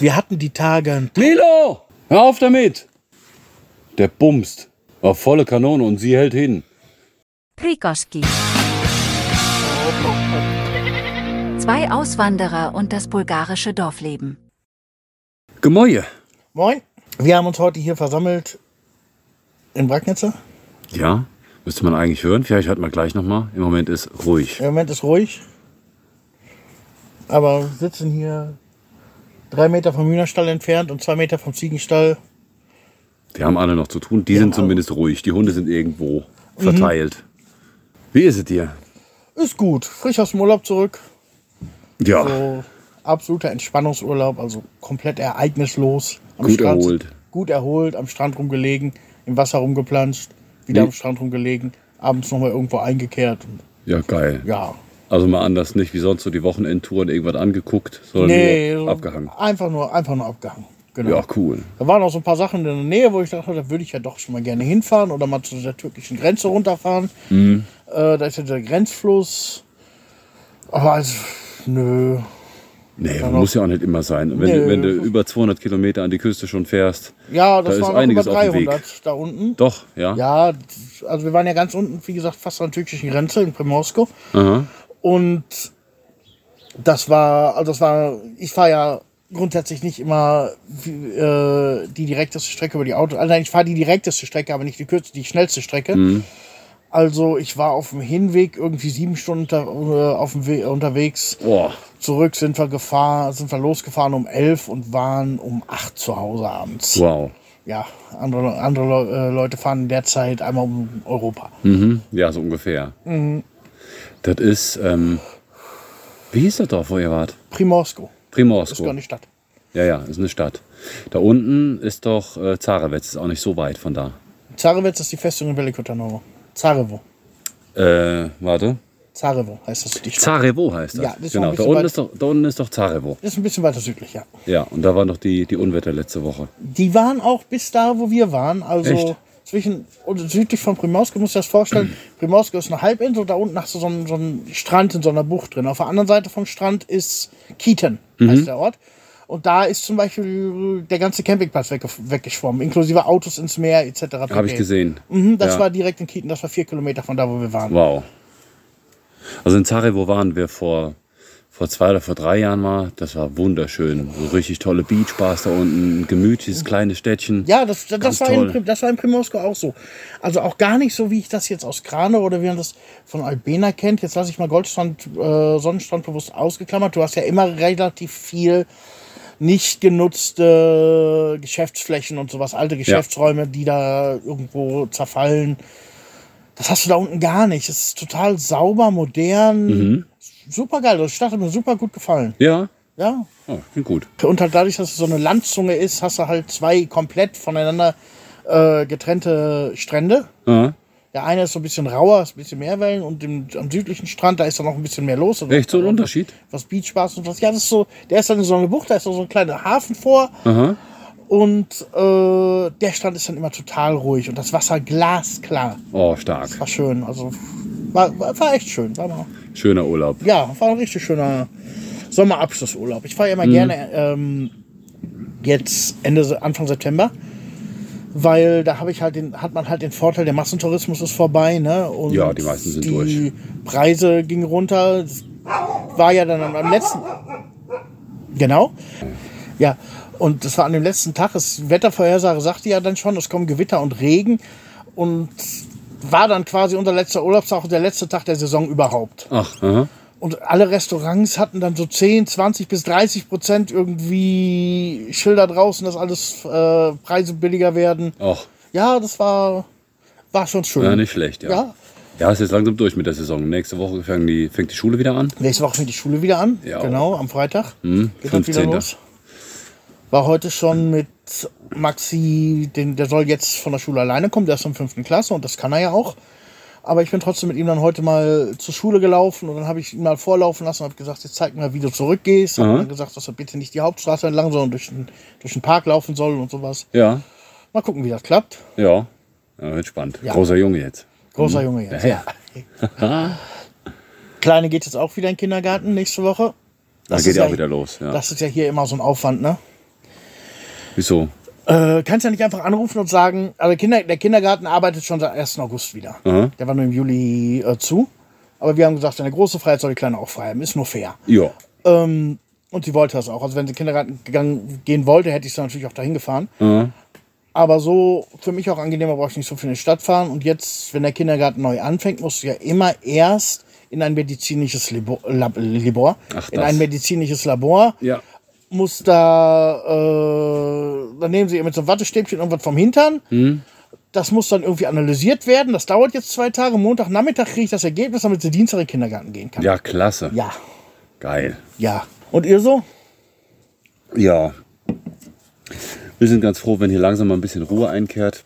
Wir hatten die Tage. ein- Milo, hör auf damit! Der bumst. Auf volle Kanone und sie hält hin. Prikoski. Zwei Auswanderer und das bulgarische Dorfleben. Gemäue. Moin. Wir haben uns heute hier versammelt in Bragnitzer. Ja, müsste man eigentlich hören. Vielleicht hört man gleich nochmal. Im Moment ist ruhig. Im Moment ist ruhig. Aber wir sitzen hier drei Meter vom Hühnerstall entfernt und zwei Meter vom Ziegenstall. Die haben alle noch zu tun. Die sind zumindest ruhig. Die Hunde sind irgendwo verteilt. Wie ist es dir? Ist gut. Frisch aus dem Urlaub zurück. Ja, So absoluter Entspannungsurlaub, also komplett ereignislos. Am Gut erholt. Gut erholt, am Strand rumgelegen, im Wasser rumgeplanscht, wieder Nee. am Strand rumgelegen, abends nochmal irgendwo eingekehrt. ja, geil. Ja. Also mal anders, nicht wie sonst so die Wochenendtouren irgendwas angeguckt, sondern Nee, nur so abgehangen. Einfach nur, einfach nur abgehangen. Genau. Ja, cool. Da waren auch so ein paar Sachen in der Nähe, wo ich dachte, da würde ich ja doch schon mal gerne hinfahren oder mal zu der türkischen Grenze runterfahren. Mhm. Äh, da ist ja der Grenzfluss. Aber also, nö. Nee, muss ja auch nicht immer sein. Wenn, Nee. du, wenn du über 200 Kilometer an die Küste schon fährst, Ja, das Da ist waren noch über einiges auf dem Weg. 300 da unten. doch, ja. Ja, also wir waren ja ganz unten, wie gesagt, fast an der türkischen Grenze in Primorsko. Aha. Und das war, also das war, ich fahre ja grundsätzlich nicht immer äh, die direkteste Strecke über die Autos. Also nein, ich fahre die direkteste Strecke, aber nicht die kürzeste, die schnellste Strecke. Mhm. Also ich war auf dem Hinweg irgendwie sieben Stunden unter, äh, auf dem We unterwegs. Boah, Zurück sind wir gefahren, sind wir losgefahren um elf und waren um acht zu Hause abends. wow. Ja, andere, andere äh, Leute fahren derzeit einmal um Europa. Mhm. Ja, so ungefähr. Mhm. Das ist, ähm, wie hieß das Dorf, wo ihr wart? Primorsko ist Primorsko. gar nicht Stadt. Ja, ja, ist eine Stadt. Da unten ist doch äh, Zarewetz, ist auch nicht so weit von da. Zarevec ist die Festung in Velikotanovo. Zarevo. Äh, warte. Zarevo heißt das die Stadt. Zarevo heißt das. Ja, das ist noch genau, da unten, ist doch, da unten ist doch Zarevo. ist ein bisschen weiter südlich, ja. Ja, und da waren doch die, die Unwetter letzte Woche. Die waren auch bis da, wo wir waren. Also Echt? Zwischen und südlich von Primorsko, musst du dir das vorstellen. Primorsko ist eine Halbinsel, da unten hast du so einen, so einen Strand in so einer Bucht drin. Auf der anderen Seite vom Strand ist Kieten, Mhm. heißt der Ort. Und da ist zum Beispiel der ganze Campingplatz wegge weggeschwommen, inklusive Autos ins Meer etc. Habe ich gesehen. Mhm, das Ja. war direkt in Kieten, das war vier Kilometer von da, wo wir waren. Wow. Also in Zarevo waren wir vor, vor zwei oder vor drei Jahren mal. Das war wunderschön. So richtig tolle Beachbars da unten, ein gemütliches kleines Städtchen. Ja, das, das, das, war in, das war in Primorsko auch so. Also auch gar nicht so, wie ich das jetzt aus Krane oder wie man das von Albena kennt. Jetzt lasse ich mal Goldstrand, äh, Sonnenstrand bewusst ausgeklammert. Du hast ja immer relativ viel nicht genutzte Geschäftsflächen und sowas, alte Geschäftsräume, die da irgendwo zerfallen. Das hast du da unten gar nicht. Es ist total sauber, modern, Mhm. Super geil. Das Stadt hat mir super gut gefallen. Ja? Ja, Oh, klingt gut. und halt dadurch, dass es so eine Landzunge ist, hast du halt zwei komplett voneinander äh, getrennte Strände. Aha. Der eine ist so ein bisschen rauer, ist ein bisschen mehr Wellen und im, am südlichen Strand, da ist dann noch ein bisschen mehr los. Und Echt so ein Unterschied? Was Beachbars und was. Ja, das ist so, der ist dann in so einer Bucht, da ist so ein kleiner Hafen vor Aha. Und äh, der Strand ist dann immer total ruhig und das Wasser glasklar. Oh, stark. War schön, also war, war, echt schön. War mal, Schöner Urlaub. ja, war ein richtig schöner Sommerabschlussurlaub. Ich fahre ja immer Mhm. gerne ähm, jetzt Ende, Anfang September, weil da habe ich halt den, hat man halt den Vorteil, der Massentourismus ist vorbei, ne? Und Ja, die meisten sind die durch. Preise gingen runter. Das war ja dann am letzten. Genau. Ja, und das war an dem letzten Tag. Das Wettervorhersage sagte ja dann schon, es kommen Gewitter und Regen. Und war dann quasi unser letzter Urlaubstag und der letzte Tag der Saison überhaupt. Ach, aha. Und alle Restaurants hatten dann so 10, 20 bis 30 Prozent irgendwie Schilder draußen, dass alles äh, Preise billiger werden. Och, Ja, das war, war schon schön. ja, nicht schlecht, ja. Ja. Ja, ist jetzt langsam durch mit der Saison. Nächste Woche fängt die, fängt die Schule wieder an. Nächste Woche fängt die Schule wieder an. Ja. Genau, am Freitag. Hm, Geht das wieder 15.. los. War heute schon mit Maxi, den, der soll jetzt von der Schule alleine kommen, der ist in der fünften Klasse und das kann er ja auch. Aber ich bin trotzdem mit ihm dann heute mal zur Schule gelaufen und dann habe ich ihn mal vorlaufen lassen und habe gesagt, jetzt zeig mir, wie du zurückgehst. Und Aha. dann gesagt, dass er bitte nicht die Hauptstraße entlang, sondern durch den, durch den Park laufen soll und sowas. Ja, Mal gucken, wie das klappt. ja. Ja, wird spannend. Ja. Großer Junge jetzt. Großer Junge jetzt. Ja, Kleine geht jetzt auch wieder in den Kindergarten nächste Woche. Da Das geht ist ja ja- auch wieder los. Ja. Das ist ja hier immer so ein Aufwand, ne? Wieso? Äh, kannst ja nicht einfach anrufen und sagen, also Kinder, der Kindergarten arbeitet schon seit 1. August wieder. Aha. Der war nur im Juli äh, zu. Aber wir haben gesagt, eine große Freiheit soll die Kleine auch frei haben. Ist nur fair. Ja. Ähm, und sie wollte das auch. Also wenn sie in den Kindergarten gegangen, gehen wollte, hätte ich sie natürlich auch dahin gefahren. Aha. Aber so für mich auch angenehmer, brauche ich nicht so viel in die Stadt fahren. Und jetzt, wenn der Kindergarten neu anfängt, musst du ja immer erst in ein medizinisches Labor, Lab, Labor Ach, in ein medizinisches Labor, Ja. Muss da, äh, dann nehmen sie ihr mit so einem Wattestäbchen irgendwas vom Hintern. Hm? Das muss dann irgendwie analysiert werden. Das dauert jetzt zwei Tage. Montagnachmittag kriege ich das Ergebnis, damit sie Dienstag in den Kindergarten gehen kann. Ja, klasse. Ja, Geil. ja. Und ihr so? Ja. Wir sind ganz froh, wenn hier langsam mal ein bisschen Ruhe einkehrt.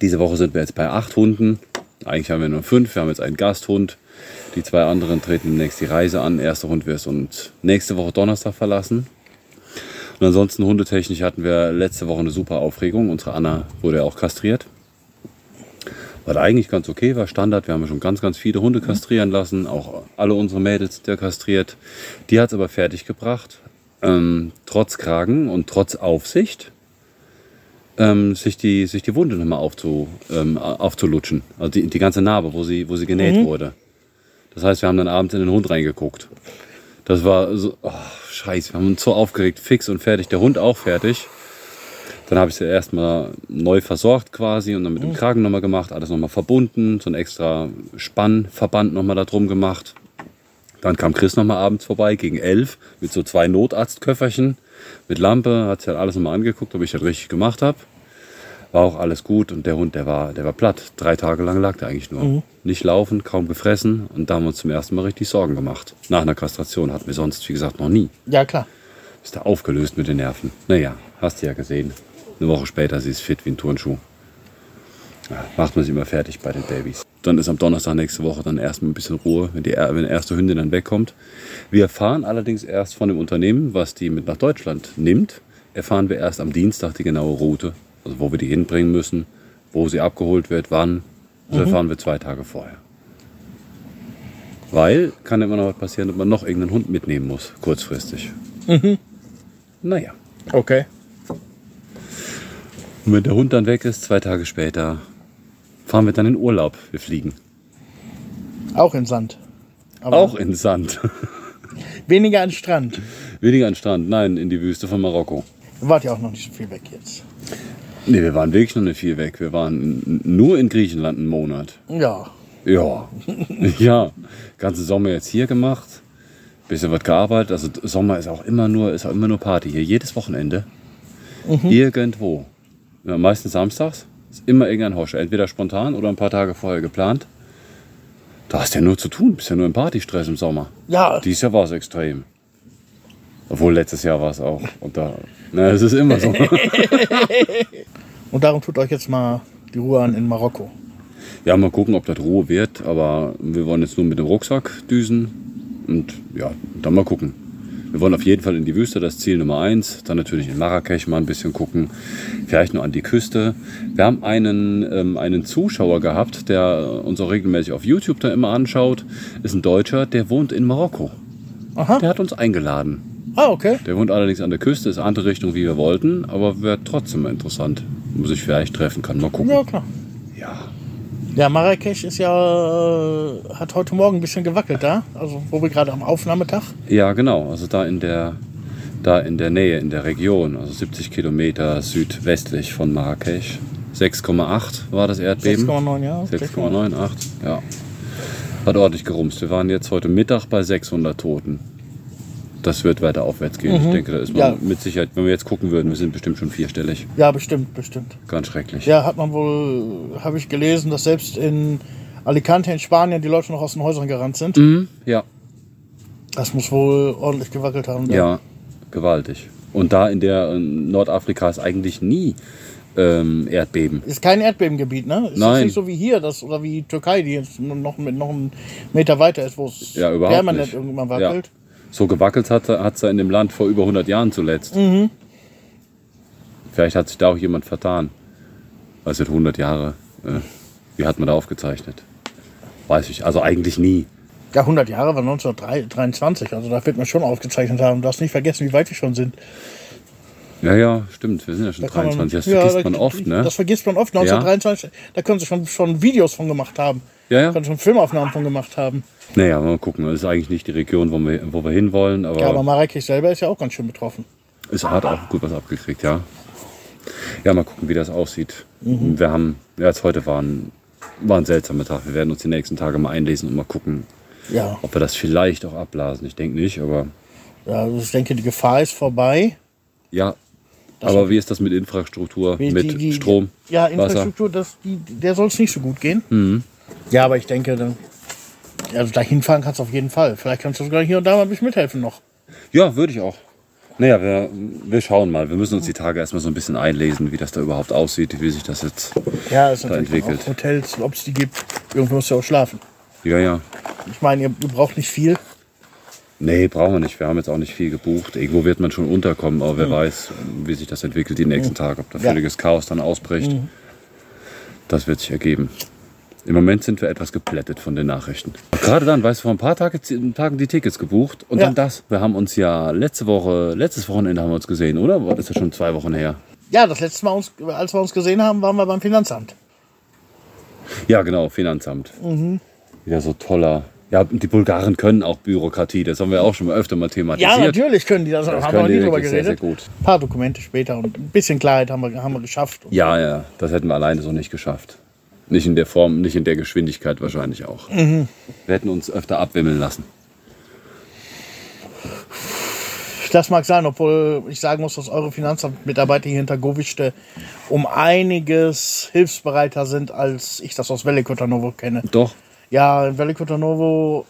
Diese Woche sind wir jetzt bei acht Hunden. Eigentlich haben wir nur fünf. Wir haben jetzt einen Gasthund. Die zwei anderen treten demnächst die Reise an. Erster Hund wird uns nächste Woche Donnerstag verlassen. Und ansonsten hundetechnisch hatten wir letzte Woche eine super Aufregung. Unsere Anna wurde ja auch kastriert. Was eigentlich ganz okay war, Standard. Wir haben ja schon ganz, ganz viele Hunde kastrieren lassen. Auch alle unsere Mädels sind ja kastriert. Die hat es aber fertig gebracht. Ähm, trotz Kragen und trotz Aufsicht ähm, sich, die, sich die Wunde nochmal aufzu, ähm, aufzulutschen. Also die, die ganze Narbe, wo sie, wo sie genäht wurde. Das heißt, wir haben dann abends in den Hund reingeguckt. Das war so, oh, scheiße, wir haben uns so aufgeregt, fix und fertig. Der Hund auch fertig. Dann habe ich sie erstmal neu versorgt quasi und dann mit dem Kragen nochmal gemacht, alles nochmal verbunden, so ein extra Spannverband nochmal da drum gemacht. Dann kam Chris nochmal abends vorbei gegen elf mit so zwei Notarztköfferchen mit Lampe, hat sich halt alles nochmal angeguckt, ob ich das richtig gemacht habe. War auch alles gut und der Hund, der war, der war platt. Drei Tage lang lag der eigentlich nur. Nicht laufen, kaum gefressen und da haben wir uns zum ersten Mal richtig Sorgen gemacht. Nach einer Kastration hatten wir sonst, wie gesagt, noch nie. Ja, klar. Ist da aufgelöst mit den Nerven. Naja, hast du ja gesehen. Eine Woche später, sie ist fit wie ein Turnschuh. Ja, macht man sie immer fertig bei den Babys. Dann ist am Donnerstag nächste Woche dann erstmal ein bisschen Ruhe, wenn die, wenn die erste Hündin dann wegkommt. Wir erfahren allerdings erst von dem Unternehmen, was die mit nach Deutschland nimmt, erfahren wir erst am Dienstag die genaue Route. Also wo wir die hinbringen müssen, wo sie abgeholt wird, wann. Das erfahren wir zwei Tage vorher. Weil kann immer noch was passieren, ob man noch irgendeinen Hund mitnehmen muss, kurzfristig. Naja. Okay. Und wenn der Hund dann weg ist, zwei Tage später, fahren wir dann in Urlaub. Wir fliegen. Auch in Sand. Aber Auch in Sand. weniger an Strand. Weniger an Strand, nein, in die Wüste von Marokko. Wart ja auch noch nicht so viel weg jetzt. Nee, wir waren wirklich noch nicht viel weg. Wir waren nur in Griechenland einen Monat. Ja. Ja. ja. Ganzen Sommer jetzt hier gemacht. Bisschen was gearbeitet. Also Sommer ist auch immer nur, ist auch immer nur Party hier. Jedes Wochenende. Irgendwo. Ja, meistens samstags. Ist immer irgendein Hosch. Entweder spontan oder ein paar Tage vorher geplant. Da hast du ja nur zu tun. Bist ja nur im Partystress im Sommer. Ja, Dieses Jahr war es extrem. Obwohl letztes Jahr war es auch. Und da, na, es ist immer so. und darum tut euch jetzt mal die Ruhe an in Marokko. Ja, mal gucken, ob das Ruhe wird. Aber wir wollen jetzt nur mit dem Rucksack düsen. Und ja, dann mal gucken. Wir wollen auf jeden Fall in die Wüste, das Ziel Nummer eins. Dann natürlich in Marrakesch mal ein bisschen gucken. Vielleicht nur an die Küste. Wir haben einen, ähm, einen Zuschauer gehabt, der uns auch regelmäßig auf YouTube da immer anschaut. Ist ein Deutscher, der wohnt in Marokko. Aha. Der hat uns eingeladen. Ah, okay. Der wohnt allerdings an der Küste, ist andere Richtung, wie wir wollten, aber wäre trotzdem interessant. Muss ich vielleicht treffen kann. Mal gucken. Ja, klar. Ja. Ja, Marrakesch ist ja, äh, hat heute Morgen ein bisschen gewackelt da. Also, wo wir gerade am Aufnahmetag. Ja, genau. Also da in der, da in der Nähe, in der Region, also 70 Kilometer südwestlich von Marrakesch. 6,8 war das Erdbeben. 6,9, ja. 6,98, ja. Hat ordentlich gerumst. Wir waren jetzt heute Mittag bei 600 Toten. Das wird weiter aufwärts gehen. Ich denke, da ist man Ja. mit Sicherheit, wenn wir jetzt gucken würden, wir sind bestimmt schon vierstellig. Ja, bestimmt, bestimmt. Ganz schrecklich. Ja, hat man wohl, habe ich gelesen, dass selbst in Alicante in Spanien die Leute noch aus den Häusern gerannt sind. Mhm, ja. Das muss wohl ordentlich gewackelt haben. da. Ja, gewaltig. Und da in der äh, Nordafrika ist eigentlich nie ähm, Erdbeben. Ist kein Erdbebengebiet, ne? Ist Nein. nicht so wie hier, das, oder wie Türkei, die jetzt noch, mit, noch einen Meter weiter ist, wo es Ja, überhaupt permanent nicht. irgendwann wackelt. So gewackelt hat es in dem Land vor über 100 Jahren zuletzt. Vielleicht hat sich da auch jemand vertan. Also 100 Jahre. Äh, wie hat man da aufgezeichnet? Weiß ich. Also eigentlich nie. Ja, 100 Jahre war 1923, also da wird man schon aufgezeichnet haben. Du darfst nicht vergessen, wie weit wir schon sind. Ja, ja, stimmt. Wir sind ja schon Da kann 23. Das ja, vergisst da- man oft, ne? Das vergisst man oft. 1923, da können sie schon, schon Videos von gemacht haben. Ja, ja. Können schon Filmaufnahmen von gemacht haben. Naja, mal gucken. Das ist eigentlich nicht die Region, wo wir, wo wir hinwollen, aber, Ja, aber Marrakesch selber ist ja auch ganz schön betroffen. es hat auch gut was abgekriegt, ja. Ja, mal gucken, wie das aussieht. Mhm. Wir haben, ja, jetzt heute war ein, war ein seltsamer Tag. Wir werden uns die nächsten Tage mal einlesen und mal gucken, Ja, ob wir das vielleicht auch abblasen. Ich denke nicht, aber ja also ich denke, die Gefahr ist vorbei. ja. Aber wie ist das mit Infrastruktur, Wie- mit die- die- Strom, Ja, Wasser? Infrastruktur, das, die, der soll es nicht so gut gehen. Mhm. Ja, aber ich denke, dann, also dahin fahren kannst du auf jeden Fall. Vielleicht kannst du sogar hier und da mal ein bisschen mithelfen noch. Ja, würde ich auch. Naja, wir, wir schauen mal. Wir müssen uns die Tage erstmal so ein bisschen einlesen, wie das da überhaupt aussieht, wie sich das jetzt. Ja, es Da entwickelt. auch Hotels, ob es die gibt. Irgendwo musst du auch schlafen. Ja, ja. Ich meine, ihr, ihr braucht nicht viel. Nee, brauchen wir nicht. Wir haben jetzt auch nicht viel gebucht. Irgendwo wird man schon unterkommen, aber wer weiß, wie sich das entwickelt die nächsten Tage. Ob da Mhm. Ja. Mhm. völliges Chaos dann ausbricht. Das wird sich ergeben. Im Moment sind wir etwas geplättet von den Nachrichten. Gerade dann, weißt du, vor ein paar Tage, Tagen die Tickets gebucht und Ja. dann das. Wir haben uns ja letzte Woche, letztes Wochenende haben wir uns gesehen, oder? Das ist ja schon zwei Wochen her. Ja, das letzte Mal, uns, als wir uns gesehen haben, waren wir beim Finanzamt. Ja, genau, Finanzamt. Mhm. Wieder so toller. Ja, die Bulgaren können auch Bürokratie. Das haben wir auch schon mal öfter mal thematisiert. Ja, natürlich können die das. Das haben wir noch nie drüber wirklich sehr, sehr geredet. gut. Ein paar Dokumente später und ein bisschen Klarheit haben wir, haben wir geschafft. Ja, ja, das hätten wir alleine so nicht geschafft. Nicht in der Form, nicht in der Geschwindigkeit wahrscheinlich auch. Mhm. Wir hätten uns öfter abwimmeln lassen. Das mag sein, obwohl ich sagen muss, dass eure Finanzamtmitarbeiter hier hinter Govichte um einiges hilfsbereiter sind, als ich das aus Velikotanovo kenne. Doch, Ja, in Velikotanovo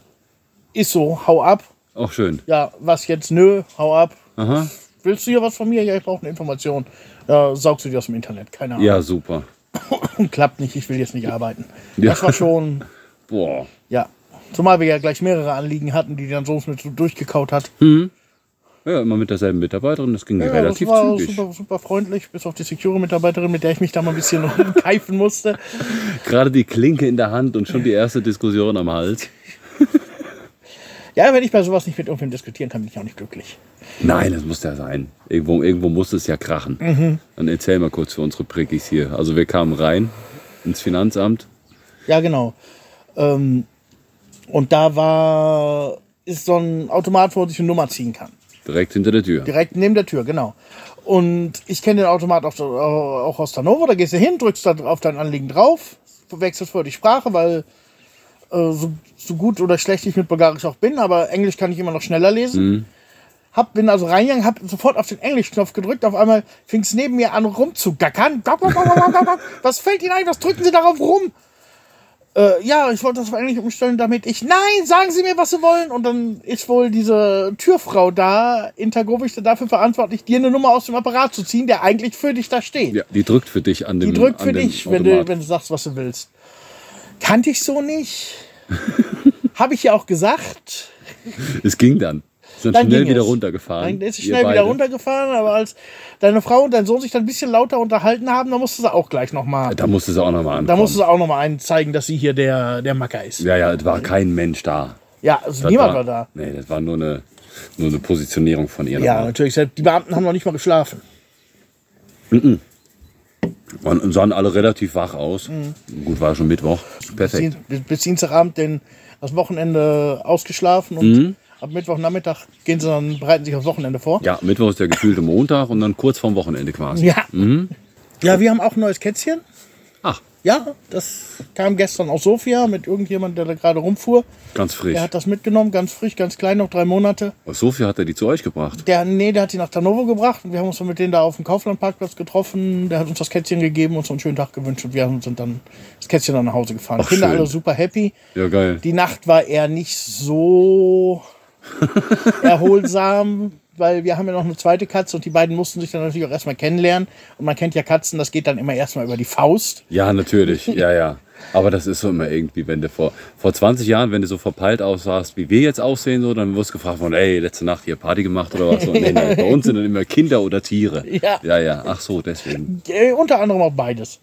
ist so, hau ab. auch schön. Ja, was jetzt? Nö, hau ab. Aha. Willst du hier was von mir? Ja, ich brauche eine Information. Ja, saugst du dir aus dem Internet. Keine Ahnung. Ja, super. Klappt nicht, ich will jetzt nicht arbeiten. Ja. Das war schon, Boah. ja. Zumal wir ja gleich mehrere Anliegen hatten, die dann so mit so durchgekaut hat. Ja, immer mit derselben Mitarbeiterin. Das ging Ja, relativ das war zügig. super, super freundlich, bis auf die Security-Mitarbeiterin, mit der ich mich da mal ein bisschen keifen musste. Gerade die Klinke in der Hand und schon die erste Diskussion am Hals. Ja, wenn ich bei sowas nicht mit irgendwem diskutieren kann, bin ich auch nicht glücklich. Nein, das muss ja sein. Irgendwo, irgendwo muss es ja krachen. Mhm. Dann erzähl mal kurz für unsere Prickis hier. Also wir kamen rein ins Finanzamt. Ja, genau. Ähm, und da war, ist so ein Automat, wo man sich eine Nummer ziehen kann. Direkt hinter der Tür. Direkt neben der Tür, genau. Und ich kenne den Automat auch, so- auch aus Hannover. Da gehst du hin, drückst da auf dein Anliegen drauf, wechselst vor die Sprache, weil äh, so, so gut oder schlecht ich mit Bulgarisch auch bin, aber Englisch kann ich immer noch schneller lesen. Hab, bin also reingegangen, hab sofort auf den Englischknopf gedrückt. Auf einmal fing es neben mir an rumzugackern. Gack, gack, gack, gack, gack, gack. Was fällt Ihnen ein? Was drücken Sie darauf rum? Äh, ja, ich wollte das auf Englisch umstellen, damit ich. Nein, sagen Sie mir, was Sie wollen. Und dann ist wohl diese Türfrau da in Tagovic dafür verantwortlich, dir eine Nummer aus dem Apparat zu ziehen, der eigentlich für dich da steht. Ja, die drückt für dich an dem Die drückt für dich, wenn du, wenn du sagst, was du willst. Kannte ich so nicht. Habe ich ja auch gesagt. Es ging dann. Ist dann, Dann schnell wieder es. runtergefahren. Dann ist sie schnell wieder beide. runtergefahren, aber als deine Frau und dein Sohn sich dann ein bisschen lauter unterhalten haben, dann musste sie auch gleich nochmal. Da musste sie auch nochmal ankommen. Da musste sie auch nochmal einen zeigen, dass sie hier der, der Macker ist. ja, ja, es war kein Mensch da. Ja, also Das niemand war da. Nee, das war nur eine, nur eine Positionierung von ihr. Ja, natürlich. Die Beamten haben noch nicht mal geschlafen. Und sahen alle relativ wach aus. Gut, war schon Mittwoch. Perfekt. Bis, bis Dienstagabend den, das Wochenende ausgeschlafen und Mhm. ab Mittwochnachmittag gehen sie dann, bereiten sich aufs Wochenende vor. Ja, Mittwoch ist der gefühlte Montag und dann kurz vorm Wochenende quasi. Ja. Ja, wir haben auch ein neues Kätzchen. Ja, das kam gestern aus Sofia mit irgendjemand, der da gerade rumfuhr. ganz frisch. Der hat das mitgenommen, ganz frisch, ganz klein, noch drei Monate. Aus Sofia hat er die zu euch gebracht. Der, nee, der hat sie nach Tanovo gebracht und wir haben uns dann mit denen da auf dem Kauflandparkplatz getroffen. Der hat uns das Kätzchen gegeben, uns so einen schönen Tag gewünscht und wir sind dann das Kätzchen dann nach Hause gefahren. Ach, Kinder schön. alle super happy. Ja, geil. Die Nacht war eher nicht so erholsam, weil wir haben ja noch eine zweite Katze und die beiden mussten sich dann natürlich auch erstmal kennenlernen. Und man kennt ja Katzen, das geht dann immer erstmal über die Faust. Ja, natürlich. Ja, ja. Aber das ist so immer irgendwie, wenn du vor, vor 20 Jahren, wenn du so verpeilt aussahst, wie wir jetzt aussehen, so, dann wirst du gefragt von, ey, letzte Nacht hier Party gemacht oder was. Und nee, nee, bei uns sind dann immer Kinder oder Tiere. Ja. Ja, ja. Ach so, deswegen. Äh, unter anderem auch beides.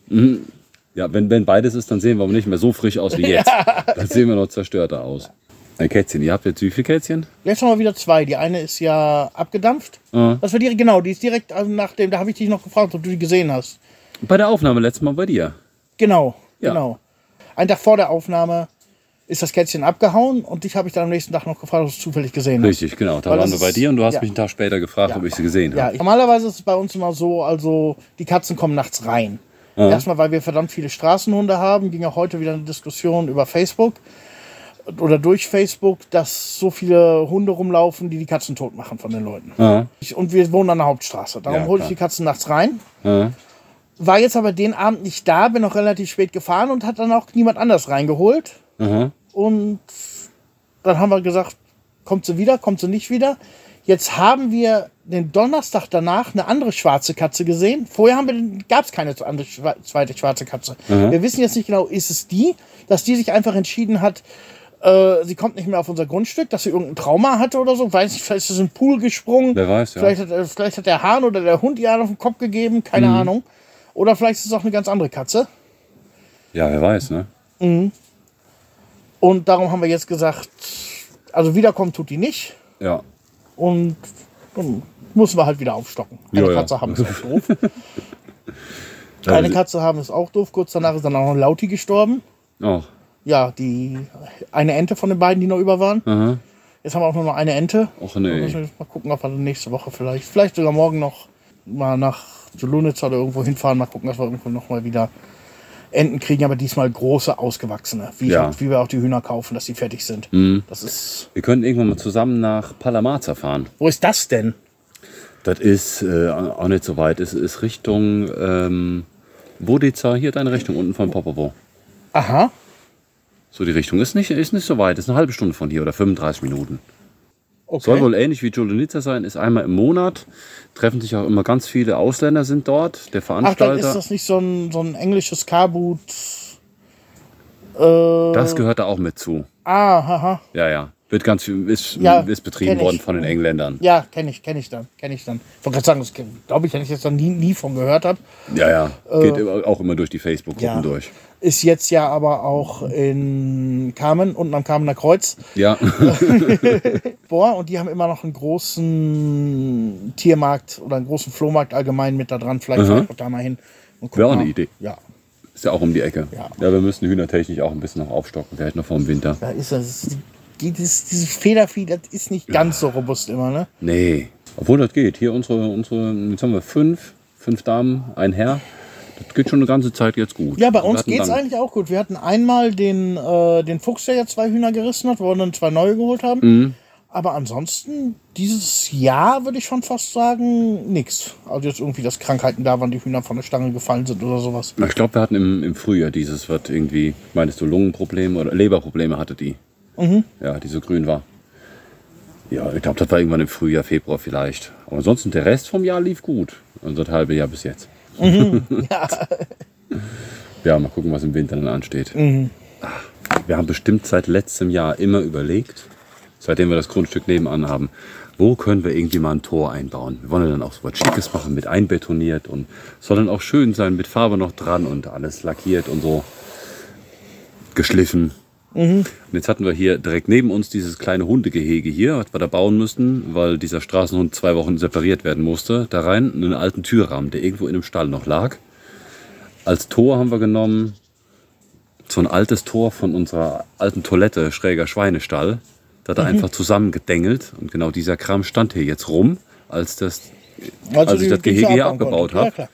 Ja, wenn, wenn beides ist, dann sehen wir nicht mehr so frisch aus wie jetzt. Dann sehen wir noch zerstörter aus. Ein Kätzchen. Ihr habt jetzt wie viele Kätzchen? Jetzt haben wir wieder zwei. Die eine ist ja abgedampft. Ah. Das war direkt, genau, die ist direkt also nach dem, da habe ich dich noch gefragt, ob du die gesehen hast. Bei der Aufnahme letztes Mal bei dir. Genau, Ja. genau. Ein Tag vor der Aufnahme ist das Kätzchen abgehauen und dich habe ich dann am nächsten Tag noch gefragt, ob du es zufällig gesehen hast. Richtig, genau. Da Weil waren wir bei dir und du hast ja. mich einen Tag später gefragt, ob ich sie gesehen Ja, habe. ich, normalerweise ist es bei uns immer so, also die Katzen kommen nachts rein. Erstmal, weil wir verdammt viele Straßenhunde haben, ging auch heute wieder eine Diskussion über Facebook oder durch Facebook, dass so viele Hunde rumlaufen, die die Katzen tot machen von den Leuten. Ah. Ich, und wir wohnen an der Hauptstraße. Darum Ja, hole ich die Katzen nachts rein. Ah. War jetzt aber den Abend nicht da, bin auch relativ spät gefahren und hat dann auch niemand anders reingeholt. Aha. Und dann haben wir gesagt, kommt sie wieder, kommt sie nicht wieder. Jetzt haben wir den Donnerstag danach eine andere schwarze Katze gesehen. Vorher gab es keine andere, zweite schwarze Katze. Wir wissen jetzt nicht genau, ist es die, dass die sich einfach entschieden hat, äh, sie kommt nicht mehr auf unser Grundstück, dass sie irgendein Trauma hatte oder so. Weiß nicht, vielleicht ist sie in den Pool gesprungen. Wer weiß, ja. Vielleicht hat, äh, vielleicht hat der Hahn oder der Hund ihr einen auf den Kopf gegeben, keine Mhm. Ahnung. Oder vielleicht ist es auch eine ganz andere Katze. Ja, wer weiß, ne? Und darum haben wir jetzt gesagt, also wiederkommen tut die nicht. Ja. Und dann müssen wir halt wieder aufstocken. Eine Ja, ja. Katze haben ist auch doof. Eine Katze haben ist auch doof. Kurz danach ist dann auch noch Lauti gestorben. Oh. Ja, die eine Ente von den beiden, die noch über waren. Aha. Jetzt haben wir auch nur noch eine Ente. Och Müssen nee. mal gucken, ob wir nächste Woche vielleicht, vielleicht sogar morgen noch mal nach Solunitz oder irgendwo hinfahren. Mal gucken, dass wir irgendwo noch mal wieder Enten kriegen, aber diesmal große, ausgewachsene. Wie, Ja. wie wir auch die Hühner kaufen, dass die fertig sind. Das ist. Wir könnten irgendwann mal zusammen nach Palamaza fahren. Wo ist das denn? Das ist äh, auch nicht so weit. Es ist Richtung ähm, Bodica, hier deine Richtung unten von Popovo. Aha. So die Richtung ist nicht, ist nicht so weit. Ist eine halbe Stunde von hier oder 35 Minuten. Okay. Soll wohl ähnlich wie Jolonica sein, ist einmal im Monat. Treffen sich auch immer ganz viele Ausländer sind dort. Der Ach, dann Veranstalter. ist das nicht so ein, so ein englisches Karbut. Äh, das gehört da auch mit zu. ah, haha. Ja, ja. Wird ganz viel, ist, Ja, ist betrieben worden von den Engländern. Ja, kenne ich, kenne ich dann, kenne ich dann. Ich wollte gerade sagen, das glaube ich, wenn ich jetzt noch nie, nie von gehört habe. Ja, ja. Geht immer- auch immer durch die Facebook-Gruppen Äh, Ja. durch. Ist jetzt ja aber auch in Kamen, unten am Kamener Kreuz. Ja. Boah, und die haben immer noch einen großen Tiermarkt oder einen großen Flohmarkt allgemein mit da dran. Vielleicht ich auch da mal hin. Wäre auch eine Idee. Ja, Ist ja auch um die Ecke. Ja. wir müssen hühnertechnisch auch ein bisschen noch aufstocken. Vielleicht noch vor dem Winter. da ist das. Dieses, dieses Federvieh, das ist nicht ganz so robust immer, ne? Nee. Obwohl das geht. Hier unsere, unsere, jetzt haben wir fünf, fünf Damen, ein Herr. Das geht schon eine ganze Zeit jetzt gut. Ja, bei uns geht's dann- eigentlich auch gut. Wir hatten einmal den, äh, den Fuchs, der ja zwei Hühner gerissen hat, wo wir dann zwei neue geholt haben. Mhm. Aber ansonsten, dieses Jahr würde ich schon fast sagen, nix. Also jetzt irgendwie, dass Krankheiten da waren, die Hühner von der Stange gefallen sind oder sowas. Na, Ich glaube, wir hatten im, im Frühjahr dieses, was irgendwie, meinst du, Lungenprobleme oder Leberprobleme hatte die. Mhm. Ja, die so grün war. Ja, ich glaube, das war irgendwann im Frühjahr, Februar vielleicht. Aber ansonsten, der Rest vom Jahr lief gut. Das halbe Jahr bis jetzt. Mhm. Ja, Ja, mal gucken, was im Winter dann ansteht. Mhm. Wir haben bestimmt seit letztem Jahr immer überlegt, seitdem wir das Grundstück nebenan haben, wo können wir irgendwie mal ein Tor einbauen. Wir wollen ja dann auch so was Schickes machen, mit einbetoniert und soll dann auch schön sein, mit Farbe noch dran und alles lackiert und so geschliffen. Und jetzt hatten wir hier direkt neben uns dieses kleine Hundegehege hier, was wir da bauen müssten, weil dieser Straßenhund zwei Wochen separiert werden musste. Da rein einen alten Türrahmen, der irgendwo in einem Stall noch lag. Als Tor haben wir genommen so ein altes Tor von unserer alten Toilette, schräger Schweinestall. Da hat er einfach zusammengedengelt und genau dieser Kram stand hier jetzt rum, als das also Als ich das Gehege hier abgebaut konnte. hab. Ja, klar.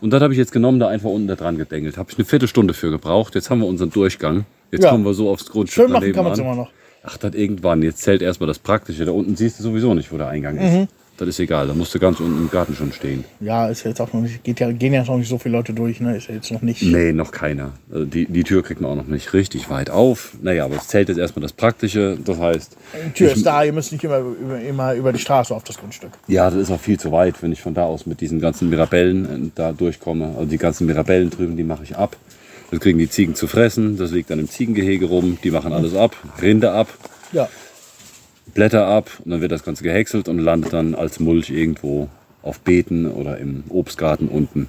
Und das habe ich jetzt genommen, da einfach unten da dran gedengelt. Habe ich eine Viertelstunde für gebraucht. Jetzt haben wir unseren Durchgang. Jetzt Ja. kommen wir so aufs Grundstück Schön machen kann man es immer noch. Ach, das irgendwann. Jetzt zählt erstmal das Praktische. Da unten siehst du sowieso nicht, wo der Eingang ist. Mhm. Das ist egal. Da musst du ganz unten im Garten schon stehen. Ja, ist jetzt auch noch nicht, geht ja, gehen ja noch nicht so viele Leute durch, ne? Ist ja jetzt noch nicht. Nee, noch keiner. Also die, die Tür kriegt man auch noch nicht richtig weit auf. Naja, aber es zählt jetzt erstmal das Praktische. Das heißt, Die Tür ist da, ihr müsst nicht immer über, immer über die Straße auf das Grundstück. ja, das ist auch viel zu weit, wenn ich von da aus mit diesen ganzen Mirabellen äh, da durchkomme. Also die ganzen Mirabellen drüben, die mache ich ab. Das kriegen die Ziegen zu fressen. Das liegt dann im Ziegengehege rum. Die machen alles ab. Rinde ab. Ja. Blätter ab und dann wird das Ganze gehäckselt und landet dann als Mulch irgendwo auf Beeten oder im Obstgarten unten.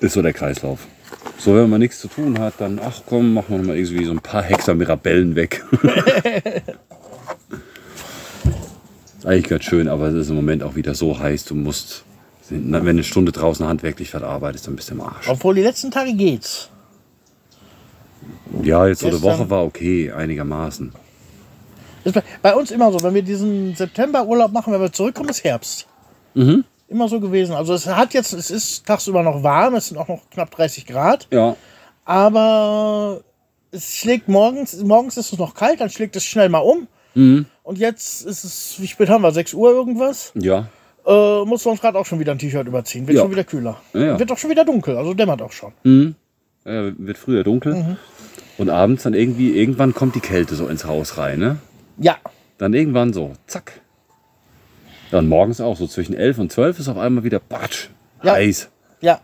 Ist so der Kreislauf. So, wenn man nichts zu tun hat, dann, ach komm, machen wir mal irgendwie so ein paar Hektar Mirabellen weg. Eigentlich ganz schön, aber es ist im Moment auch wieder so heiß, du musst, wenn du eine Stunde draußen handwerklich was arbeitest, dann bist du im Arsch. Obwohl die letzten Tage geht's. Ja, jetzt so eine Woche war okay, einigermaßen. Ist bei- bei uns immer so, wenn wir diesen September-Urlaub machen, wenn wir zurückkommen, ist Herbst. Mhm. Immer so gewesen. Also es hat jetzt, es ist tagsüber noch warm, es sind auch noch knapp 30 Grad, Ja, aber es schlägt morgens, morgens ist es noch kalt, dann schlägt es schnell mal um. Mhm. Und jetzt ist es, wie spät haben wir? 6 Uhr irgendwas? ja, Äh, muss uns gerade auch schon wieder ein T-Shirt überziehen. Wird Ja. schon wieder kühler. Ja, ja. Wird auch schon wieder dunkel, also dämmert auch schon. ja wird früher dunkel. Und abends dann irgendwie, irgendwann kommt die Kälte so ins Haus rein, ne? Ja, Dann irgendwann so, zack. Dann morgens auch, so zwischen 11 und 12 ist auf einmal wieder batsch, Ja. heiß. ja.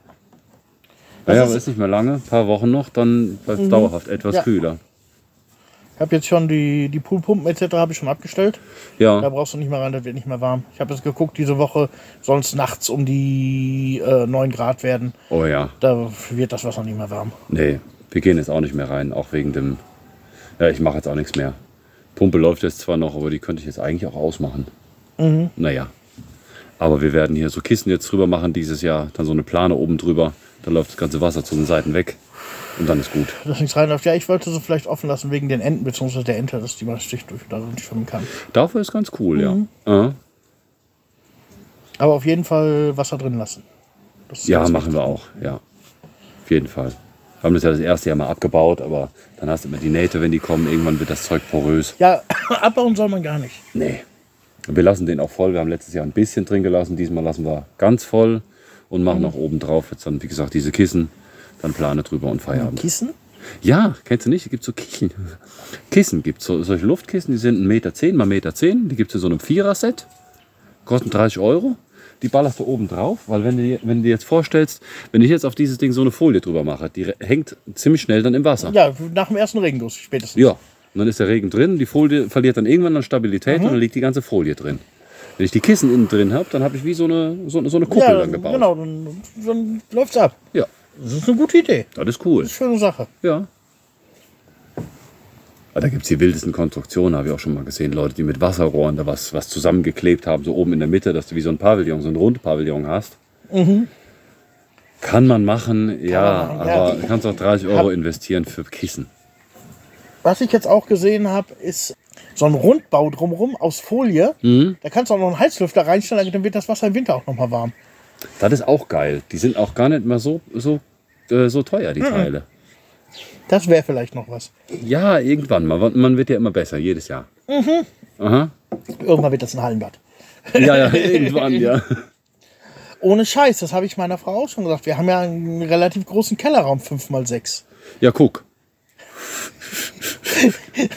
Naja, aber ist nicht mehr lange, ein paar Wochen noch, dann bleibt es dauerhaft etwas kühler. Ich habe jetzt schon die, die Poolpumpen etc. habe ich schon abgestellt. Da Ja, brauchst du nicht mehr rein, das wird nicht mehr warm. Ich habe jetzt geguckt, diese Woche soll es nachts um die äh, 9 Grad werden. oh ja, Da wird das Wasser nicht mehr warm. nee, wir gehen jetzt auch nicht mehr rein, auch wegen dem, ja, ich mache jetzt auch nichts mehr. Pumpe läuft jetzt zwar noch, aber die könnte ich jetzt eigentlich auch ausmachen. Naja, aber wir werden hier so Kissen jetzt drüber machen dieses Jahr, dann so eine Plane oben drüber, dann läuft das ganze Wasser zu den Seiten weg und dann ist gut. Dass nichts reinläuft. Ja, ich wollte sie vielleicht offen lassen wegen den Enten, beziehungsweise der Ente, dass die mal Stich durch da nicht schwimmen kann. Dafür ist ganz cool, Mhm. ja. Ja. Aber auf jeden Fall Wasser drin lassen. Das ist Ja, machen wir auch, ja. Auf jeden Fall. Wir haben das ja das erste Jahr mal abgebaut, aber dann hast du immer die Nähte, wenn die kommen. Irgendwann wird das Zeug porös. Ja, abbauen soll man gar nicht. Nee. Wir lassen den auch voll. Wir haben letztes Jahr ein bisschen drin gelassen. Diesmal lassen wir ganz voll und machen auch oben drauf jetzt dann, wie gesagt, diese Kissen. Dann Plane drüber und Feierabend. Kissen? Ja, kennst du nicht? Es gibt so Kissen. Kissen gibt so, solche Luftkissen, die sind 1,10 Meter mal 1,10 Meter. Die gibt es in so einem Vierer-Set. Kosten 30 Euro. Die ballerst du oben drauf, weil wenn du, dir- wenn du dir jetzt vorstellst, wenn ich jetzt auf dieses Ding so eine Folie drüber mache, die hängt ziemlich schnell dann im Wasser. Ja, nach dem ersten Regenguss spätestens. Ja. Und dann ist der Regen drin, die Folie verliert dann irgendwann an Stabilität und dann liegt die ganze Folie drin. Wenn ich die Kissen innen drin habe, dann habe ich wie so eine, so, so eine Kuppel Ja, dann gebaut. genau, dann, dann läuft's ab. Ja, Das ist eine gute Idee. das ist cool. Das ist eine schöne Sache. Ja. Aber da gibt es die wildesten Konstruktionen, habe ich auch schon mal gesehen. Leute, die mit Wasserrohren da was, was zusammengeklebt haben, so oben in der Mitte, dass du wie so ein Pavillon, so ein Rundpavillon hast. Kann man machen, ja, man machen, ja. aber du kannst auch 30 Euro investieren für Kissen. Was ich jetzt auch gesehen habe, ist so ein Rundbau drumherum aus Folie. Mhm. Da kannst du auch noch einen Heizlüfter reinstellen, dann wird das Wasser im Winter auch noch mal warm. Das ist auch geil. Die sind auch gar nicht mehr so, so, äh, so teuer, die Teile. Das wäre vielleicht noch was. Ja, irgendwann mal. Man wird ja immer besser, jedes Jahr. Aha. Irgendwann wird das ein Hallenbad. Ja, ja, irgendwann, ja. Ohne Scheiß, das habe ich meiner Frau auch schon gesagt. Wir haben ja einen relativ großen Kellerraum, 5x6. Ja, guck.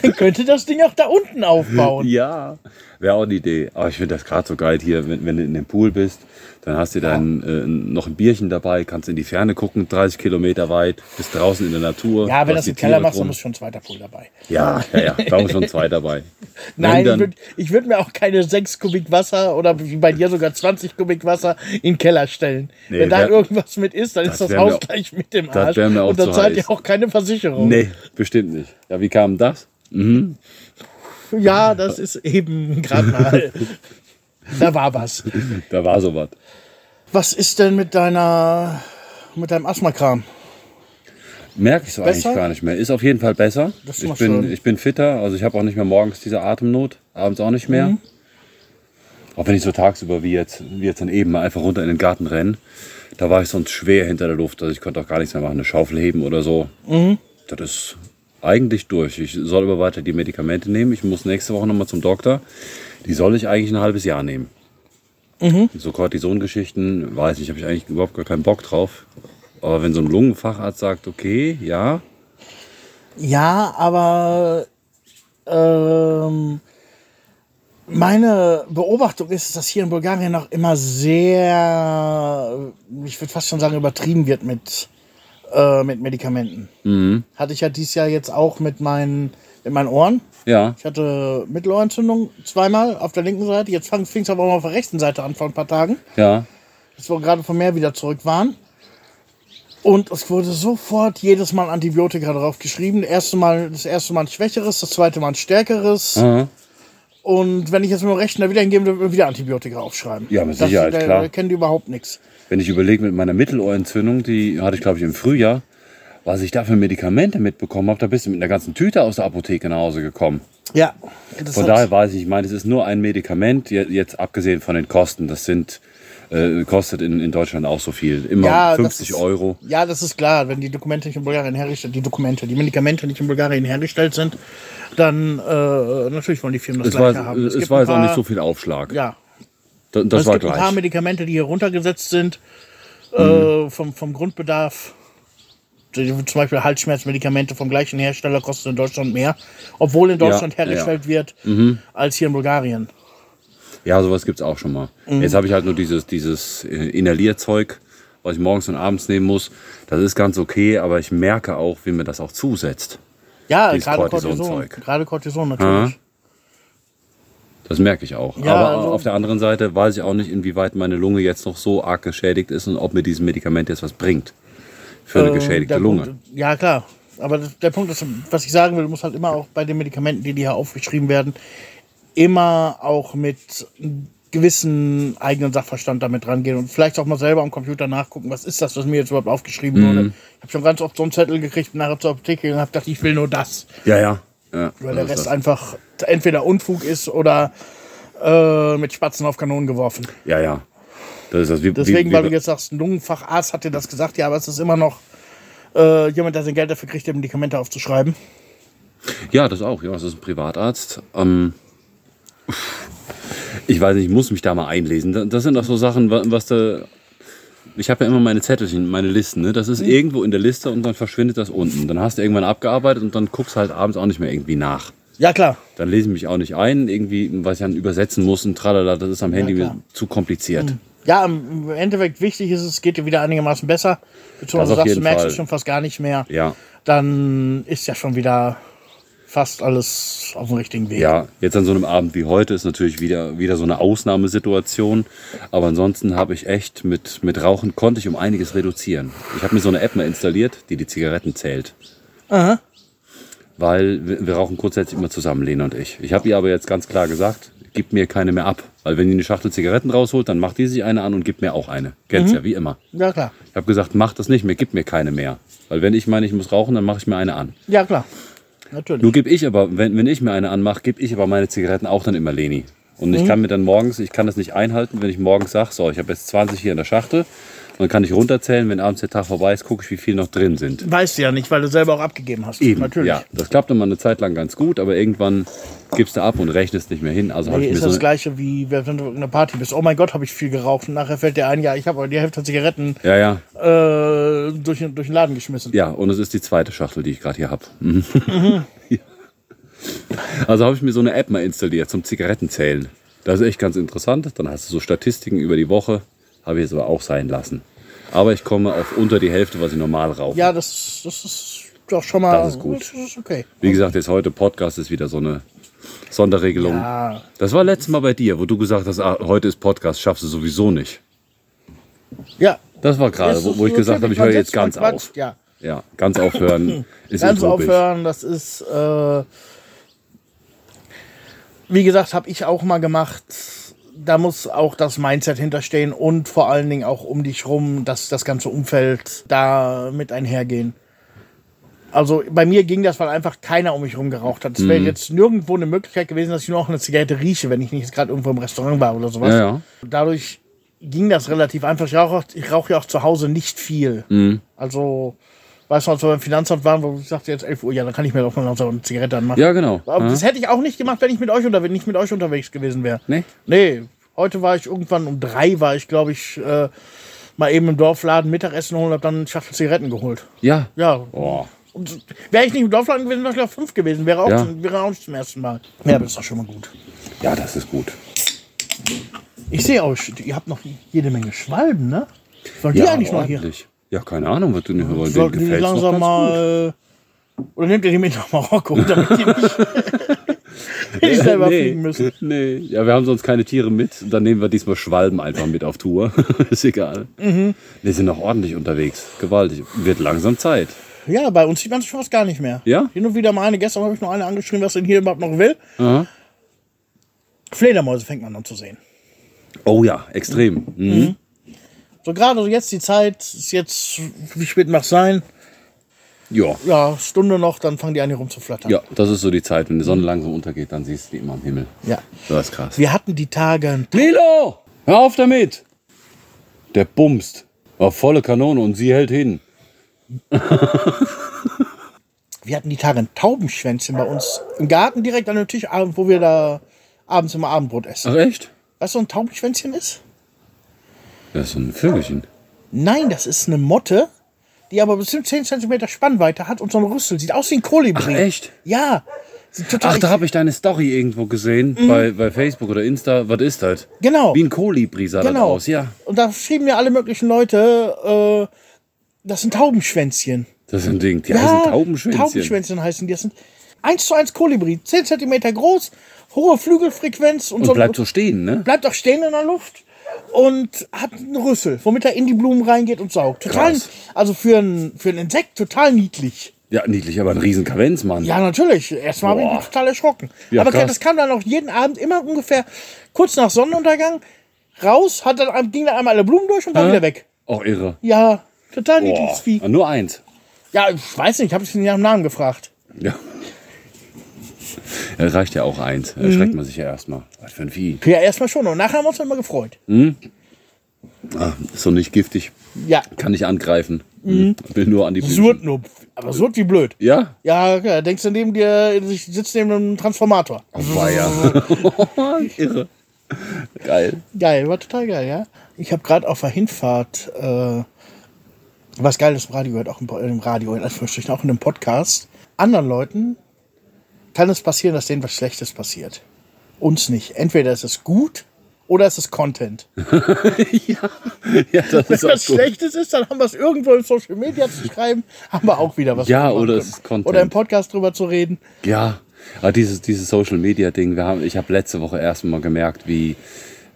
Dann könnte das Ding auch da unten aufbauen. Ja, wäre auch eine Idee. Aber ich finde das gerade so geil hier, wenn, wenn du in dem Pool bist, dann hast du dann äh, noch ein Bierchen dabei, kannst in die Ferne gucken, 30 Kilometer weit, bist draußen in der Natur. Ja, wenn hast das im Keller machst, dann muss schon ein zweiter Pool dabei. Ja, ja, ja, da muss schon zwei dabei. Nein, ich dann- würde ich würd mir auch keine 6 Kubik Wasser oder wie bei dir sogar 20 Kubik Wasser in den Keller stellen. Nee, Wenn da wär- irgendwas mit ist, dann ist das Haus gleich mit dem Arsch. Und dann zahlt ihr heiß. auch keine Versicherung. Nee, bestimmt nicht. Ja, wie kam das? Ja, das ist eben gerade mal. da war was. Da war sowas. Was ist denn mit deiner mit deinem Asthma-Kram? Merke ich so Besser? eigentlich gar nicht mehr. Ist auf jeden Fall besser. Das ich, bin, schön. ich bin fitter. Also ich habe auch nicht mehr morgens diese Atemnot, abends auch nicht mehr. Mhm. Auch wenn ich so tagsüber wie jetzt, wie jetzt dann eben mal einfach runter in den Garten renne, da war ich sonst schwer hinter der Luft. Also ich konnte auch gar nichts mehr machen, eine Schaufel heben oder so. Mhm. Das ist eigentlich durch. Ich soll aber weiter die Medikamente nehmen. Ich muss nächste Woche nochmal zum Doktor. Die soll ich eigentlich ein halbes Jahr nehmen. Mhm. So Cortison-Geschichten, weiß ich, habe ich eigentlich überhaupt gar keinen Bock drauf. Aber wenn so ein Lungenfacharzt sagt, okay, ja, Ja, aber ähm, meine Beobachtung ist, dass hier in Bulgarien noch immer sehr, ich würde fast schon sagen, übertrieben wird mit, äh, mit Medikamenten. Hatte ich ja dieses Jahr jetzt auch mit meinen, mit meinen Ohren. ja, Ich hatte Mittelohrentzündung zweimal auf der linken Seite. Jetzt fing es aber mal auf der rechten Seite an vor ein paar Tagen, ja, dass wir gerade vom Meer wieder zurück waren. Und es wurde sofort jedes Mal Antibiotika drauf geschrieben. Das erste Mal, das erste Mal ein schwächeres, das zweite Mal ein stärkeres. Aha. Und wenn ich jetzt mit dem Rechner wieder hingebe, dann wird wieder Antibiotika aufschreiben. Ja, mit Das- Sicherheit, da, klar. Da kennen die überhaupt nichts. Wenn ich überlege mit meiner Mittelohrentzündung, die hatte ich glaube ich im Frühjahr, was ich da für Medikamente mitbekommen habe, da bist du mit einer ganzen Tüte aus der Apotheke nach Hause gekommen. Ja. Das Von daher weiß ich, ich meine, es ist nur ein Medikament, je- jetzt abgesehen von den Kosten. Das sind, äh, kostet in, in Deutschland auch so viel. Immer Ja, das 50 ist- Euro. Ja, das ist klar. Wenn die Dokumente nicht in Bulgarien hergestellt, die Dokumente, die Medikamente nicht in Bulgarien hergestellt sind, dann äh, natürlich wollen die Firmen das Es war, Gleiche haben. es gibt war jetzt auch nicht so viel Aufschlag. Ja, Da- es das war gibt ein paar gleich. Medikamente, die hier runtergesetzt sind Mhm. äh, vom, vom Grundbedarf. Zum Beispiel Halsschmerzmedikamente vom gleichen Hersteller kosten in Deutschland mehr, obwohl in Deutschland Ja, Mhm. hergestellt wird, als hier in Bulgarien. Ja, sowas gibt's auch schon mal. Mhm. Jetzt habe ich halt nur dieses, dieses äh, Inhalierzeug, was ich morgens und abends nehmen muss. Das ist ganz okay, aber ich merke auch, wie mir das auch zusetzt. Ja, Dieses gerade Cortison. Gerade Cortison natürlich. Das merke ich auch. Ja, aber also- auf der anderen Seite weiß ich auch nicht, inwieweit meine Lunge jetzt noch so arg geschädigt ist und ob mir dieses Medikament jetzt was bringt. Für eine Äh, geschädigte Lunge. Punkt, ja, klar. Aber der Punkt ist, was ich sagen will, muss halt immer auch bei den Medikamenten, die hier aufgeschrieben werden, immer auch mit gewissen eigenen Sachverstand damit rangehen und vielleicht auch mal selber am Computer nachgucken, was ist das, was mir jetzt überhaupt aufgeschrieben Mhm. wurde. Ich habe schon ganz oft so einen Zettel gekriegt, bin nachher zur Apotheke und habe gedacht, ich will nur das, Ja, ja. Ja weil der Rest einfach entweder Unfug ist oder äh, mit Spatzen auf Kanonen geworfen. Ja, ja. Das ist das. Wie, Deswegen, wie, weil wie, du jetzt sagst, ein Lungenfacharzt hat dir das gesagt, ja, aber es ist immer noch äh, jemand, der sein Geld dafür kriegt, dir Medikamente aufzuschreiben. Ja, das auch. Ja, das ist ein Privatarzt. Ähm, ich weiß nicht, ich muss mich da mal einlesen. Da- Das sind auch so Sachen, wa- was da. Ich habe ja immer meine Zettelchen, meine Listen. Ne? Das ist Mhm. irgendwo in der Liste und dann verschwindet das unten. Dann hast du irgendwann abgearbeitet und dann guckst halt abends auch nicht mehr irgendwie nach. Ja, klar. Dann lese ich mich auch nicht ein, irgendwie, was ich dann übersetzen muss und tralala, das ist am Handy mir zu kompliziert. Ja, im Endeffekt wichtig ist, es geht dir wieder einigermaßen besser. Beziehungsweise sagst, du merkst Fall. es schon fast gar nicht mehr. Ja, Dann ist ja schon wieder fast alles auf dem richtigen Weg. ja. Jetzt an so einem Abend wie heute ist natürlich wieder, wieder so eine Ausnahmesituation. Aber ansonsten habe ich echt mit, mit Rauchen konnte ich um einiges reduzieren. Ich habe mir so eine App mal installiert, die die Zigaretten zählt. Aha. Weil wir, wir rauchen grundsätzlich immer zusammen, Lena und ich. Ich habe ihr aber jetzt ganz klar gesagt, gib mir keine mehr ab. Weil wenn die eine Schachtel Zigaretten rausholt, dann macht die sich eine an und gibt mir auch eine. Kennst ja, wie immer. Ja, klar. Ich habe gesagt, mach das nicht mehr, gib mir keine mehr. Weil wenn ich meine, ich muss rauchen, dann mache ich mir eine an. Ja, klar. Natürlich. Nur gebe ich aber, wenn, wenn ich mir eine anmache, gebe ich aber meine Zigaretten auch dann immer Leni. Und Mhm. ich kann mir dann morgens, ich kann das nicht einhalten, wenn ich morgens sage, so, ich habe jetzt 20 hier in der Schachtel. Dann kann ich runterzählen, wenn abends der Tag vorbei ist, gucke ich, wie viel noch drin sind. Weißt du ja nicht, weil du selber auch abgegeben hast. Eben, Natürlich. ja. Das klappt immer eine Zeit lang ganz gut, aber irgendwann gibst du ab und rechnest nicht mehr hin. Also Nee, ist so das gleiche wie wenn du auf einer Party bist. Oh mein Gott, habe ich viel geraucht. Und nachher fällt dir ein, ja, ich habe die Hälfte der Zigaretten Ja, ja, äh, durch, den- durch den Laden geschmissen. ja. Und es ist die zweite Schachtel, die ich gerade hier habe. Mhm. Ja. Also habe ich mir so eine App mal installiert zum Zigarettenzählen. Das ist echt ganz interessant. Dann hast du so Statistiken über die Woche. Habe ich jetzt aber auch sein lassen. Aber ich komme auf unter die Hälfte, was ich normal rauche. Ja, das, das ist doch schon mal. Das ist gut. Das ist okay. Wie gesagt, jetzt heute Podcast ist wieder so eine Sonderregelung. Ja. Das war letztes Mal bei dir, wo du gesagt hast, ah, heute ist Podcast, schaffst du sowieso nicht. Ja. Das war gerade, wo, wo ich gesagt habe, ich höre jetzt ganz auf. Ja. Ja, ganz aufhören ist Ganz utopisch. aufhören, das ist, äh, wie gesagt, habe ich auch mal gemacht. Da muss auch das Mindset hinterstehen und vor allen Dingen auch um dich rum, dass das ganze Umfeld da mit einhergehen. Also bei mir ging das, weil einfach keiner um mich rum geraucht hat. Es wäre jetzt nirgendwo eine Möglichkeit gewesen, dass ich nur noch eine Zigarette rieche, wenn ich nicht gerade irgendwo im Restaurant war oder sowas. Ja, ja. Dadurch ging das relativ einfach. Ich rauche, auch- ich rauche ja auch zu Hause nicht viel. Mhm. Also, weißt du, als wir beim Finanzamt waren, wo ich sagte, jetzt 11 Uhr, ja, dann kann ich mir doch mal langsam eine Zigarette anmachen. Ja, genau. Aber Ja. das hätte ich auch nicht gemacht, wenn ich mit euch unterwegs, nicht mit euch unterwegs gewesen wäre. Nee? Nee, heute war ich irgendwann um drei, war ich, glaube ich, äh, mal eben im Dorfladen Mittagessen holen und hab dann eine Schachtel Zigaretten geholt. Ja. Ja. Oh. Und wäre ich nicht im Dorfladen gewesen, wäre ich auf fünf gewesen. Wäre auch, Ja. zum, wäre auch nicht zum ersten Mal. Ja, aber ist doch schon mal gut. ja, das ist gut. Ich sehe auch, ihr habt noch jede Menge Schwalben, ne? Sollen die ja, eigentlich noch hier? Ja, keine Ahnung, was du nicht denen Sollten die langsam mal. Oder nehmt ihr die mit nach Marokko? Damit die nicht nicht selber fliegen müssen. Nee, ja, wir haben sonst keine Tiere mit. Dann nehmen wir diesmal Schwalben einfach mit auf Tour. ist egal. Mhm. Wir sind noch ordentlich unterwegs. Gewaltig. Wird langsam Zeit. Ja, bei uns sieht man schon was gar nicht mehr. Ja? Hin und wieder mal eine. Gestern habe ich noch eine angeschrieben, was denn hier überhaupt noch will. Aha. Fledermäuse fängt man an zu sehen. Oh ja, extrem. Mhm. So gerade so jetzt die Zeit, ist jetzt, wie spät mag es sein? Ja. Ja, Stunde noch, dann fangen die an hier rumzuflattern. Ja, das ist so die Zeit. Wenn die Sonne langsam untergeht, dann siehst du die immer am Himmel. ja. Das ist krass. Wir hatten die Tage, Milo! Hör auf damit! Der bumst. War volle Kanone und sie hält hin. wir hatten die Tage ein Taubenschwänzchen bei uns im Garten direkt an dem Tisch, wo wir da abends immer Abendbrot essen. Ach echt? Weißt du, was ein Taubenschwänzchen ist? Das ist ein Vögelchen. Nein, das ist eine Motte, die aber bestimmt 10 cm Spannweite hat und so ein Rüssel. Sieht aus wie ein Kolibri. Ach, echt? Ja. Ach, da habe ich deine Story irgendwo gesehen. Bei, bei Facebook oder Insta. Was ist das? Genau. Wie ein Kolibri sah das Genau. aus, ja. Und da schrieben mir alle möglichen Leute, äh, das sind Taubenschwänzchen. Das ein Ding. Die heißen Taubenschwänzchen. Taubenschwänzchen heißen die. Das sind 1 zu 1 Kolibri. 10 cm groß, hohe Flügelfrequenz und, Und so bleibt so stehen, ne? bleibt auch stehen in der Luft und hat einen Rüssel, womit er in die Blumen reingeht und saugt. Total, Krass. also für ein, für ein Insekt total niedlich. Ja, niedlich, aber ein Riesenkavenz, Mann. Ja, natürlich. Erstmal habe ich total erschrocken. Ja, Aber krass. das kam dann auch jeden Abend immer ungefähr kurz nach Sonnenuntergang raus, hat dann, ging dann einmal alle Blumen durch und war wieder weg. Auch irre. Ja, total niedliches Vieh. Ah, Nur eins. Ja, ich weiß nicht, ich habe ich ihn nach dem Namen gefragt. Ja. Ja, reicht ja auch eins. Mhm. erschreckt man sich ja erstmal. Was für ein Vieh. Ja, erstmal schon. Und nachher haben wir uns dann immer gefreut. Ah, ist doch nicht giftig. Ja, Kann nicht angreifen. Will nur an die Blüten. nur. Aber surd wie blöd. Ja? Ja, ja, denkst du neben dir, ich sitze neben einem Transformator. War ja. irre. Geil. Geil, war total geil, ja. Ich habe gerade auf der Hinfahrt äh, was Geiles im Radio gehört, auch im, im Radio, in Anführungsstrichen, auch in einem Podcast. Anderen Leuten kann es passieren, dass denen was Schlechtes passiert. Uns nicht. Entweder ist es gut oder es ist Content. Ja, das Wenn ist was gut. Schlechtes ist, dann haben wir es irgendwo in Social Media zu schreiben, haben wir auch wieder was. Ja, oder es ist Content. Oder im Podcast drüber zu reden. Ja, aber dieses, dieses Social Media Ding, wir haben, ich habe letzte Woche erst mal gemerkt, wie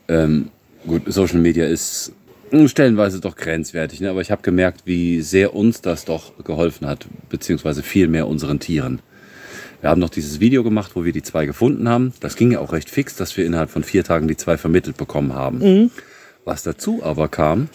ähm, gut, Social Media ist mh, stellenweise doch grenzwertig, ne? aber ich habe gemerkt, wie sehr uns das doch geholfen hat, beziehungsweise viel mehr unseren Tieren. Wir haben noch dieses Video gemacht, wo wir die zwei gefunden haben. Das ging ja auch recht fix, dass wir innerhalb von vier Tagen die zwei vermittelt bekommen haben. Was dazu aber kam,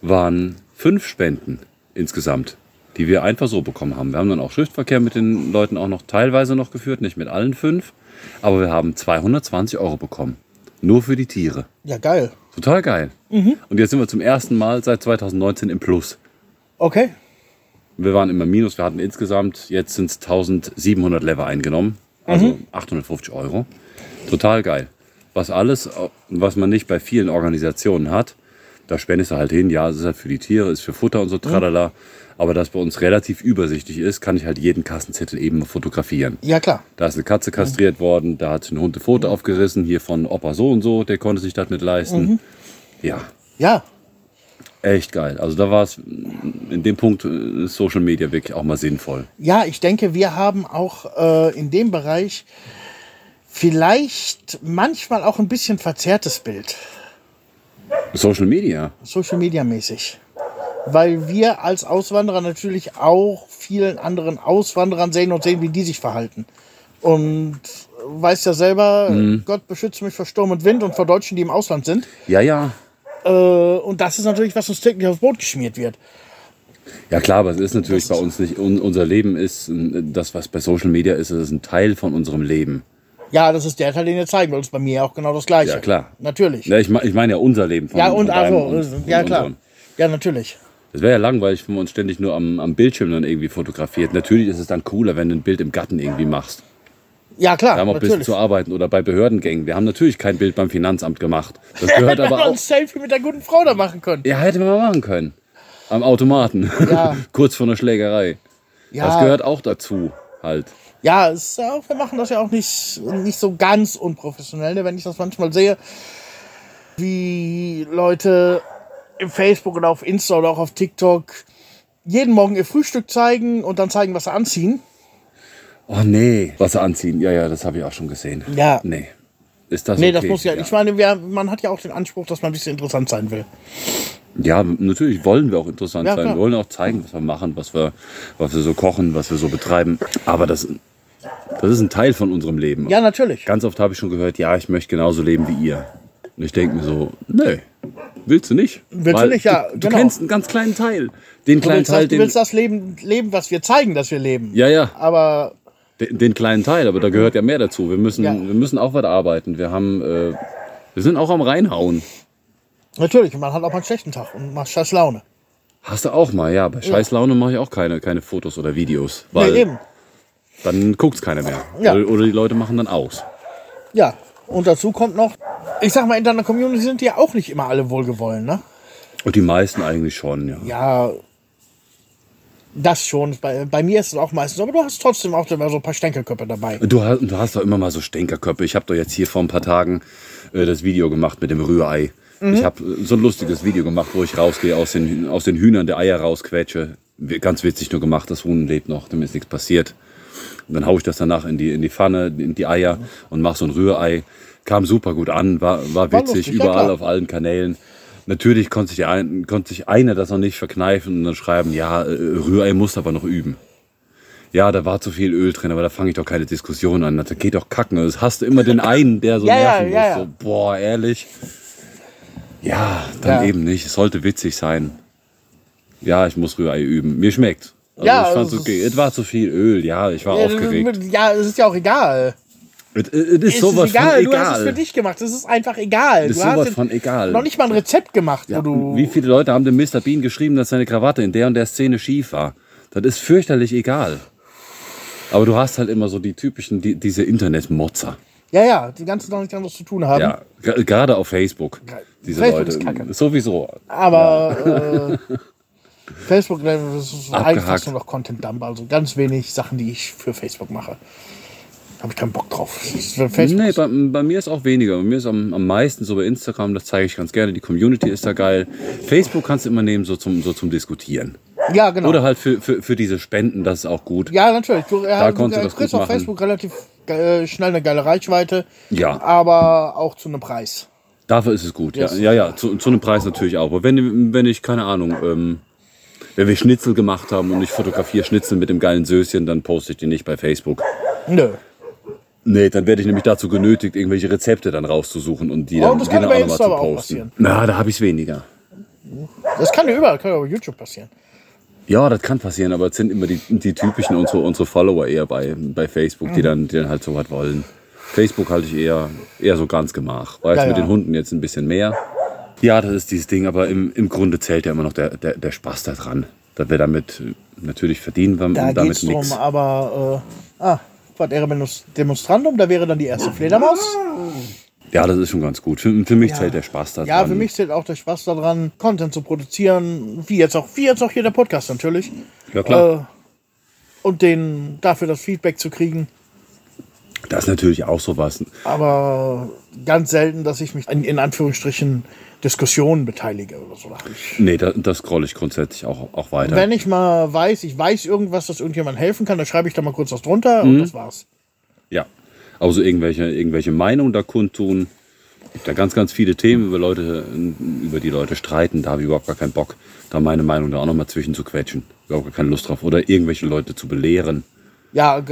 waren fünf Spenden insgesamt, die wir einfach so bekommen haben. Wir haben dann auch Schriftverkehr mit den Leuten auch noch teilweise noch geführt, nicht mit allen fünf, aber wir haben 220 Euro bekommen. Nur für die Tiere. Ja, geil. Total geil. Und jetzt sind wir zum ersten Mal seit 2019 im Plus. Okay. Wir waren immer Minus, wir hatten insgesamt, jetzt sind es 1700 Lever eingenommen, also 850 Euro. Total geil. Was alles, was man nicht bei vielen Organisationen hat, da spendest du halt hin, ja, es ist halt für die Tiere, ist für Futter und so, tralala. Aber das bei uns relativ übersichtlich ist, kann ich halt jeden Kassenzettel eben fotografieren. Ja, klar. Da ist eine Katze kastriert worden, da hat ein Hund ein Foto aufgerissen, hier von Opa so und so, der konnte sich das nicht leisten. Ja, Ja, echt geil. Also da war es in dem Punkt Social Media wirklich auch mal sinnvoll. Ja, ich denke, wir haben auch äh, in dem Bereich vielleicht manchmal auch ein bisschen verzerrtes Bild, Social Media. Social Media mäßig. Weil wir als Auswanderer natürlich auch vielen anderen Auswanderern sehen und sehen, wie die sich verhalten. Und weißt ja selber, Gott beschütze mich vor Sturm und Wind und vor Deutschen, die im Ausland sind. Ja, ja. Äh, und das ist natürlich, was uns täglich aufs Brot geschmiert wird. Ja klar, aber es ist natürlich bei uns nicht, un, unser Leben ist, äh, das was bei Social Media ist, das ist ein Teil von unserem Leben. Ja, das ist der Teil, den wir zeigen, weil es bei mir auch genau das Gleiche. Ja, klar. Natürlich. Ja, ich meine ich mein ja unser Leben. Von, Ja, und von deinem also, und- ja klar. unserem. Ja, natürlich. Es wäre ja langweilig, wenn man uns ständig nur am, am Bildschirm dann irgendwie fotografiert. Natürlich ist es dann cooler, wenn du ein Bild im Garten irgendwie machst. Ja, klar. Wir haben auch ein bisschen zu arbeiten oder bei Behördengängen. Wir haben natürlich kein Bild beim Finanzamt gemacht. Das gehört aber wir auch. ein Selfie mit der guten Frau da machen können. Ja, hätte man mal machen können. Am Automaten. Ja. Kurz vor einer Schlägerei. Ja, Das gehört auch dazu, halt. ja ist ja wir machen das ja auch nicht, nicht so ganz unprofessionell, ne? wenn ich das manchmal sehe, wie Leute im Facebook oder auf Insta oder auch auf TikTok jeden Morgen ihr Frühstück zeigen und dann zeigen, was sie anziehen. Oh nee. Wasser anziehen. Ja, ja, das habe ich auch schon gesehen. Ja. Nee. Ist das Nee, okay? das muss ja. Ich meine, wir, man hat ja auch den Anspruch, dass man ein bisschen interessant sein will. Ja, natürlich wollen wir auch interessant Ja, sein. klar. Wir wollen auch zeigen, was wir machen, was wir, was wir so kochen, was wir so betreiben. Aber das, das ist ein Teil von unserem Leben. Ja, natürlich. Ganz oft habe ich schon gehört, ja, ich möchte genauso leben wie ihr. Und ich denke mir so, nee, willst du nicht? Willst Weil du nicht, ja, Du, du genau. kennst einen ganz kleinen Teil. Den Du kleinen willst, Teil, das, du den, willst das Leben, leben, was wir zeigen, dass wir leben. ja, ja, Aber den, den kleinen Teil, aber da gehört ja mehr dazu. Wir müssen, Ja. wir müssen auch was arbeiten. Wir haben, äh, wir sind auch am Reinhauen. natürlich, man hat auch mal einen schlechten Tag und macht scheiß Laune. Hast du auch mal, ja. Bei Scheißlaune mache ich auch keine, keine Fotos oder Videos. Nee, Weil eben. dann guckt es keiner mehr. Ja. Oder, oder die Leute machen dann aus. Ja. Und dazu kommt noch, ich sag mal, in deiner Community sind die ja auch nicht immer alle wohlgewollen, ne? Und die meisten eigentlich schon, ja. Ja, das schon. Bei, bei mir ist es auch meistens, aber du hast trotzdem auch immer so ein paar Stänkerköpfe dabei. Du hast, du hast doch immer mal so Stänkerköpfe. Ich habe doch jetzt hier vor ein paar Tagen äh, das Video gemacht mit dem Rührei. Mhm. Ich habe so ein lustiges Video gemacht, wo ich rausgehe, aus den, aus den Hühnern der Eier rausquetsche. Ganz witzig nur gemacht, das Huhn lebt noch, dem ist nichts passiert. Und dann haue ich das danach in die, in die Pfanne, in die Eier und mache so ein Rührei. Kam super gut an, war, war War witzig, lustig, ja, überall klar. auf allen Kanälen. Natürlich konnte sich, ein, konnte sich einer das noch nicht verkneifen und dann schreiben, ja, äh, Rührei muss aber noch üben. Ja, da war zu viel Öl drin, aber da fange ich doch keine Diskussion an. Da geht doch kacken. Das hast du immer den einen, der so Ja, nerven ja, muss. ja. So, boah, ehrlich. Ja, dann eben nicht. Es sollte witzig sein. Ja, ich muss Rührei üben. Mir schmeckt. Also Ja, ich fand's es okay. Es war zu viel Öl. Ja, ich war aufgeregt. Ja, es ist ja auch egal. Es, ist sowas ist egal, von du hast es für egal. dich gemacht. Es ist einfach egal. Es ist du hast sowas jetzt von egal. noch nicht mal ein Rezept gemacht, Ja, wo du. Wie viele Leute haben dem Mr. Bean geschrieben, dass seine Krawatte in der und der Szene schief war? Das ist fürchterlich egal. Aber du hast halt immer so die typischen, die, diese Internetmotzer. Ja, ja, die ganzen Tag nichts anderes zu tun haben. Ja, gerade auf Facebook. Diese Facebook Leute. ist kacke. Sowieso. Aber äh, Facebook, ist fast nur noch Content Dump. Also ganz wenig Sachen, die ich für Facebook mache. Habe ich keinen Bock drauf. Nee, bei, bei mir ist auch weniger. Bei mir ist am, am meisten so bei Instagram, das zeige ich ganz gerne. Die Community ist da geil. Facebook kannst du immer nehmen, so zum, so zum Diskutieren. ja, genau. Oder halt für, für, für diese Spenden, das ist auch gut. ja, natürlich. Du, ja, du konntest du das kriegst gut auf machen. Facebook relativ äh, schnell eine geile Reichweite. Ja. Aber auch zu einem Preis. Dafür ist es gut. Ja, Yes. ja, ja zu, zu einem Preis natürlich auch. Aber wenn, wenn ich, keine Ahnung, ähm, wenn wir Schnitzel gemacht haben und ich fotografiere Schnitzel mit dem geilen Söschen, dann poste ich die nicht bei Facebook. Nö. Nee, dann werde ich nämlich dazu genötigt, irgendwelche Rezepte dann rauszusuchen und die Oh, dann, das die kann dann auch nochmal zu auch posten. passieren. Na, da habe ich es weniger. Das kann ja überall, kann ja auf YouTube passieren. Ja, das kann passieren, aber es sind immer die, die typischen unsere, unsere Follower eher bei, bei Facebook, Mhm. die, dann, die dann halt so was wollen. Facebook halte ich eher, eher so ganz gemach. War jetzt Ja, mit ja. den Hunden jetzt ein bisschen mehr. Ja, das ist dieses Ding, aber im, im Grunde zählt ja immer noch der, der, der Spaß daran. Dass wir damit äh, natürlich verdienen wir Da damit geht's drum, nichts. aber äh, ah, was wäre Demonst- Demonstrandum, da wäre dann die erste Fledermaus. Ja, das ist schon ganz gut. Für, für mich zählt der Spaß daran. Ja, für mich zählt auch der Spaß daran, Content zu produzieren, wie jetzt auch, wie jetzt auch hier der Podcast natürlich. Ja, klar. Äh, und den dafür das Feedback zu kriegen. Das ist natürlich auch sowas. Aber ganz selten, dass ich mich in, in Anführungsstrichen Diskussionen beteilige oder so. Ich, Nee, das, das scroll ich grundsätzlich auch, auch weiter. Wenn ich mal weiß, ich weiß irgendwas, dass irgendjemand helfen kann, dann schreibe ich da mal kurz was drunter Mhm. und das war's. Ja. Also irgendwelche, irgendwelche Meinungen da kundtun. Gibt da ganz, ganz viele Themen, über, Leute, über die Leute streiten. Da habe ich überhaupt gar keinen Bock, da meine Meinung da auch nochmal zwischen zu quetschen. Überhaupt gar keine Lust drauf. Oder irgendwelche Leute zu belehren. Ja,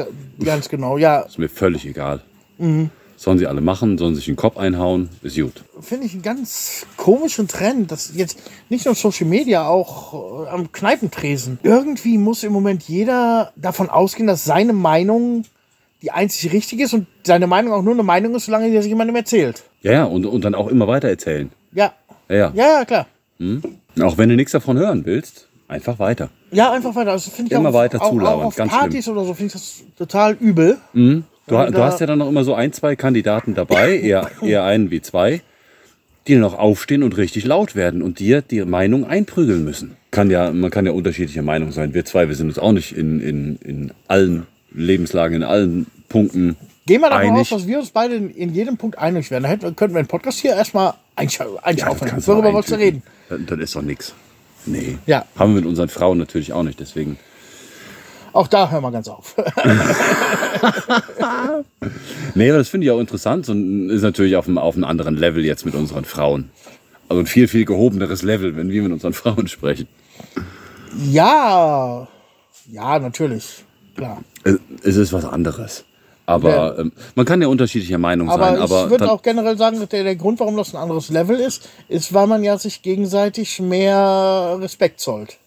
ganz genau. Ja, Ist mir völlig egal. Mhm. Sollen sie alle machen, sollen sich den Kopf einhauen, ist gut. finde ich einen ganz komischen Trend, dass jetzt nicht nur Social Media, auch äh, am Kneipentresen. Irgendwie muss im Moment jeder davon ausgehen, dass seine Meinung die einzig richtige ist und seine Meinung auch nur eine Meinung ist, solange er sich jemandem erzählt. Ja, ja, und, und dann auch immer weiter erzählen. Ja, Ja, ja. ja, ja, klar. Auch wenn du nichts davon hören willst, einfach weiter. Ja, einfach weiter. Also finde ich Immer auch, weiter auch, auch zulabern, auf ganz Partys oder so finde ich das total übel. Du, Ja, du hast ja dann noch immer so ein, zwei Kandidaten dabei, eher, eher einen wie zwei, die noch aufstehen und richtig laut werden und dir die Meinung einprügeln müssen. Kann ja, man kann ja unterschiedlicher Meinung sein. Wir zwei, wir sind uns auch nicht in, in, in allen Lebenslagen, in allen Punkten Gehen wir davon aus, dass wir uns beide in, in jedem Punkt einig werden. Da hätten, könnten wir den Podcast hier erstmal Ja, einschaufeln. du Worüber wolltest du reden? das ist doch nichts. Nee. Ja. Haben wir mit unseren Frauen natürlich auch nicht, deswegen. Auch da hören wir ganz auf. Nee, aber das finde ich auch interessant und ist natürlich auf einem, auf einem anderen Level jetzt mit unseren Frauen. Also ein viel, viel gehobeneres Level, wenn wir mit unseren Frauen sprechen. ja, ja, natürlich. Klar. Es- Es ist was anderes. Aber ähm, man kann ja unterschiedlicher Meinung Aber sein. ich Aber würde dann, auch generell sagen, dass der, der Grund, warum das ein anderes Level ist, ist, weil man ja sich gegenseitig mehr Respekt zollt.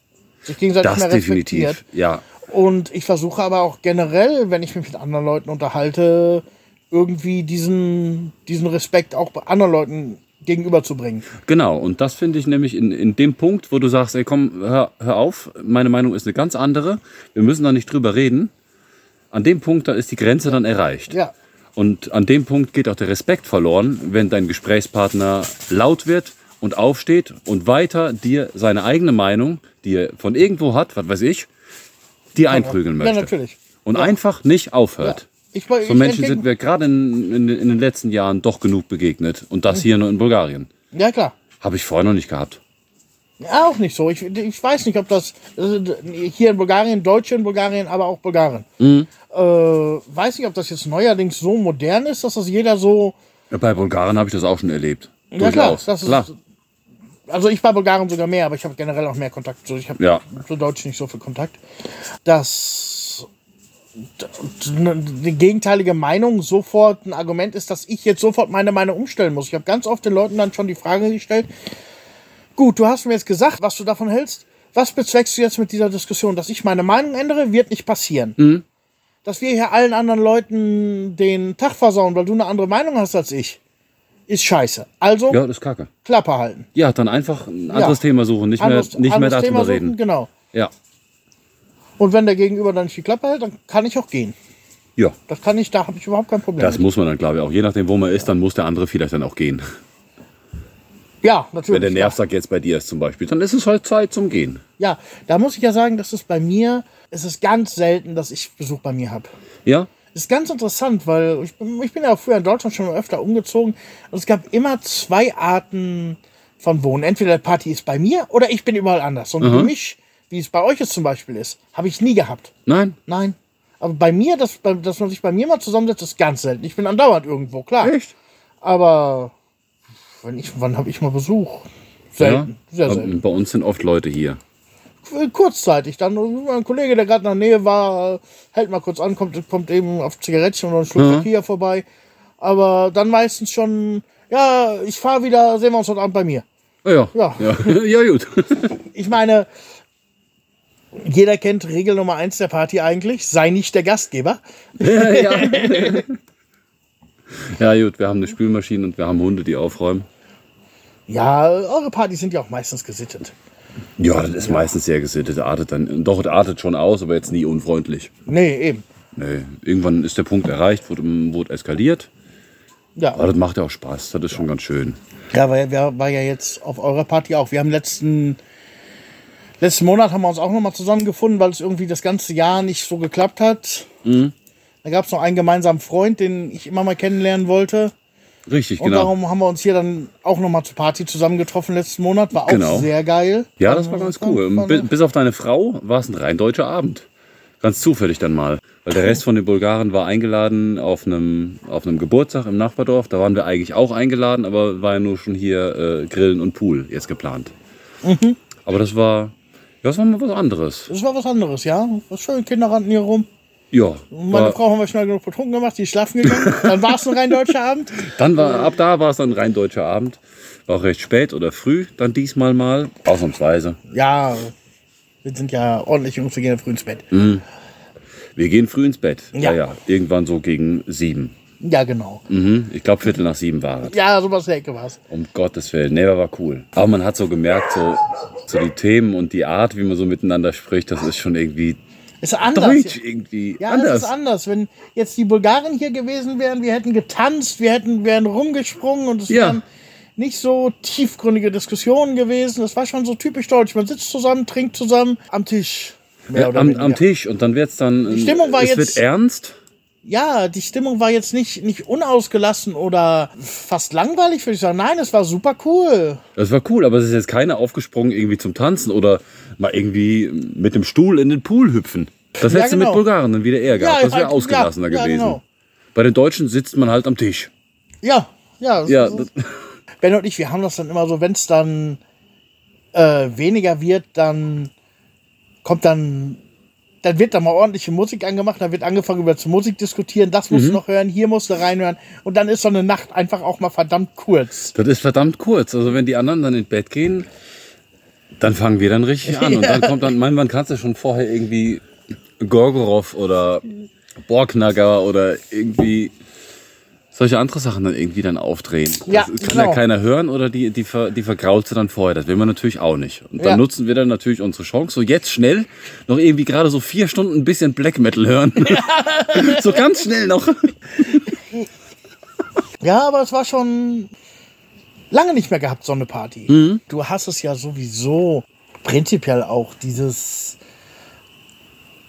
Sich gegenseitig das mehr respektiert. definitiv. Ja, Und ich versuche aber auch generell, wenn ich mich mit anderen Leuten unterhalte, irgendwie diesen, diesen Respekt auch bei anderen Leuten gegenüberzubringen. Genau, und das finde ich nämlich in, in dem Punkt, wo du sagst, ey komm, hör, hör auf, meine Meinung ist eine ganz andere, wir müssen da nicht drüber reden. An dem Punkt, da ist die Grenze dann erreicht. Ja, Und an dem Punkt geht auch der Respekt verloren, wenn dein Gesprächspartner laut wird und aufsteht und weiter dir seine eigene Meinung, die er von irgendwo hat, was weiß ich, dir einprügeln ja möchte. natürlich. Und einfach nicht aufhört. Ich, So ich Menschen entgegen- sind wir gerade in, in, in den letzten Jahren doch genug begegnet. Und das hier nur in Bulgarien. Ja, klar. Habe ich vorher noch nicht gehabt. Auch nicht so. Ich, ich weiß nicht, ob das äh, hier in Bulgarien, Deutsche in Bulgarien, aber auch Bulgaren. Mhm. Äh, weiß nicht, ob das jetzt neuerdings so modern ist, dass das jeder so. Ja, Bei Bulgaren habe ich das auch schon erlebt. Ja, klar, das ist- klar. Also ich bei Bulgaren sogar mehr, aber ich habe generell auch mehr Kontakt. So, ich habe Ja. zu Deutsch nicht so viel Kontakt. Dass d- die gegenteilige Meinung sofort ein Argument ist, dass ich jetzt sofort meine Meinung umstellen muss. Ich habe ganz oft den Leuten dann schon die Frage gestellt, gut, du hast mir jetzt gesagt, was du davon hältst. Was bezweckst du jetzt mit dieser Diskussion? Dass ich meine Meinung ändere, wird nicht passieren. Mhm. Dass wir hier allen anderen Leuten den Tag versauen, weil du eine andere Meinung hast als ich, ist scheiße. Also Ja, das ist kacke. Klappe halten. Ja, dann einfach ein anderes Ja. Thema suchen, nicht Anderes- mehr, nicht mehr darüber Thema suchen, reden. Genau. Ja. Und wenn der Gegenüber dann nicht die Klappe hält, dann kann ich auch gehen. Ja. Das kann ich, da habe ich überhaupt kein Problem. Das mit. muss man dann, glaube ich, auch. Je nachdem, wo man ist, dann muss der andere vielleicht dann auch gehen. Ja, Wenn natürlich. der Nervsack jetzt bei dir ist zum Beispiel, dann ist es halt Zeit zum Gehen. Ja, da muss ich ja sagen, dass es bei mir, es ist ganz selten, dass ich Besuch bei mir habe. Ja? Das ist ganz interessant, weil ich, bin- ich bin ja auch früher in Deutschland schon öfter umgezogen und es gab immer zwei Arten von Wohnen. Entweder die Party ist bei mir oder ich bin überall anders. Und für mich, wie es bei euch jetzt zum Beispiel ist, habe ich nie gehabt. Nein? Nein. Aber bei mir, dass, dass man sich bei mir mal zusammensetzt, ist ganz selten. Ich bin andauernd irgendwo, klar. Echt? Aber wenn ich, wann habe ich mal Besuch? Selten, sehr Aber selten. Bei uns sind oft Leute hier. Kurzzeitig. Dann ein Kollege, der gerade in der Nähe war, hält mal kurz an, kommt, kommt eben auf Zigarettchen oder ein Schluck Mhm. Verkehr vorbei. Aber dann meistens schon, ja, ich fahre wieder, sehen wir uns heute Abend bei mir. Ah Ja. Ja. Ja, ja gut. Ich meine, jeder kennt Regel Nummer eins der Party eigentlich, sei nicht der Gastgeber. ja. ja, gut, wir haben eine Spülmaschine und wir haben Hunde, die aufräumen. Ja, eure Partys sind ja auch meistens gesittet. Ja, das ist meistens sehr gesittet. Artet dann, doch, es artet schon aus, aber jetzt nie unfreundlich. Nee, eben. Nee, irgendwann ist der Punkt erreicht, wurde, wurde eskaliert. Ja, Aber das macht ja auch Spaß. Das ist schon ganz schön. Ja, war, war, war ja jetzt auf eurer Party auch. Wir haben letzten, letzten Monat haben wir uns auch nochmal zusammengefunden, weil es irgendwie das ganze Jahr nicht so geklappt hat. Mhm. Da gab es noch einen gemeinsamen Freund, den ich immer mal kennenlernen wollte. Richtig, Und genau. darum haben wir uns hier dann auch nochmal zur Party zusammengetroffen letzten Monat. War auch Genau. sehr geil. Ja, das war ganz cool. Und bi- Bis auf deine Frau war es ein rein deutscher Abend. Ganz zufällig dann mal. Weil der Rest von den Bulgaren war eingeladen auf einem, auf einem Geburtstag im Nachbardorf. Da waren wir eigentlich auch eingeladen, aber war ja nur schon hier äh, Grillen und Pool jetzt geplant. Mhm. Aber das war, ja, das war mal was anderes. Das war was anderes, ja. Was schön, Kinder rannten hier rum. Ja, meine war, Frau haben wir schnell genug betrunken gemacht, die ist schlafen gegangen. dann war es ein rein deutscher Abend. dann war, ab da war es dann ein rein deutscher Abend. War auch recht spät oder früh, dann diesmal mal. Ausnahmsweise. Ja, wir sind ja ordentlich Jungs, wir gehen ja früh ins Bett. Wir gehen früh ins Bett. Ja. ja, ja. Irgendwann so gegen sieben. Ja, genau. Mhm. Ich glaube, Viertel nach sieben war es. Ja, sowas der Ecke war's. Um Gottes Willen. Nee, aber war cool. Aber man hat so gemerkt, so, so die Themen und die Art, wie man so miteinander spricht, das ist schon irgendwie Ist anders. deutsch irgendwie. Ja, anders. ist anders. Wenn jetzt die Bulgaren hier gewesen wären, wir hätten getanzt, wir hätten wären rumgesprungen und es Ja. wären nicht so tiefgründige Diskussionen gewesen. Das war schon so typisch deutsch. Man sitzt zusammen, trinkt zusammen am Tisch. Ja, oder am, am Tisch und dann wird's dann. Die Stimmung war es jetzt- wird ernst. Ja, die Stimmung war jetzt nicht, nicht unausgelassen oder fast langweilig, würde ich sagen. Nein, es war super cool. Das war cool, aber es ist jetzt keiner aufgesprungen irgendwie zum Tanzen oder mal irgendwie mit dem Stuhl in den Pool hüpfen. Das Ja, hättest du genau. mit Bulgaren dann wieder eher gehabt. Ja, das wäre halt, ausgelassener ja, gewesen. genau. Bei den Deutschen sitzt man halt am Tisch. Ja, ja. Ja, ist- das, Ben und ich, wir haben das dann immer so, wenn es dann äh, weniger wird, dann kommt dann, dann wird da mal ordentliche Musik angemacht, dann wird angefangen über zu Musik diskutieren, das musst Mhm. du noch hören, hier musst du reinhören und dann ist so eine Nacht einfach auch mal verdammt kurz. das ist verdammt kurz. Also wenn die anderen dann ins Bett gehen, dann fangen wir dann richtig an. Und dann kommt dann, mein, man kannst du schon vorher irgendwie Gorgorov oder Borknagger oder irgendwie solche andere Sachen dann irgendwie dann aufdrehen. Ja, das kann genau. ja keiner hören oder die, die, ver, die vergrault sie dann vorher. Das will man natürlich auch nicht. Und dann Ja. nutzen wir dann natürlich unsere Chance. So jetzt schnell noch irgendwie gerade so vier Stunden ein bisschen Black Metal hören. so ganz schnell noch. Ja, aber es war schon lange nicht mehr gehabt, so eine Party. Mhm. Du hast es ja sowieso prinzipiell auch dieses,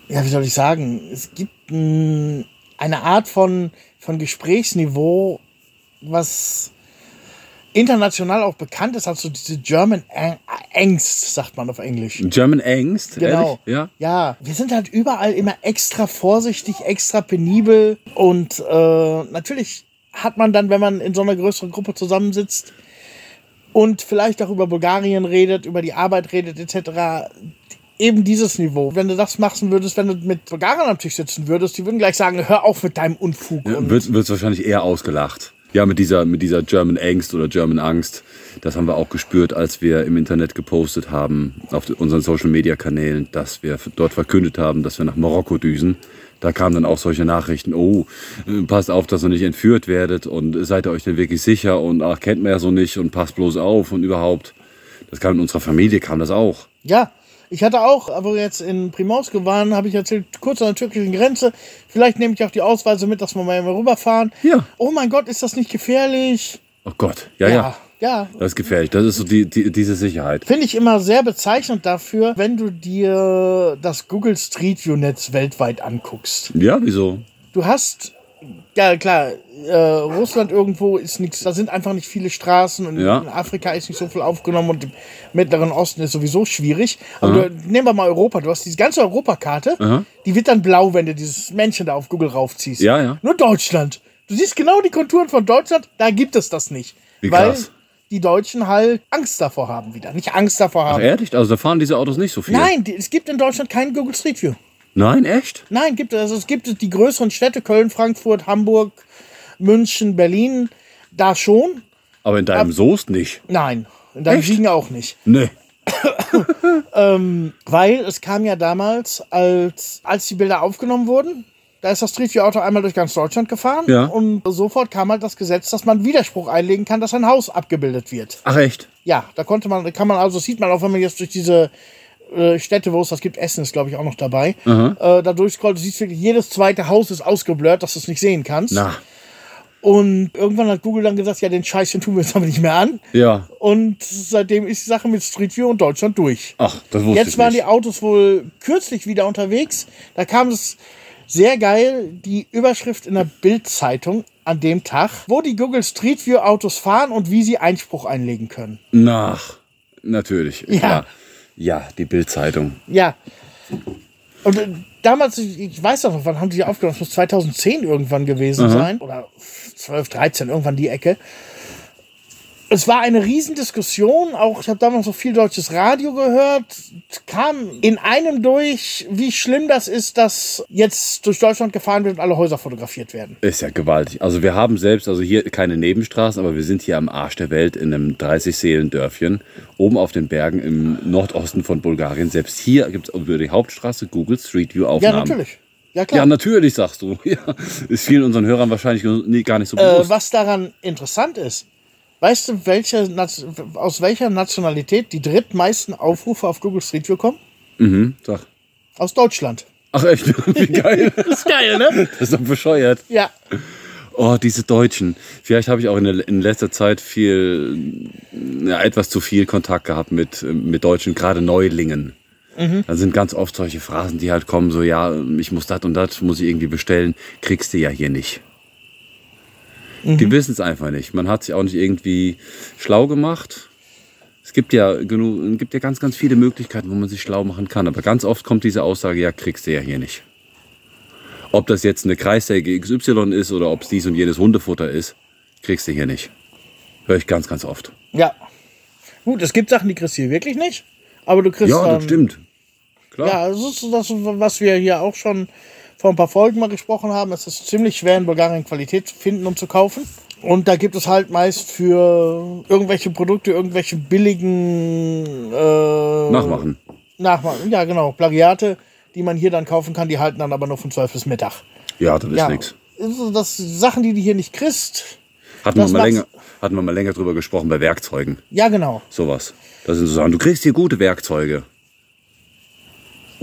ja, wie soll ich sagen, es gibt mh, eine Art von, von Gesprächsniveau, was international auch bekannt ist, also diese German Ang- Angst, sagt man auf Englisch. German Angst. Genau. Ehrlich? Ja. Ja, wir sind halt überall immer extra vorsichtig, extra penibel und äh, natürlich hat man dann, wenn man in so einer größeren Gruppe zusammensitzt und vielleicht auch über Bulgarien redet, über die Arbeit redet etc., eben dieses Niveau. Wenn du das machen würdest, wenn du mit Bulgarien am Tisch sitzen würdest, die würden gleich sagen, hör auf mit deinem Unfug. Ja, wird es wahrscheinlich eher ausgelacht. Ja, mit dieser, mit dieser German Angst oder German Angst. Das haben wir auch gespürt, als wir im Internet gepostet haben, auf unseren Social Media Kanälen, dass wir dort verkündet haben, dass wir nach Marokko düsen. Da kamen dann auch solche Nachrichten, oh, äh, passt auf, dass ihr nicht entführt werdet und seid ihr euch denn wirklich sicher und ach, kennt man ja so nicht und passt bloß auf und überhaupt. Das kam in unserer Familie, kam das auch. Ja, ich hatte auch, aber wir jetzt in Primorsko waren, habe ich erzählt, kurz an der türkischen Grenze. Vielleicht nehme ich auch die Ausweise mit, dass wir mal rüberfahren. Ja. Oh mein Gott, ist das nicht gefährlich? Oh Gott, ja, ja. ja. ja. Das ist gefährlich. Das ist so die, die, diese Sicherheit. Finde ich immer sehr bezeichnend dafür, wenn du dir das Google Street View Netz weltweit anguckst. Ja, wieso? Du hast, ja klar, äh, Russland irgendwo ist nichts, da sind einfach nicht viele Straßen und Ja. in Afrika ist nicht so viel aufgenommen und im Mittleren Osten ist sowieso schwierig. Aber du, nehmen wir mal Europa, du hast diese ganze Europakarte, Aha. die wird dann blau, wenn du dieses Männchen da auf Google raufziehst. Ja, ja. Nur Deutschland. Du siehst genau die Konturen von Deutschland, da gibt es das nicht. Wie weil krass. die Deutschen halt Angst davor haben wieder. Nicht Angst davor Ach, haben. ehrlich? Also da fahren diese Autos nicht so viel? Nein, die, es gibt in Deutschland keinen Google Street View. Nein, echt? Nein, gibt es. Also es gibt die größeren Städte, Köln, Frankfurt, Hamburg, München, Berlin, da schon. Aber in deinem Soest nicht. Nein, in deinem Echt? Siegen auch nicht. Nee. Weil es kam ja damals, als, als die Bilder aufgenommen wurden, da ist das Street View Auto einmal durch ganz Deutschland gefahren. Ja. Und sofort kam halt das Gesetz, dass man Widerspruch einlegen kann, dass ein Haus abgebildet wird. Ach echt? Ja, da konnte man, kann man also, sieht man auch, wenn man jetzt durch diese äh, Städte, wo es das gibt, Essen ist, glaube ich, auch noch dabei, äh, da durchscrollt, du siehst wirklich, jedes zweite Haus ist ausgeblurrt, dass du es nicht sehen kannst. Na, Und irgendwann hat Google dann gesagt, ja, den Scheiß, den tun wir jetzt aber nicht mehr an. ja. Und seitdem ist die Sache mit Street View und Deutschland durch. Ach, das wusste Jetzt ich waren nicht. die Autos wohl kürzlich wieder unterwegs. Da kam es sehr geil, die Überschrift in der Bild-Zeitung an dem Tag, wo die Google Street View Autos fahren und wie sie Einspruch einlegen können. Nach. Natürlich. Ja. Klar. Ja, die Bildzeitung. Ja. Und äh, damals, ich, weiß noch, wann haben die die aufgenommen? Das muss 2010 irgendwann gewesen sein. Oder 12, 13, irgendwann die Ecke. Es war eine Riesendiskussion, auch ich habe damals noch viel deutsches Radio gehört, kam in einem durch, wie schlimm das ist, dass jetzt durch Deutschland gefahren wird und alle Häuser fotografiert werden. Ist ja gewaltig. Also wir haben selbst, also hier keine Nebenstraßen, aber wir sind hier am Arsch der Welt in einem 30-Seelen-Dörfchen, oben auf den Bergen im Nordosten von Bulgarien. Selbst hier gibt es über die Hauptstraße Google Street View Ja, Aufnahmen. natürlich. Ja, klar. Ja, natürlich, sagst du. Ja, ist vielen unseren Hörern wahrscheinlich gar nicht so Äh, bewusst. was daran interessant ist, weißt du, welche, aus welcher Nationalität die drittmeisten Aufrufe auf Google Street View kommen? mhm, sag. Aus Deutschland. Ach echt, wie geil. Das ist geil, ne? Das ist doch bescheuert. Ja. Oh, diese Deutschen. Vielleicht habe ich auch in, der, in letzter Zeit viel, ja, etwas zu viel Kontakt gehabt mit, mit Deutschen, gerade Neulingen. Da sind ganz oft solche Phrasen, die halt kommen, so, ja, ich muss das und das, muss ich irgendwie bestellen, kriegst du ja hier nicht. Die wissen es einfach nicht. Man hat sich auch nicht irgendwie schlau gemacht. Es gibt ja genug, es gibt ja ganz, ganz viele Möglichkeiten, wo man sich schlau machen kann. Aber ganz oft kommt diese Aussage, ja, kriegst du ja hier nicht. Ob das jetzt eine Kreissäge XY ist oder ob es dies und jenes Hundefutter ist, kriegst du hier nicht. Höre ich ganz, ganz oft. Ja. Gut, es gibt Sachen, die kriegst du hier wirklich nicht. Aber du kriegst Ja, das stimmt. Klar. Ja, das ist das, was wir hier auch schon vor ein paar Folgen mal gesprochen haben. Es ist ziemlich schwer in Bulgarien Qualität zu finden und zu kaufen. Und da gibt es halt meist für irgendwelche Produkte, irgendwelche billigen äh, Nachmachen. Nachmachen. Ja, genau. Plagiate, die man hier dann kaufen kann, die halten dann aber nur von 12 bis Mittag. Ja, das ist Ja, nix. also das Sachen, die du hier nicht kriegst. Hatten wir, mal länger, hatten wir mal länger drüber gesprochen bei Werkzeugen. Ja, genau. Sowas. Das sind so Sachen. Du kriegst hier gute Werkzeuge.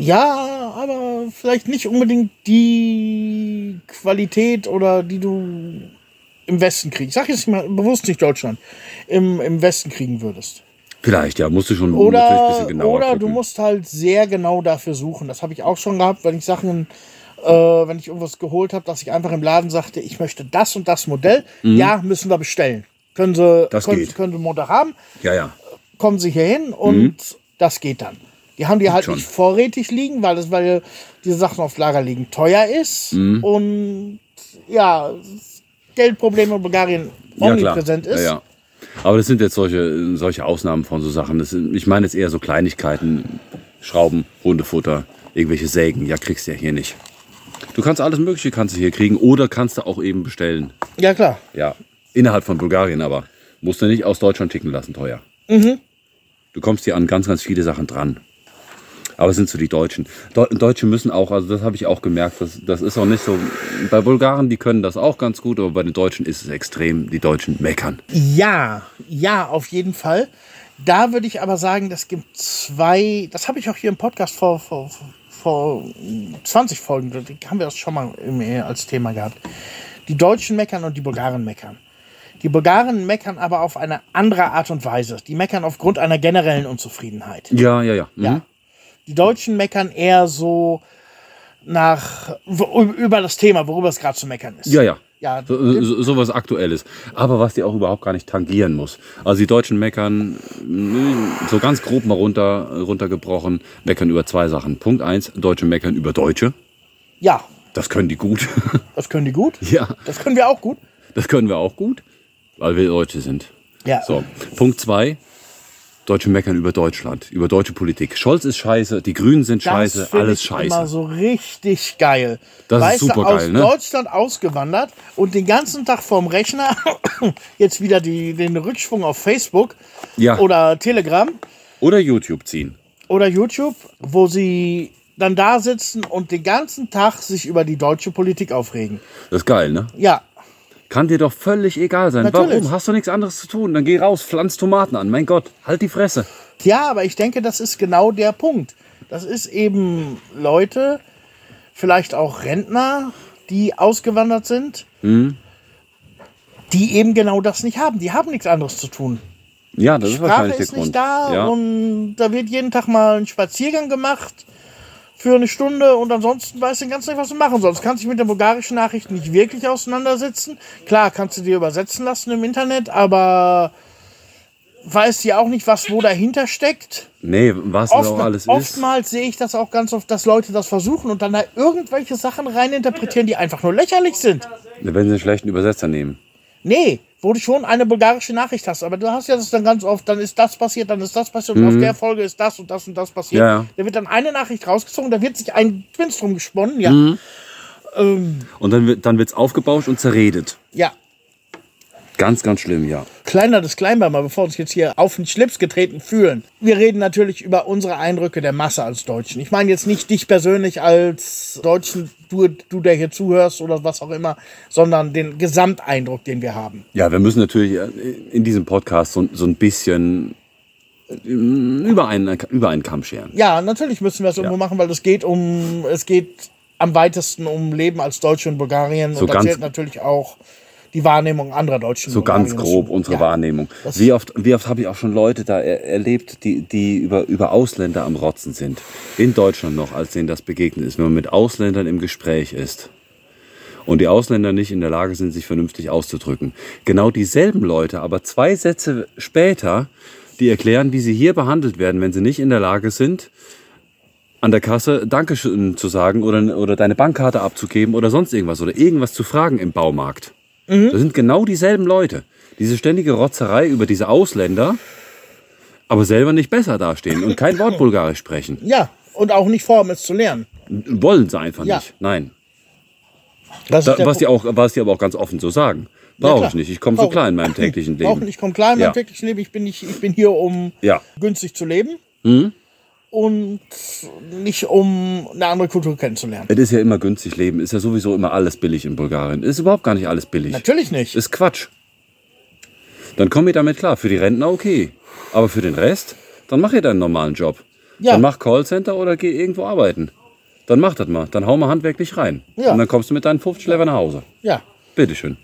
Ja, aber vielleicht nicht unbedingt die Qualität oder die du im Westen kriegst. Sag jetzt mal bewusst nicht Deutschland. Im, im Westen kriegen würdest. Vielleicht, ja, musst du schon natürlich ein Oder, bisschen genauer oder du gucken. musst halt sehr genau dafür suchen. Das habe ich auch schon gehabt, wenn ich Sachen, äh, wenn ich irgendwas geholt habe, dass ich einfach im Laden sagte, ich möchte das und das Modell. Ja, müssen wir bestellen. Können Sie, Mhm. Das können, geht. können Sie Montag haben Ja, ja. kommen sie hier hin und das geht dann. Die haben die halt schon. nicht vorrätig liegen, weil es, weil diese Sachen auf Lager liegen, teuer ist und ja, das Geldproblem in Bulgarien Ja, omnipräsent ist. Ja, ja. Aber das sind jetzt solche, solche Ausnahmen von so Sachen. Das sind, ich meine jetzt eher so Kleinigkeiten. Schrauben, Hundefutter, irgendwelche Sägen. Ja, kriegst du ja hier nicht. Du kannst alles Mögliche kannst du hier kriegen oder kannst du auch eben bestellen. Ja, klar. Ja, innerhalb von Bulgarien aber. Musst du nicht aus Deutschland schicken lassen, teuer. Du kommst hier an ganz, ganz viele Sachen dran. Aber es sind so die Deutschen. Deu Deutsche müssen auch, also das habe ich auch gemerkt, das, das ist auch nicht so. Bei Bulgaren, die können das auch ganz gut, aber bei den Deutschen ist es extrem. Die Deutschen meckern. Ja, ja, auf jeden Fall. Da würde ich aber sagen, das gibt zwei, das habe ich auch hier im Podcast vor, vor, vor 20 Folgen, da haben wir das schon mal als Thema gehabt. Die Deutschen meckern und die Bulgaren meckern. Die Bulgaren meckern aber auf eine andere Art und Weise. Die meckern aufgrund einer generellen Unzufriedenheit. Ja, ja, ja. Mhm. Ja. Die Deutschen meckern eher so nach über das Thema, worüber es gerade zu meckern ist. Ja, ja. Ja, So, so, so was Aktuelles. Aber was die auch überhaupt gar nicht tangieren muss. Also die Deutschen meckern, mh, so ganz grob mal runter, runtergebrochen, meckern über zwei Sachen. Punkt eins, Deutsche meckern über Deutsche. ja, Das können die gut. das können die gut. ja, Das können wir auch gut. das können wir auch gut, weil wir Deutsche sind. Ja. So, Punkt zwei, Deutsche meckern über Deutschland, über deutsche Politik. Scholz ist scheiße, die Grünen sind Das scheiße, alles ich scheiße. Immer so richtig geil. Das ist weißt du, supergeil, aus ne? Deutschland ausgewandert und den ganzen Tag vorm Rechner jetzt wieder die, den Rückschwung auf Facebook Ja. oder Telegram Oder YouTube ziehen. oder YouTube, wo sie dann da sitzen und den ganzen Tag sich über die deutsche Politik aufregen. Das ist geil, ne? Ja, Kann dir doch völlig egal sein. Natürlich. Warum? Hast du nichts anderes zu tun? Dann geh raus, pflanz Tomaten an. Mein Gott, halt die Fresse. Ja, aber ich denke, das ist genau der Punkt. Das ist eben Leute, vielleicht auch Rentner, die ausgewandert sind, Mhm. die eben genau das nicht haben. Die haben nichts anderes zu tun. Ja, das ist Sprache wahrscheinlich der ist nicht Grund. da ja. und da wird jeden Tag mal ein Spaziergang gemacht für eine Stunde und ansonsten weißt du ganz nicht, was du machen sollst. Kannst dich mit der bulgarischen Nachricht nicht wirklich auseinandersetzen. Klar, kannst du dir übersetzen lassen im Internet, aber weißt ja auch nicht, was wo dahinter steckt. nee, was Oft, das auch alles ist. oftmals sehe ich das auch ganz oft, dass Leute das versuchen und dann da irgendwelche Sachen reininterpretieren, die einfach nur lächerlich sind. Wenn sie einen schlechten Übersetzer nehmen. Nee, wo du schon eine bulgarische Nachricht hast, aber du hast ja das dann ganz oft, dann ist das passiert, dann ist das passiert und auf der Folge ist das und das und das passiert. Mhm. Ja. Da wird dann eine Nachricht rausgezogen, da wird sich ein Twins drum gesponnen, ja. Mhm. Und dann wird dann wird's aufgebauscht und zerredet. Ja. Ganz, ganz schlimm, ja. Kleiner Disclaimer mal, bevor wir uns jetzt hier auf den Schlips getreten fühlen. Wir reden natürlich über unsere Eindrücke der Masse als Deutschen. Ich meine jetzt nicht dich persönlich als Deutschen, du, du der hier zuhörst oder was auch immer, sondern den Gesamteindruck, den wir haben. Ja, wir müssen natürlich äh, in diesem Podcast so, so ein bisschen äh, über einen, über einen Kamm scheren. Ja, natürlich müssen wir es irgendwo Ja. machen, weil es geht um, es geht am weitesten um Leben als Deutsche in Bulgarien So und da ganz- zählt natürlich auch die Wahrnehmung anderer Deutschen. So ganz grob unsere ja. Wahrnehmung. Das- Wie oft, wie oft habe ich auch schon Leute da er, erlebt, die, die über, über Ausländer am Rotzen sind. In Deutschland noch, als denen das begegnet ist. Wenn man mit Ausländern im Gespräch ist und die Ausländer nicht in der Lage sind, sich vernünftig auszudrücken. Genau dieselben Leute, aber zwei Sätze später, die erklären, wie sie hier behandelt werden, wenn sie nicht in der Lage sind, an der Kasse Dankeschön zu sagen oder, oder deine Bankkarte abzugeben oder sonst irgendwas oder irgendwas zu fragen im Baumarkt. Das sind genau dieselben Leute. Diese ständige Rotzerei über diese Ausländer, aber selber nicht besser dastehen und kein Wort Bulgarisch sprechen. Ja, und auch nicht vorhaben, es zu lernen. Wollen sie einfach Ja. nicht. Nein. Das Da, was, die auch, was die aber auch ganz offen so sagen. Ja, Brauche klar. ich nicht. Ich komme so klar in meinem täglichen Leben. ich komme klar in meinem Ja. täglichen Leben. Ich bin, nicht, ich bin hier, um Ja. günstig zu leben Mhm. Und nicht um eine andere Kultur kennenzulernen. Es ist ja immer günstig leben. Ist ja sowieso immer alles billig in Bulgarien. Ist überhaupt gar nicht alles billig. Natürlich nicht. Ist Quatsch. Dann komm ihr damit klar. Für die Rentner okay. Aber für den Rest, dann mach ihr deinen normalen Job. Ja. Dann mach Callcenter oder geh irgendwo arbeiten. Dann mach das mal. Dann hau mal handwerklich rein. Ja. Und dann kommst du mit deinen 50 Lever nach Hause. Ja. Bitteschön.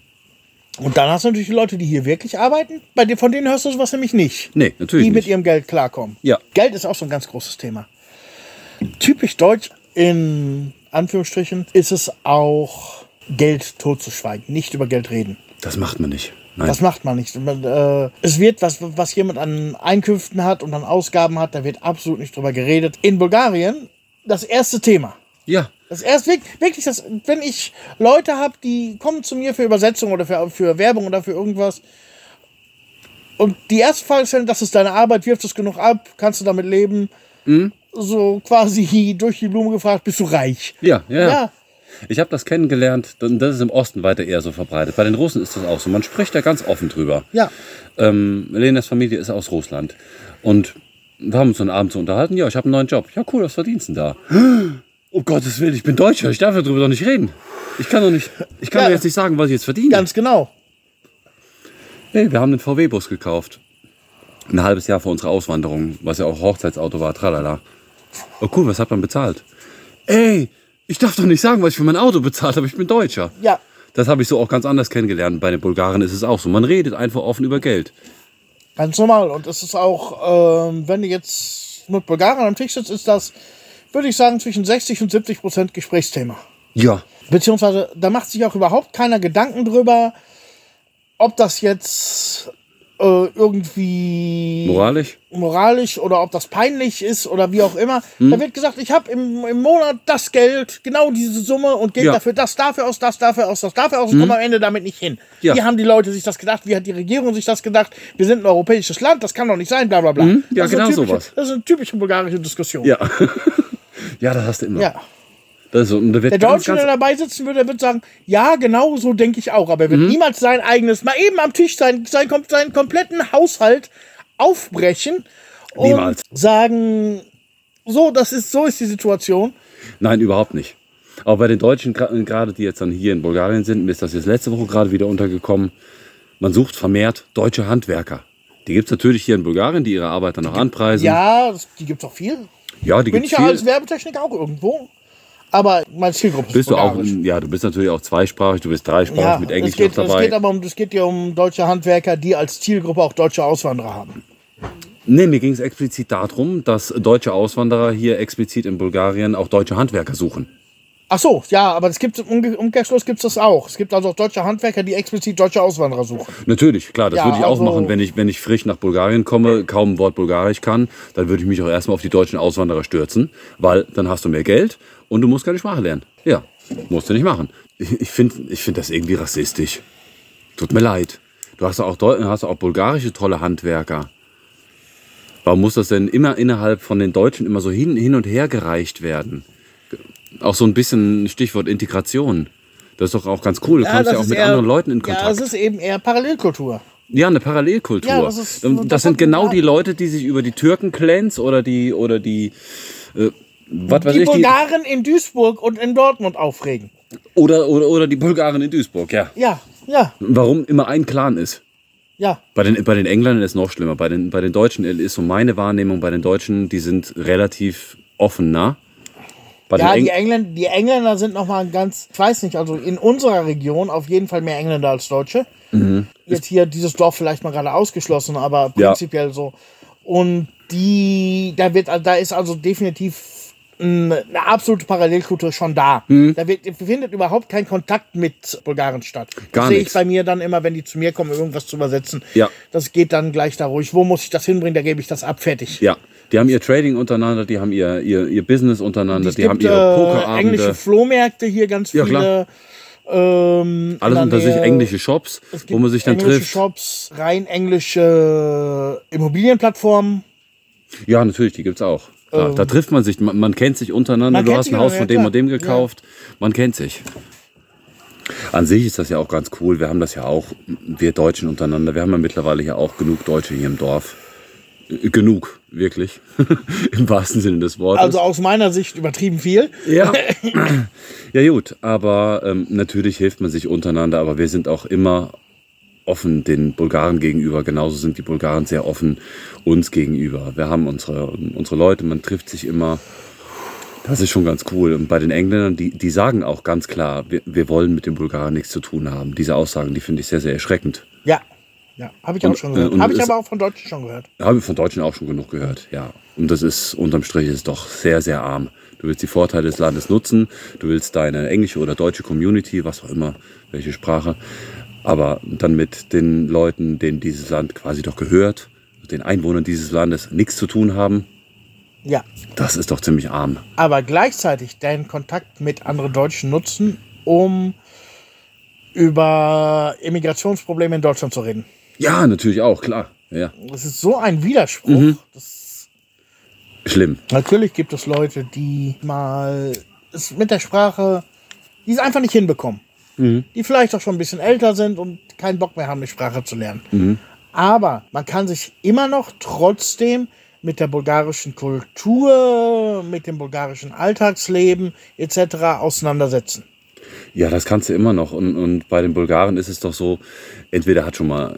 Und dann hast du natürlich die Leute, die hier wirklich arbeiten. Bei dir, von denen hörst du sowas nämlich nicht. Nee, natürlich Die mit nicht. ihrem Geld klarkommen. Ja. Geld ist auch so ein ganz großes Thema. Typisch deutsch in Anführungsstrichen ist es auch, Geld totzuschweigen, nicht über Geld reden. Das macht man nicht. Nein. Das macht man nicht. Man, äh, es wird, was, was jemand an Einkünften hat und an Ausgaben hat, da wird absolut nicht drüber geredet. In Bulgarien das erste Thema. ja. Das erste wirk- wirklich, das, wenn ich Leute habe, die kommen zu mir für Übersetzung oder für, für Werbung oder für irgendwas. Und die erste Frage ist, das ist deine Arbeit, wirft es genug ab, kannst du damit leben? So quasi durch die Blume gefragt, bist du reich? Ja, ja. ja. Ich habe das kennengelernt, das ist im Osten weiter eher so verbreitet. Bei den Russen ist das auch so. Man spricht da ganz offen drüber. Ja. Ähm, Lenas Familie ist aus Russland. Und wir haben uns dann abends so unterhalten. Ja, ich habe einen neuen Job. Ja, cool, was verdienst du denn da? Oh Gottes Willen, ich bin Deutscher, ich darf darüber doch nicht reden. Ich kann doch nicht, ich kann Ja. doch jetzt nicht sagen, was ich jetzt verdiene. Ganz genau. Hey, wir haben einen VW-Bus gekauft. Ein halbes Jahr vor unserer Auswanderung, was ja auch Hochzeitsauto war, tralala. Oh cool, was hat man bezahlt? Ey, ich darf doch nicht sagen, was ich für mein Auto bezahlt habe, ich bin Deutscher. Ja. Das habe ich so auch ganz anders kennengelernt. Bei den Bulgaren ist es auch so. Man redet einfach offen über Geld. Ganz normal. Und es ist auch, ähm, wenn du jetzt mit Bulgarien am Tisch sitzt, ist das, würde ich sagen, zwischen 60 und 70 Prozent Gesprächsthema. Ja. Beziehungsweise, da macht sich auch überhaupt keiner Gedanken drüber, ob das jetzt äh, irgendwie Moralisch? moralisch oder ob das peinlich ist oder wie auch immer. Hm? Da wird gesagt, ich habe im, im Monat das Geld, genau diese Summe und gebe Ja. dafür das dafür aus, das dafür aus, das dafür aus und komme am Ende damit nicht hin. Hm? Ja. Wie haben die Leute sich das gedacht? Wie hat die Regierung sich das gedacht? Wir sind ein europäisches Land, das kann doch nicht sein, bla bla bla. Hm? Ja, genau typische, sowas. Das ist eine typische bulgarische Diskussion. Ja. ja, das hast du immer. Ja. Das ist so. Und da wird Der ganz, Deutsche, der dabei sitzen würde, der wird sagen, ja, genau so denke ich auch. Aber er wird Mhm. niemals sein eigenes, mal eben am Tisch sein, sein, seinen kompletten Haushalt aufbrechen und Niemals. sagen, so, das ist, so ist die Situation. Nein, überhaupt nicht. Aber bei den Deutschen, gerade die jetzt dann hier in Bulgarien sind, mir ist das jetzt letzte Woche gerade wieder untergekommen, man sucht vermehrt deutsche Handwerker. Die gibt es natürlich hier in Bulgarien, die ihre Arbeit dann noch anpreisen. Ja, die gibt es auch viel. Ja die Bin ich ja als Werbetechniker auch irgendwo. Aber meine Zielgruppe ist Bist du auch, ja, du bist natürlich auch zweisprachig, du bist dreisprachig Ja, mit es Englisch geht, noch es dabei. geht aber um, es geht ja um deutsche Handwerker, die als Zielgruppe auch deutsche Auswanderer haben. Nee, mir ging es explizit darum, dass deutsche Auswanderer hier explizit in Bulgarien auch deutsche Handwerker suchen. Ach so, ja, aber es gibt, im Umkehrschluss gibt es das auch. Es gibt also auch deutsche Handwerker, die explizit deutsche Auswanderer suchen. Natürlich, klar, das Ja, würde ich auch also- machen, wenn ich, wenn ich frisch nach Bulgarien komme, kaum ein Wort Bulgarisch kann, dann würde ich mich auch erstmal auf die deutschen Auswanderer stürzen, weil dann hast du mehr Geld und du musst keine Sprache lernen. Ja, musst du nicht machen. Ich, finde ich find das irgendwie rassistisch. Tut mir leid. Du hast auch, hast auch bulgarische tolle Handwerker. Warum muss das denn immer innerhalb von den Deutschen immer so hin, hin und her gereicht werden? Auch so ein bisschen Stichwort Integration. Das ist doch auch ganz cool. Du kommst ja das auch mit eher- anderen Leuten in Ja, Kontakt. es ist eben eher Parallelkultur. Ja, eine Parallelkultur. Ja, das ist- das das sind genau die Leute, die sich über die Türken-Clans oder die oder die äh, was weiß Die ich, die, Bulgaren in Duisburg und in Dortmund aufregen. oder, oder oder die Bulgaren in Duisburg, ja. Ja, ja, Warum immer ein Clan ist. ja. Bei den, bei den Engländern ist es noch schlimmer. Bei den, bei den Deutschen ist so meine Wahrnehmung, bei den Deutschen, die sind relativ offener. Bei Ja, die, Eng Engländer, die Engländer sind noch mal ganz, ich weiß nicht, also in unserer Region auf jeden Fall mehr Engländer als Deutsche. Jetzt hier dieses Dorf vielleicht mal gerade ausgeschlossen, aber Ja. prinzipiell so. Und die, da wird, da ist also definitiv eine absolute Parallelkultur schon da. Da wird, findet überhaupt kein Kontakt mit Bulgaren statt. Das Gar sehe ich bei mir dann immer, wenn die zu mir kommen, irgendwas zu übersetzen. Ja. Das geht dann gleich da ruhig. Wo muss ich das hinbringen? Da gebe ich das ab, fertig. Ja, die haben ihr Trading untereinander, die haben ihr, ihr, ihr Business untereinander, Es die haben gibt ihre äh, Pokerabende. englische Flohmärkte hier ganz Ja, viele. klar. Ähm, Alles unter sich englische Shops, Es wo gibt man sich dann englische trifft. Shops, rein englische Immobilienplattformen. Ja, natürlich, die gibt's auch. Da, da trifft man sich, man, man kennt sich untereinander. Ähm. Du hast ein Haus ja, von dem klar. und dem gekauft. Man kennt sich. An sich ist das ja auch ganz cool. Wir haben das ja auch, wir Deutschen untereinander. Wir haben ja mittlerweile ja auch genug Deutsche hier im Dorf. Genug, wirklich. Im wahrsten Sinne des Wortes. Also aus meiner Sicht übertrieben viel. Ja. ja gut, aber ähm, natürlich hilft man sich untereinander, aber wir sind auch immer offen den Bulgaren gegenüber. Genauso sind die Bulgaren sehr offen uns gegenüber. Wir haben unsere, unsere Leute, man trifft sich immer. Das ist schon ganz cool. Und bei den Engländern, die, die sagen auch ganz klar, wir, wir wollen mit den Bulgaren nichts zu tun haben. Diese Aussagen, die finde ich sehr, sehr erschreckend. Ja. Ja, habe ich auch Und, schon äh, gehört. Habe ich aber auch von Deutschen schon gehört. Habe ich von Deutschen auch schon genug gehört, ja. Und das ist unterm Strich ist doch sehr, sehr arm. Du willst die Vorteile des Landes nutzen, du willst deine englische oder deutsche Community, was auch immer, welche Sprache, aber dann mit den Leuten, denen dieses Land quasi doch gehört, den Einwohnern dieses Landes nichts zu tun haben, Ja. das ist doch ziemlich arm. Aber gleichzeitig deinen Kontakt mit anderen Deutschen nutzen, um über Immigrationsprobleme in Deutschland zu reden. Ja, natürlich auch, klar. Ja, Das ist so ein Widerspruch. Mhm. Schlimm. natürlich gibt es Leute, die mal es mit der Sprache, die es einfach nicht hinbekommen. Mhm. Die vielleicht auch schon ein bisschen älter sind und keinen Bock mehr haben, die Sprache zu lernen. Mhm. Aber man kann sich immer noch trotzdem mit der bulgarischen Kultur, mit dem bulgarischen Alltagsleben etc. auseinandersetzen. Ja, das kannst du immer noch. Und, und bei den Bulgaren ist es doch so, entweder hat schon mal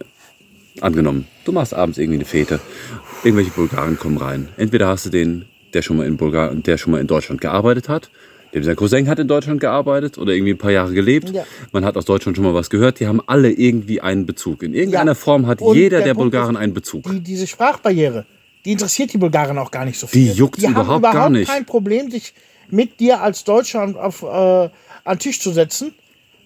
angenommen, du machst abends irgendwie eine Fete, irgendwelche Bulgaren kommen rein. Entweder hast du den, der schon mal in Bulgar der schon mal in Deutschland gearbeitet hat, dem sein Cousin hat in Deutschland gearbeitet oder irgendwie ein paar Jahre gelebt. Ja. Man hat aus Deutschland schon mal was gehört. Die haben alle irgendwie einen Bezug. In irgendeiner Ja. Form hat Und jeder der der Bulgaren ist, einen Bezug. Die, diese Sprachbarriere, die interessiert die Bulgaren auch gar nicht so Die viel. juckt's die haben überhaupt überhaupt gar nicht. kein Problem, sich mit dir als Deutscher an- auf, äh, an den Tisch zu setzen.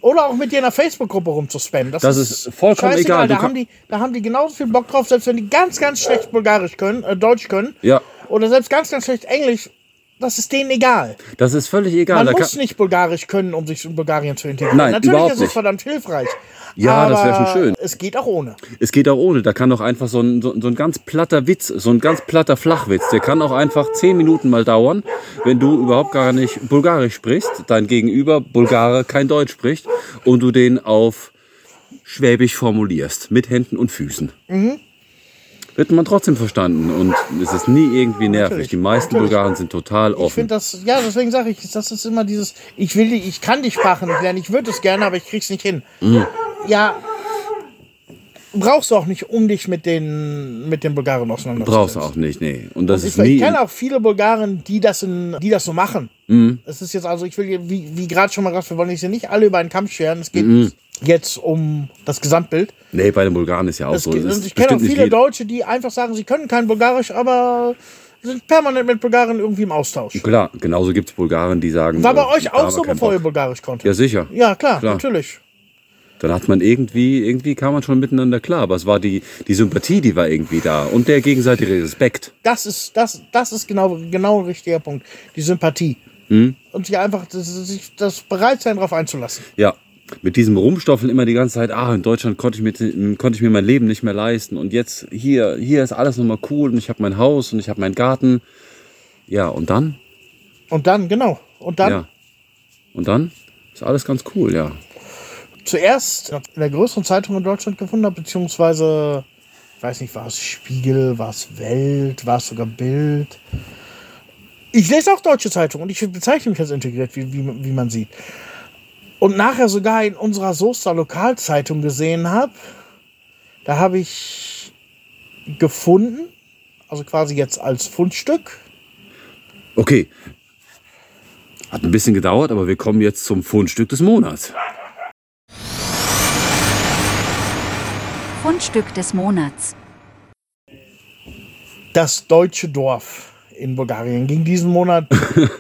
Oder auch mit dir in einer Facebook-Gruppe rumzuspammen. Das ist vollkommen scheißegal. egal. Da haben, die, da haben die genauso viel Bock drauf, selbst wenn die ganz, ganz schlecht Bulgarisch können, äh, Deutsch können. Ja. Oder selbst ganz, ganz schlecht Englisch. Das ist denen egal. Das ist völlig egal. Man Da muss nicht Bulgarisch können, um sich in Bulgarien zu integrieren. Nein, Natürlich überhaupt ist es nicht. verdammt hilfreich. Ja, das wär schon aber schön. Es geht auch ohne. Es geht auch ohne. Da kann doch einfach so ein, so, so ein ganz platter Witz, so ein ganz platter Flachwitz, der kann auch einfach zehn Minuten mal dauern, wenn du überhaupt gar nicht Bulgarisch sprichst, dein Gegenüber Bulgare kein Deutsch spricht und du den auf Schwäbisch formulierst, mit Händen und Füßen. Mhm. Wird man trotzdem verstanden und es ist nie irgendwie nervig. Natürlich, Die meisten natürlich. Bulgaren sind total Ich offen. finde das, ja, deswegen sage ich, das ist immer dieses, ich will, die, ich kann die Sprache nicht lernen, ich würde es gerne, aber ich krieg's nicht hin. Mhm. Ja, brauchst du auch nicht, um dich mit den, mit den Bulgaren auseinanderzusetzen. Brauchst du auch nicht, nee. Und das Ich, ist nie. ich kenne auch viele Bulgaren, die das, in, die das so machen. Mhm. Es ist jetzt also, ich will, hier, wie, wie gerade schon mal gesagt, wir wollen jetzt nicht alle über einen Kampf scheren. Es geht Mhm. jetzt um das Gesamtbild. Nee, bei den Bulgaren ist ja auch Es so. und ich kenne auch viele Deutsche, die einfach sagen, sie können kein Bulgarisch, aber sind permanent mit Bulgaren irgendwie im Austausch. Klar, genauso gibt es Bulgaren, die sagen. War bei äh, euch auch so, bevor ihr Bock. Bulgarisch konntet? Ja, sicher. Ja, klar, Klar. natürlich. Dann hat man irgendwie, irgendwie kam man schon miteinander klar. Aber es war die, die Sympathie, die war irgendwie da. Und der gegenseitige Respekt. Das ist, das, das ist genau, genau ein richtiger Punkt. Die Sympathie. Hm? Und sich einfach das, sich das Bereitsein darauf einzulassen. Ja. Mit diesem Rumstoffeln immer die ganze Zeit, ah, in Deutschland konnte ich, mir, konnte ich mir mein Leben nicht mehr leisten. Und jetzt hier, hier ist alles nochmal cool und ich habe mein Haus und ich habe meinen Garten. Ja, und dann? Und dann, genau. Und dann Ja. Und dann ist alles ganz cool, ja. Zuerst in der größeren Zeitung in Deutschland gefunden habe, beziehungsweise, ich weiß nicht, war es Spiegel, war es Welt, war es sogar Bild. Ich lese auch deutsche Zeitungen und ich bezeichne mich als integriert, wie, wie, wie man sieht. Und nachher sogar in unserer Soester Lokalzeitung gesehen habe, da habe ich gefunden, also quasi jetzt als Fundstück, Okay. Hat ein bisschen gedauert, aber wir kommen jetzt zum Fundstück des Monats. Fundstück des Monats. das deutsche Dorf in Bulgarien. Ging diesen Monat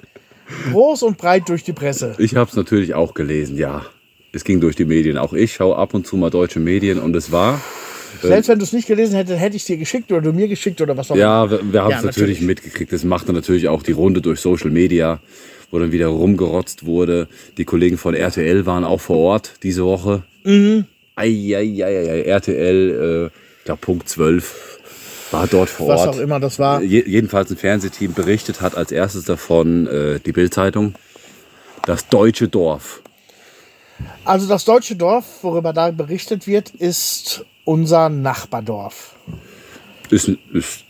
groß und breit durch die Presse. Ich habe es natürlich auch gelesen, ja. Es ging durch die Medien. Auch ich schaue ab und zu mal deutsche Medien und es war. Selbst wenn du es nicht gelesen hättest, hätte ich es dir geschickt oder du mir geschickt oder was auch Ja, wir, wir haben Ja, es natürlich natürlich. mitgekriegt. Es machte natürlich auch die Runde durch Social Media, wo dann wieder rumgerotzt wurde. Die Kollegen von RTL waren auch vor Ort diese Woche. Mhm. Eieieiei, RTL, äh, glaube Punkt 12, war dort vor Was Ort. auch immer das war. Je, jedenfalls ein Fernsehteam berichtet hat als erstes davon äh, die Bildzeitung. Das deutsche Dorf. Also das deutsche Dorf, worüber da berichtet wird, ist unser Nachbardorf. Ist, ist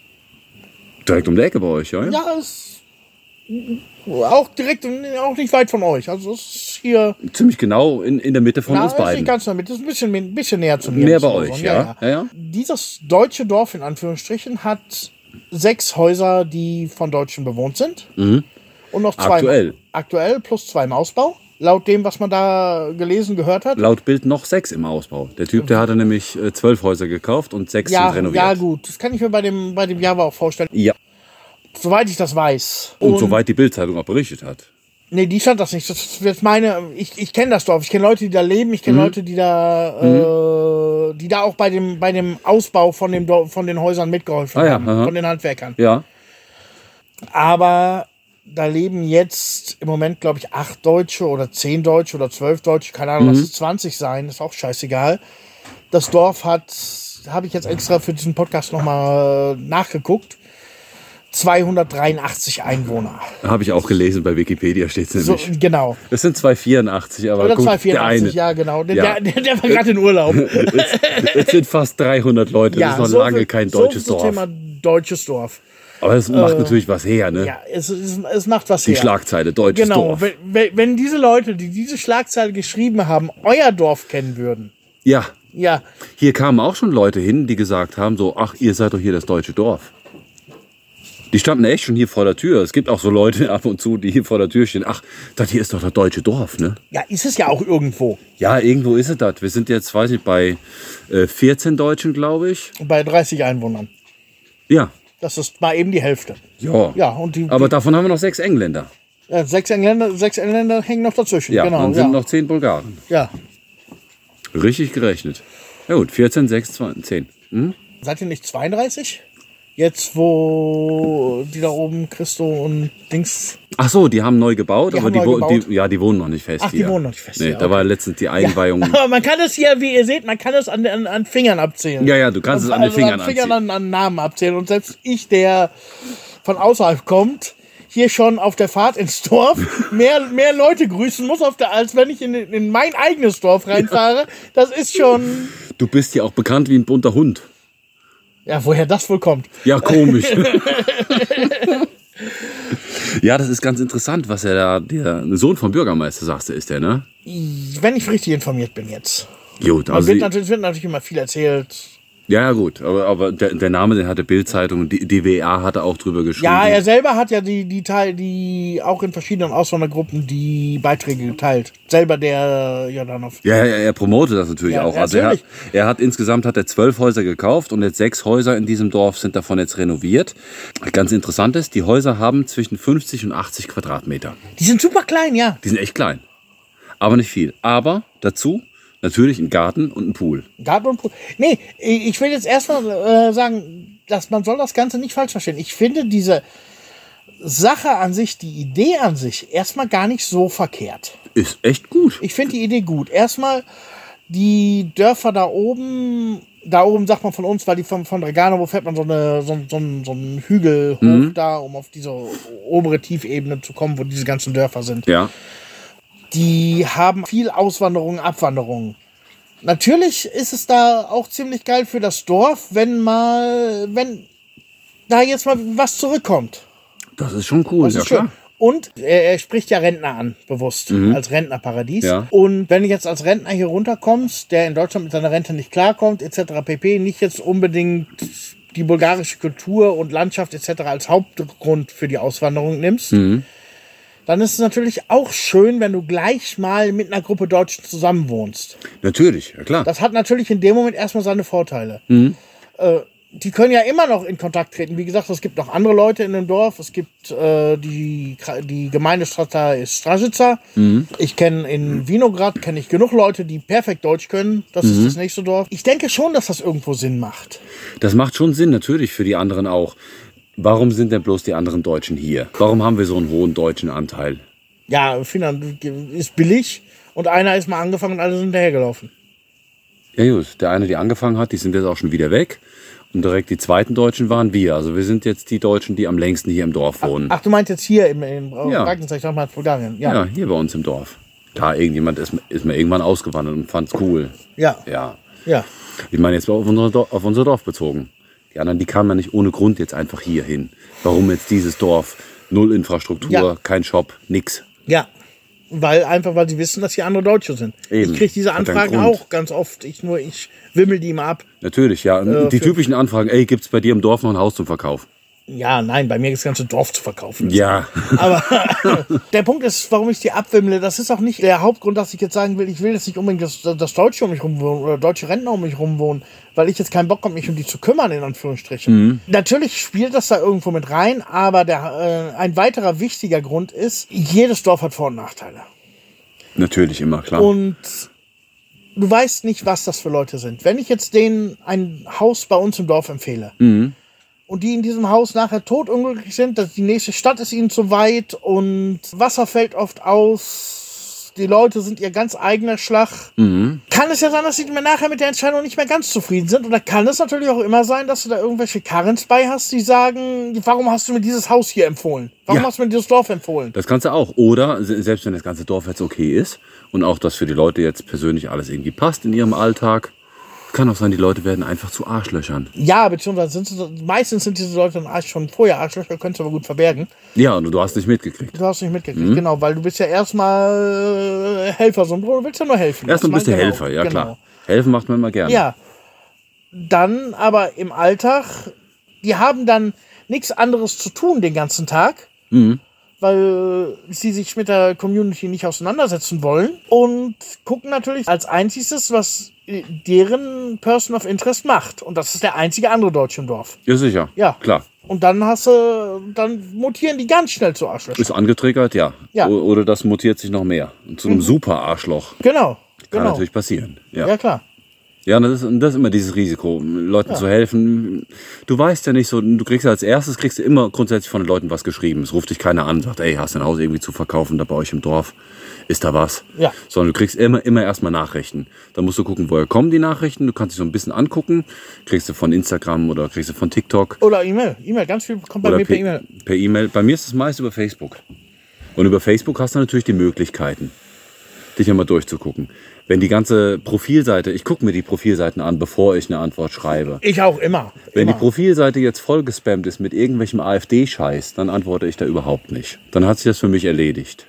direkt um die Ecke bei euch, ja? Ja, ist auch direkt, auch nicht weit von euch. Also es ist hier Ziemlich genau in, in der Mitte von na, uns ist nicht beiden. ganz damit, ist ein bisschen, ein bisschen näher zu mir. Zu bei euch, ja. ja, ja. Dieses deutsche Dorf in Anführungsstrichen hat sechs Häuser, die von Deutschen bewohnt sind. Und noch zwei. Mhm. Aktuell. Aktuell plus zwei im Ausbau. Laut dem, was man da gelesen, gehört hat. Laut Bild noch sechs im Ausbau. Der Typ, der hatte nämlich äh, zwölf Häuser gekauft und sechs Ja, sind renoviert. ja, gut. Das kann ich mir bei dem, bei dem Java auch vorstellen. Ja. Soweit ich das weiß. Und, soweit die Bildzeitung auch berichtet hat. Nee, die stand das nicht. Das ist meine. Ich, ich kenne das Dorf. Ich kenne Leute, die da leben. Ich Mhm. kenne Leute, die da, äh, die da auch bei dem, bei dem Ausbau von dem Dorf, von den Häusern mitgeholfen Ah ja, haben. aha. Von den Handwerkern. Ja. Aber da leben jetzt im Moment, glaube ich, acht Deutsche oder zehn Deutsche oder zwölf Deutsche. Keine Ahnung, lass Mhm. es 20 sein. Ist auch scheißegal. Das Dorf hat, habe ich jetzt extra für diesen Podcast nochmal nachgeguckt. 283 Einwohner. Habe ich auch gelesen, bei Wikipedia steht es So, nämlich. genau. Es sind 284, aber Oder gut, 284, der eine. ja, genau. Der, Ja. Der, der war gerade in Urlaub. Es sind fast 300 Leute, das ist noch so lange viel- kein so deutsches zum Dorf. Thema deutsches Dorf. Aber es macht natürlich was her, ne? Ja, es, es, es macht was Die her. Schlagzeile, deutsches Genau, Dorf. wenn, wenn, wenn diese Leute, die diese Schlagzeile geschrieben haben, euer Dorf kennen würden, Ja, ja, hier kamen auch schon Leute hin, die gesagt haben, so, ach, ihr seid doch hier das deutsche Dorf. Die standen echt schon hier vor der Tür. Es gibt auch so Leute ab und zu, die hier vor der Tür stehen. Ach, das hier ist doch das deutsche Dorf, ne? ja, ist es ja auch irgendwo. Ja, irgendwo ist es das. Wir sind jetzt, weiß nicht, bei äh, 14 Deutschen, glaube ich. Bei 30 Einwohnern. Ja. Das ist mal eben die Hälfte. Ja. Ja, und die, Aber davon haben wir noch sechs Engländer. äh, sechs, Engländer, sechs Engländer hängen noch dazwischen. Ja, genau. dann ja. sind noch zehn Bulgaren. ja. Richtig gerechnet. Ja gut, 14, 6, 2, 10. Hm? Seid ihr nicht 32? Jetzt, wo die da oben, Christo und Dings. Ach so, die haben neu gebaut, Die aber die, neu gebaut? die, ja, die wohnen noch nicht fest Ach, die hier. wohnen noch nicht fest nee, hier, Da war letztens die Einweihung. Aber man kann es hier, wie ihr seht, man kann es an, an, an Fingern abzählen. Ja, ja, du kannst es an den Also Fingern an, Fingern anziehen. an, an Namen abzählen. Und selbst ich, der von außerhalb kommt, hier schon auf der Fahrt ins Dorf mehr, mehr Leute grüßen muss, auf der, als wenn ich in, in mein eigenes Dorf reinfahre. Das ist schon. Du bist ja auch bekannt wie ein bunter Hund. Ja, woher das wohl kommt. Ja, komisch. ja, das ist ganz interessant, was er da, der Sohn vom Bürgermeister, sagst du, ist der, ne? Wenn ich richtig informiert bin jetzt. Gut, Es also, wird, es wird natürlich immer viel erzählt. Ja, ja, gut, aber, aber der, der Name, den hatte Bildzeitung, die, die WA hatte auch drüber geschrieben. Ja, er selber hat ja die, die Teil, die auch in verschiedenen Auswandergruppen die Beiträge geteilt. Selber der ja dann auf. Ja, ja, er promotet das natürlich Ja, auch. Also er hat, er hat insgesamt hat er zwölf Häuser gekauft und jetzt sechs Häuser in diesem Dorf sind davon jetzt renoviert. Ganz interessant ist, die Häuser haben zwischen 50 und 80 Quadratmeter. Die sind super klein, ja. Die sind echt klein, aber nicht viel. Aber dazu natürlich ein Garten und ein Pool. Garten und Pool. Nee, ich will jetzt erstmal äh, sagen, dass man soll das Ganze nicht falsch verstehen. Ich finde diese Sache an sich, die Idee an sich, erstmal gar nicht so verkehrt. Ist echt gut. Ich finde die Idee gut. Erstmal die Dörfer da oben, da oben sagt man von uns, weil die von, von Regano, fährt man so, eine, so, so, so einen Hügel hoch da, um auf diese obere Tiefebene zu kommen, wo diese ganzen Dörfer sind. Ja, Die haben viel Auswanderung, Abwanderung. Natürlich ist es da auch ziemlich geil für das Dorf, wenn mal, wenn da jetzt mal was zurückkommt. das ist schon cool. Das ja, ist schön. klar. Und er, er spricht ja Rentner an, bewusst, als Rentnerparadies. Ja. Und wenn du jetzt als Rentner hier runterkommst, der in Deutschland mit seiner Rente nicht klarkommt, etc. pp., nicht jetzt unbedingt die bulgarische Kultur und Landschaft etc. als Hauptgrund für die Auswanderung nimmst, dann ist es natürlich auch schön, wenn du gleich mal mit einer Gruppe Deutschen zusammenwohnst. Natürlich, ja klar. Das hat natürlich in dem Moment erstmal seine Vorteile. Äh, die können ja immer noch in Kontakt treten. Wie gesagt, es gibt noch andere Leute in dem Dorf. Es gibt äh, die, die Gemeindestraße ist Stražica. Ich kenne in Vinograd kenne ich genug Leute, die perfekt Deutsch können. Das ist das nächste Dorf. Ich denke schon, dass das irgendwo Sinn macht. Das macht schon Sinn, natürlich für die anderen auch. Warum sind denn bloß die anderen Deutschen hier? Warum haben wir so einen hohen deutschen Anteil? Ja, Finnland ist billig und einer ist mal angefangen und alle sind hinterhergelaufen. Ja gut, der eine, die angefangen hat, die sind jetzt auch schon wieder weg. Und direkt die zweiten Deutschen waren wir. Also wir sind jetzt die Deutschen, die am längsten hier im Dorf wohnen. Ach, du meinst jetzt hier im, im Ja. Bulgarien. Ja. Ja, hier bei uns im Dorf. Klar, irgendjemand ist, ist mir irgendwann ausgewandert und fand's cool. Ja. Ja. Ja. Ich meine jetzt auf unser, Dorf, auf unser Dorf bezogen. Die anderen, die kamen ja nicht ohne Grund jetzt einfach hier hin. Warum jetzt dieses Dorf? Null Infrastruktur, Ja. kein Shop, nix. Ja. Weil einfach, weil sie wissen, dass hier andere Deutsche sind. Eben. Ich kriege diese Anfragen auch ganz oft. Ich nur, ich wimmel die immer ab. Natürlich, ja. Äh, die typischen Anfragen, ey, gibt's bei dir im Dorf noch ein Haus zum Verkauf? Ja, nein, bei mir ist das ganze Dorf zu verkaufen. Ja. Aber der Punkt ist, warum ich die abwimmle, das ist auch nicht der Hauptgrund, dass ich jetzt sagen will, ich will jetzt nicht unbedingt, dass, dass Deutsche um mich rumwohnen oder deutsche Rentner um mich rumwohnen, weil ich jetzt keinen Bock habe, mich um die zu kümmern, in Anführungsstrichen. Natürlich spielt das da irgendwo mit rein, aber der, äh, ein weiterer wichtiger Grund ist, jedes Dorf hat Vor- und Nachteile. Natürlich immer, klar. Und du weißt nicht, was das für Leute sind. Wenn ich jetzt denen ein Haus bei uns im Dorf empfehle und die in diesem Haus nachher totunglücklich sind, dass die nächste Stadt ist ihnen zu weit und Wasser fällt oft aus, die Leute sind ihr ganz eigener Schlag, kann es ja sein, dass sie nachher mit der Entscheidung nicht mehr ganz zufrieden sind. Oder kann es natürlich auch immer sein, dass du da irgendwelche Karrens bei hast, die sagen, warum hast du mir dieses Haus hier empfohlen? Warum Ja. hast du mir dieses Dorf empfohlen? Das kannst du auch. Oder se- selbst wenn das ganze Dorf jetzt okay ist und auch das für die Leute jetzt persönlich alles irgendwie passt in ihrem Alltag, kann auch sein, die Leute werden einfach zu Arschlöchern. Ja, beziehungsweise sind sie, meistens sind diese Leute schon vorher Arschlöcher, können es aber gut verbergen. Ja, und du hast nicht mitgekriegt. Du hast nicht mitgekriegt, genau, weil du bist ja erstmal äh, Helfer, so du willst ja nur helfen. Erstmal bist du mein- Helfer, ja genau. klar. Helfen macht man immer gerne. Ja. Dann aber im Alltag, die haben dann nichts anderes zu tun den ganzen Tag, Mhm. weil sie sich mit der Community nicht auseinandersetzen wollen und gucken natürlich als einziges, was deren Person of Interest macht. Und das ist der einzige andere Deutsche im Dorf. Ja, sicher. Ja. Klar. Und dann hast du, dann mutieren die ganz schnell zu Arschlöchern. Ist angetriggert, ja. Ja. O- Oder das mutiert sich noch mehr. Und zu einem super Arschloch. Genau. Kann genau. natürlich passieren. Ja. Ja, klar. Ja, und das ist, und das ist immer dieses Risiko, Leuten zu helfen. Du weißt ja nicht so, du kriegst ja als erstes, kriegst du immer grundsätzlich von den Leuten was geschrieben. Es ruft dich keiner an, sagt, ey, hast du ein Haus irgendwie zu verkaufen da bei euch im Dorf? Ist da was? Ja. Sondern du kriegst immer, immer erstmal Nachrichten. Dann musst du gucken, woher kommen die Nachrichten. Du kannst dich so ein bisschen angucken. Kriegst du von Instagram oder kriegst du von TikTok Oder E-Mail. E-Mail, ganz viel kommt bei oder mir per per E-Mail. per E-Mail. Bei mir ist es meist über Facebook. Und über Facebook hast du natürlich die Möglichkeiten, dich einmal durchzugucken. Wenn die ganze Profilseite, ich gucke mir die Profilseiten an, bevor ich eine Antwort schreibe. Ich auch immer. Wenn immer. die Profilseite jetzt voll gespammt ist mit irgendwelchem AfD-Scheiß, dann antworte ich da überhaupt nicht. Dann hat sich das für mich erledigt.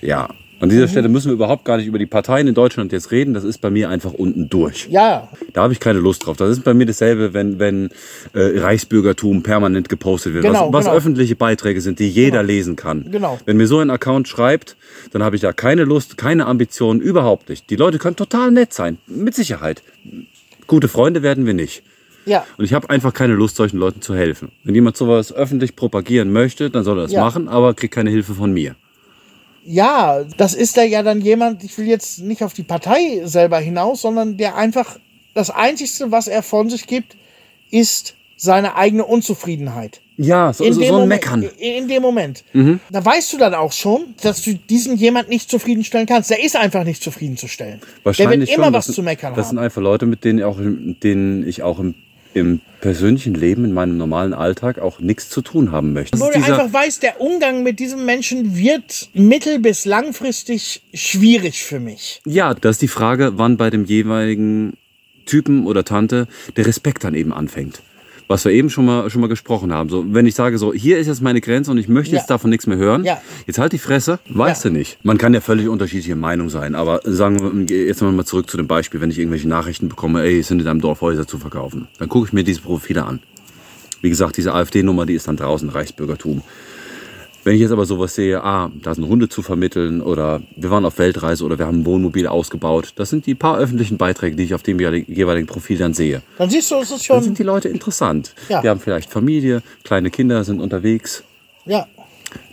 Ja. An dieser Stelle müssen wir überhaupt gar nicht über die Parteien in Deutschland jetzt reden. Das ist bei mir einfach unten durch. ja, Da habe ich keine Lust drauf. Das ist bei mir dasselbe, wenn, wenn äh, Reichsbürgertum permanent gepostet wird. Genau, was, was genau. öffentliche Beiträge sind, die jeder lesen kann. Genau. Wenn mir so ein Account schreibt, dann habe ich da keine Lust, keine Ambitionen, überhaupt nicht. Die Leute können total nett sein, mit Sicherheit. Gute Freunde werden wir nicht. ja. Und ich habe einfach keine Lust, solchen Leuten zu helfen. Wenn jemand sowas öffentlich propagieren möchte, dann soll er das Ja. machen, aber kriegt keine Hilfe von mir. Ja, das ist da ja dann jemand, ich will jetzt nicht auf die Partei selber hinaus, sondern der einfach das Einzige, was er von sich gibt, ist seine eigene Unzufriedenheit. Ja, so, In so, so ein Moment, Meckern. Mhm. In dem Moment. Da weißt du dann auch schon, dass du diesen jemand nicht zufriedenstellen kannst. Der ist einfach nicht zufriedenzustellen. Wahrscheinlich der wird immer schon. was das, zu meckern Das sind haben. einfach Leute, mit denen, auch, mit denen ich auch im, im persönlichen Leben, in meinem normalen Alltag auch nichts zu tun haben möchte. Wo du einfach weißt, der Umgang mit diesem Menschen wird mittel- bis langfristig schwierig für mich. ja, das ist die Frage, wann bei dem jeweiligen Typen oder Tante der Respekt dann eben anfängt. Was wir eben schon mal, schon mal gesprochen haben. So, wenn ich sage, so, hier ist jetzt meine Grenze und ich möchte jetzt Ja. davon nichts mehr hören, Ja. jetzt halt die Fresse, weißt Ja. du nicht. Man kann ja völlig unterschiedliche Meinung sein, aber sagen wir jetzt mal zurück zu dem Beispiel, wenn ich irgendwelche Nachrichten bekomme, ey, es sind in deinem Dorf Häuser zu verkaufen, dann gucke ich mir diese Profile an. Wie gesagt, diese AfD-Nummer, die ist dann draußen Reichsbürgertum. Wenn ich jetzt aber sowas sehe, ah, da sind Hunde zu vermitteln oder wir waren auf Weltreise oder wir haben ein Wohnmobil ausgebaut, das sind die paar öffentlichen Beiträge, die ich auf dem jeweiligen Profil dann sehe. Dann siehst du, es ist Dann schon. sind die Leute interessant. Ja. Die haben vielleicht Familie, kleine Kinder sind unterwegs. Ja.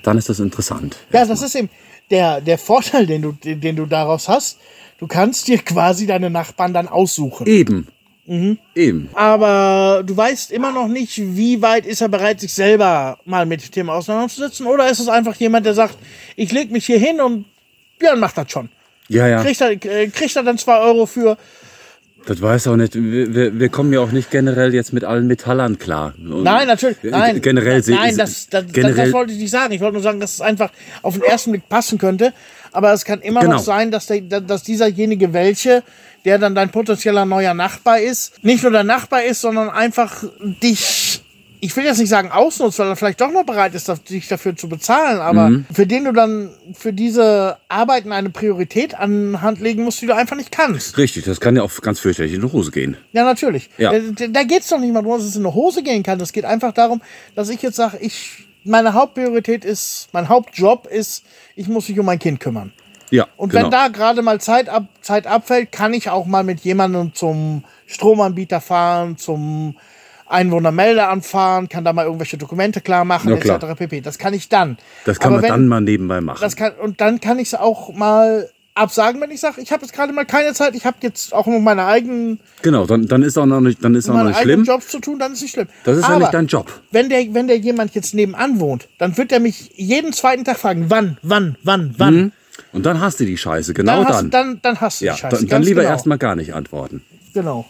Dann ist das interessant. Ja, das ist eben der, der Vorteil, den du, den du daraus hast. Du kannst dir quasi deine Nachbarn dann aussuchen. Eben. Mhm. Eben. Aber du weißt immer noch nicht, wie weit ist er bereit, sich selber mal mit dem Thema auseinanderzusetzen. Oder ist es einfach jemand, der sagt, ich leg mich hier hin und Björn macht das schon. Ja, ja. Kriegt er, äh, kriegt er dann zwei Euro für. Das weiß auch nicht. Wir, wir, wir kommen ja auch nicht generell jetzt mit allen Metallern klar. Und Nein, natürlich. Nein, Generell Nein, das, das, generell, das wollte ich nicht sagen. Ich wollte nur sagen, dass es einfach auf den ersten Blick passen könnte. Aber es kann immer Genau. noch sein, dass, der, dass dieserjenige welche, der dann dein potenzieller neuer Nachbar ist, nicht nur dein Nachbar ist, sondern einfach dich, ich will jetzt nicht sagen ausnutzt, weil er vielleicht doch noch bereit ist, dich dafür zu bezahlen, aber Mhm. für den du dann für diese Arbeiten eine Priorität an Hand legen musst, die du einfach nicht kannst. Richtig, das kann ja auch ganz fürchterlich in die Hose gehen. Ja, natürlich. Ja. Da, da- da geht es doch nicht mal darum, dass es in eine Hose gehen kann. Es geht einfach darum, dass ich jetzt sage, ich, meine Hauptpriorität ist, mein Hauptjob ist, ich muss mich um mein Kind kümmern. Ja, Und genau. wenn da gerade mal Zeit, ab, Zeit abfällt, kann ich auch mal mit jemandem zum Stromanbieter fahren, zum Einwohnermeldeamt fahren, kann da mal irgendwelche Dokumente klar machen, Ja, klar. etc. pp. Das kann ich dann. das kann Aber man wenn- dann mal nebenbei machen. das kann, und dann kann ich es auch mal absagen, wenn ich sage, ich habe jetzt gerade mal keine Zeit, ich habe jetzt auch noch meine eigenen genau, dann, dann ist auch noch nicht, dann ist auch noch nicht schlimm. Jobs zu tun, dann ist nicht schlimm. Das ist Aber ja nicht dein Job. wenn der, wenn der jemand jetzt nebenan wohnt, dann wird er mich jeden zweiten Tag fragen, wann, wann, wann, wann. Und dann hast du die Scheiße, genau dann, dann. hast, du- dann, dann hast du ja, die Scheiße. dann, dann lieber genau. erstmal gar nicht antworten. Genau.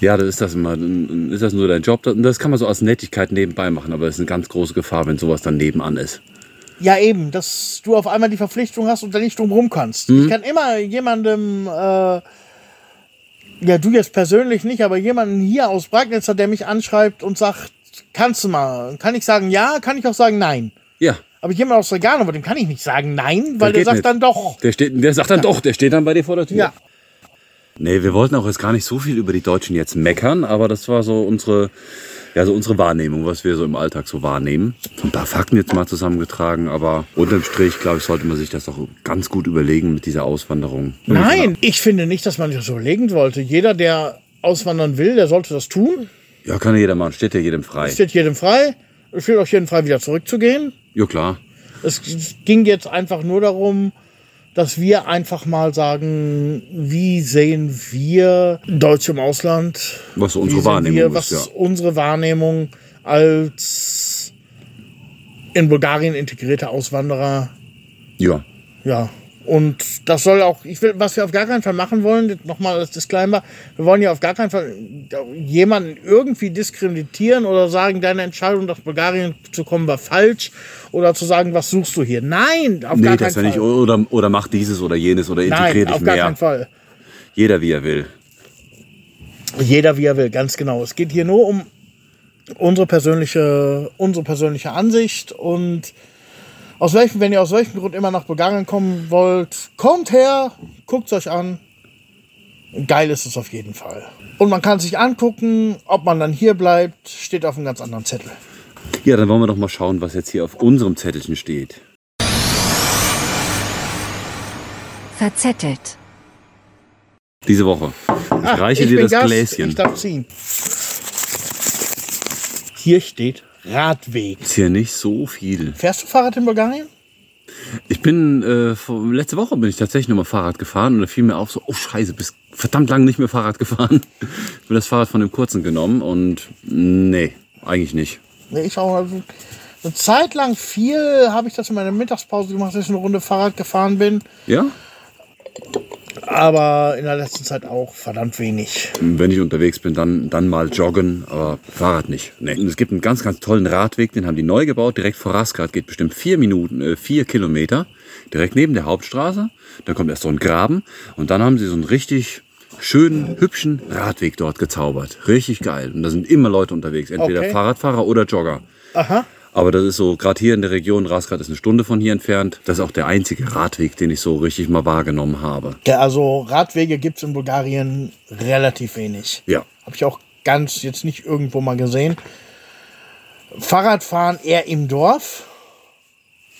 Ja, das ist das immer. Dann Ist das nur dein Job? Das kann man so als Nettigkeit nebenbei machen, aber es ist eine ganz große Gefahr, wenn sowas dann nebenan ist. Ja, eben, dass du auf einmal die Verpflichtung hast und da nicht drum rum kannst. Mhm. Ich kann immer jemandem, äh, ja, du jetzt persönlich nicht, aber jemanden hier aus Bragnitzer, der mich anschreibt und sagt, kannst du mal, kann ich sagen ja, kann ich auch sagen nein. Ja, Aber jemand aus Regano, dem kann ich nicht sagen nein, weil der geht sagt nicht. dann doch. der, steht, der sagt dann doch, der steht dann bei dir vor der Tür. Ja. Nee, wir wollten auch jetzt gar nicht so viel über die Deutschen jetzt meckern, aber das war so unsere, ja, so unsere Wahrnehmung, was wir so im Alltag so wahrnehmen. Ein paar Fakten jetzt mal zusammengetragen, aber unterm Strich, glaube ich, sollte man sich das auch ganz gut überlegen mit dieser Auswanderung. Nein, ich finde nicht, dass man sich das überlegen sollte. Jeder, der auswandern will, der sollte das tun. Ja, kann ja jeder machen, steht ja jedem frei. Es steht jedem frei. Es steht auch jedem frei, wieder zurückzugehen. Ja, klar. Es ging jetzt einfach nur darum, dass wir einfach mal sagen, wie sehen wir Deutsche im Ausland? Was so unsere Wahrnehmung wir, ist, was ja. unsere Wahrnehmung als in Bulgarien integrierte Auswanderer? Ja. Ja. Und das soll auch, ich will, was wir auf gar keinen Fall machen wollen, nochmal als Disclaimer, wir wollen ja auf gar keinen Fall jemanden irgendwie diskreditieren oder sagen, deine Entscheidung, nach Bulgarien zu kommen, war falsch oder zu sagen, was suchst du hier? Nein, auf Nee, gar das keinen ja Fall. nicht. Oder, oder mach dieses oder jenes oder integrier Nein, dich auf gar mehr. keinen Fall. Jeder wie er will. Jeder wie er will, ganz genau. Es geht hier nur um unsere persönliche, unsere persönliche Ansicht und aus welchem, wenn ihr aus welchem Grund immer nach Bulgarien kommen wollt, kommt her, guckt euch an. Geil ist es auf jeden Fall. Und man kann sich angucken, ob man dann hier bleibt, steht auf einem ganz anderen Zettel. Ja, dann wollen wir doch mal schauen, was jetzt hier auf unserem Zettelchen steht. Verzettelt. Diese Woche. Ich reiche Ah, ich dir bin das Gast, Gläschen. Ich darf ziehen. Hier steht Radweg. Ist hier nicht so viel. Fährst du Fahrrad in Bulgarien? Ich bin, äh, vor, letzte Woche bin ich tatsächlich nochmal Fahrrad gefahren und da fiel mir auf so, oh scheiße, bist verdammt lang nicht mehr Fahrrad gefahren. Ich bin das Fahrrad von dem Kurzen genommen und nee, eigentlich nicht. Nee, ich auch. Also, eine Zeit lang viel habe ich das in meiner Mittagspause gemacht, dass ich eine Runde Fahrrad gefahren bin. Ja? Aber in der letzten Zeit auch verdammt wenig. Wenn ich unterwegs bin, dann, dann mal joggen, aber Fahrrad nicht. Nee. Es gibt einen ganz, ganz tollen Radweg, den haben die neu gebaut, direkt vor Rasgrad, geht bestimmt vier Minuten, äh, vier Kilometer, direkt neben der Hauptstraße. Da kommt erst so ein Graben und dann haben sie so einen richtig schönen, hübschen Radweg dort gezaubert. Richtig geil. Und da sind immer Leute unterwegs, entweder Okay. Fahrradfahrer oder Jogger. Aha. Aber das ist so, gerade hier in der Region, Rasgrad ist eine Stunde von hier entfernt. Das ist auch der einzige Radweg, den ich so richtig mal wahrgenommen habe. Ja, also Radwege gibt es in Bulgarien relativ wenig. Ja. Habe ich auch ganz jetzt nicht irgendwo mal gesehen. Fahrradfahren eher im Dorf.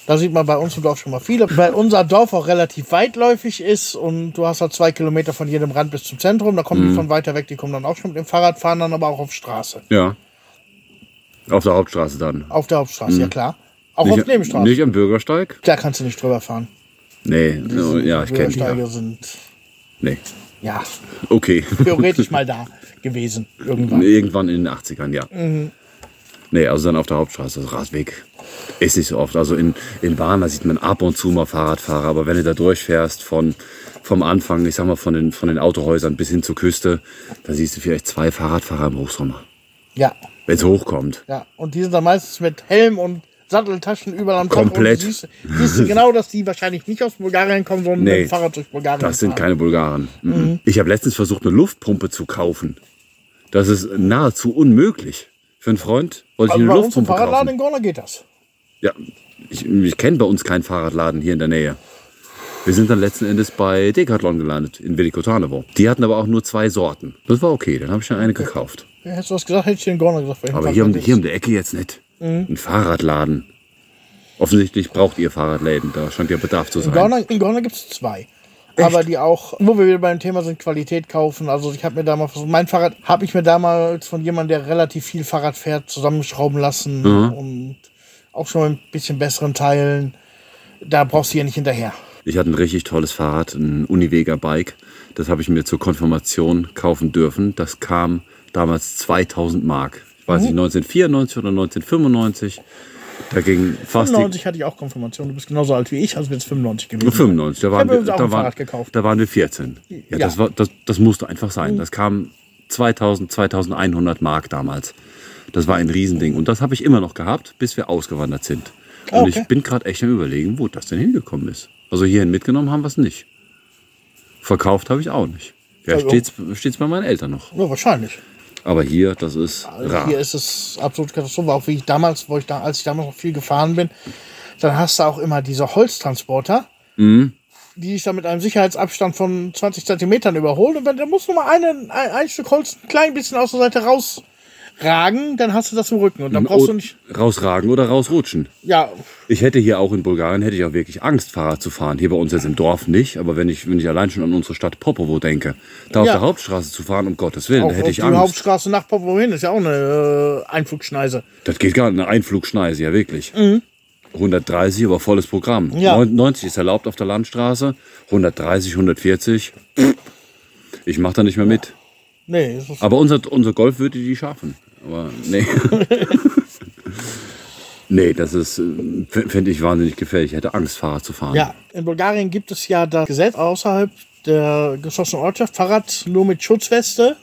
Da sieht man bei uns im Dorf schon mal viele. Weil unser Dorf auch relativ weitläufig ist und du hast halt zwei Kilometer von jedem Rand bis zum Zentrum. Da kommen die von weiter weg, die kommen dann auch schon mit dem Fahrrad, fahren dann aber auch auf Straße. Ja. Auf der Hauptstraße dann. Auf der Hauptstraße, ja klar. Auch auf Nicht, Nebenstraße. nicht am Bürgersteig? Da kannst du nicht drüber fahren. Nee, no, ja, ich kenne die. Bürgersteige Ja. sind, Nee. ja, Okay. theoretisch mal da gewesen. Irgendwann. Irgendwann in den 80ern, ja. Mhm. Nee, also dann auf der Hauptstraße, also Radweg. Ist nicht so oft. Also in, in Bahn, da sieht man ab und zu mal Fahrradfahrer, aber wenn du da durchfährst von, vom Anfang, ich sag mal von den, von den Autohäusern bis hin zur Küste, da siehst du vielleicht zwei Fahrradfahrer im Hochsommer. Ja, Wenn es hochkommt. ja. Und die sind dann meistens mit Helm und Satteltaschen überall am Kopf. Komplett. Und siehst, siehst du genau, dass die wahrscheinlich nicht aus Bulgarien kommen, sondern Nee. mit dem Fahrrad durch Bulgarien Das sind fahren. keine Bulgaren. Mhm. Ich habe letztens versucht, eine Luftpumpe zu kaufen. Das ist nahezu unmöglich. Für einen Freund wollte ich Also eine bei uns im Luftpumpe Fahrradladen kaufen. in Gorla geht das. Ja, ich, ich kenne bei uns keinen Fahrradladen hier in der Nähe. Wir sind dann letzten Endes bei Decathlon gelandet, in Velikotarnovo. Die hatten aber auch nur zwei Sorten. Das war okay, dann habe ich dann eine gekauft. Ja, Hättest du was gesagt, hätte ich dir in Gorla gesagt. Aber hier um, Fahrrad hier um die Ecke jetzt nicht. Mhm. Ein Fahrradladen. Offensichtlich braucht ihr Fahrradläden, da scheint ja Bedarf zu In sein. In Gorla gibt es zwei. Aber die auch, wo wir wieder beim Thema sind, Qualität kaufen. Also ich habe mir da mal versucht, mein Fahrrad habe ich mir damals von jemandem, der relativ viel Fahrrad fährt, zusammenschrauben lassen Mhm. und auch schon mit ein bisschen besseren Teilen. Da brauchst du hier nicht hinterher. Ich hatte ein richtig tolles Fahrrad, ein Univega Bike. Das habe ich mir zur Konfirmation kaufen dürfen. Das kam damals 2000 Mark. Ich weiß nicht, 1994 oder 1995. Da ging fast die 95 hatte ich auch Konfirmation. Du bist genauso alt wie ich, also es 95 gewesen. 95, da waren, wir, da, waren, da waren wir 14. Ja, Ja. Das, war, das, das musste einfach sein. Das kam 2000, 2100 Mark damals. Das war ein Riesending. Und das habe ich immer noch gehabt, bis wir ausgewandert sind. Und okay. ich bin gerade echt am überlegen, wo das denn hingekommen ist. Also hierhin mitgenommen haben wir es nicht. Verkauft habe ich auch nicht. Ja, Also- steht's, steht's bei meinen Eltern noch. Ja, wahrscheinlich. Aber hier, das ist Also rar. hier ist es absolut Katastrophe. Auch wie ich damals, wo ich da, als ich damals noch viel gefahren bin, dann hast du auch immer diese Holztransporter, Mhm. die dich dann mit einem Sicherheitsabstand von 20 Zentimetern überholen. Und wenn da muss nur mal eine, ein, ein Stück Holz ein klein bisschen aus der Seite rausragen, dann hast du das im Rücken. Und dann brauchst du nicht. Rausragen oder rausrutschen. Ja, Ich hätte hier auch in Bulgarien, hätte ich auch wirklich Angst, Fahrrad zu fahren. Hier bei uns jetzt im Dorf nicht, aber wenn ich, wenn ich allein schon an unsere Stadt Popovo denke, da auf Ja. der Hauptstraße zu fahren, um Gottes Willen, auch da hätte ich die Angst. Hauptstraße nach Popovo hin ist ja auch eine äh, Einflugschneise. Das geht gar nicht, eine Einflugschneise, ja wirklich. 130, aber volles Programm. Mhm. Ja. Neun- 90 ist erlaubt auf der Landstraße, 130, 140. Ich mache da nicht mehr mit. Nee, ist, Aber unser, unser Golf würde die schaffen. Aber nee. nee, das ist, äh, fände ich wahnsinnig gefährlich. Ich hätte Angst, Fahrrad zu fahren. ja, in Bulgarien gibt es ja das Gesetz außerhalb der geschlossenen Ortschaft, Fahrrad nur mit Schutzweste.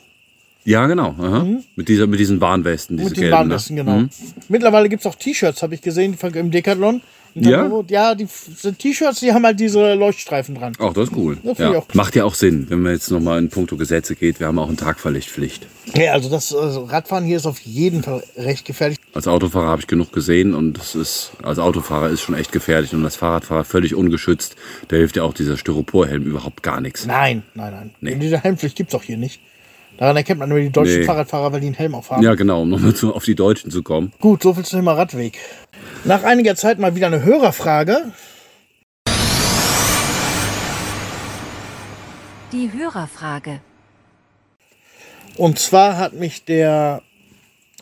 Ja, genau. Aha. Mit, dieser, mit diesen Warnwesten. Diese Mhm. Mit den gelben, Warnwesten, ne? genau. Mhm. Mittlerweile gibt es auch T-Shirts, habe ich gesehen, im Decathlon. Ja? Ja, die T-Shirts, die haben halt diese Leuchtstreifen dran. Ach, das ist cool. Finde Ja. auch. Macht ja auch Sinn, wenn man jetzt nochmal in puncto Gesetze geht. Wir haben auch eine Tagverlichtpflicht. Ja, also das also Radfahren hier ist auf jeden Fall recht gefährlich. Als Autofahrer habe ich genug gesehen und das ist, als Autofahrer ist schon echt gefährlich und als Fahrradfahrer völlig ungeschützt. Da hilft ja auch dieser Styroporhelm überhaupt gar nichts. Nein, nein, nein. Nee. Diese Helmpflicht gibt es auch hier nicht. Daran erkennt man nur die deutschen Nee. Fahrradfahrer, weil die einen Helm aufhaben. Ja, genau, um nochmal zu- auf die Deutschen zu kommen. Gut, so viel zum Thema Radweg. Nach einiger Zeit mal wieder eine Hörerfrage. Die Hörerfrage. Und zwar hat mich der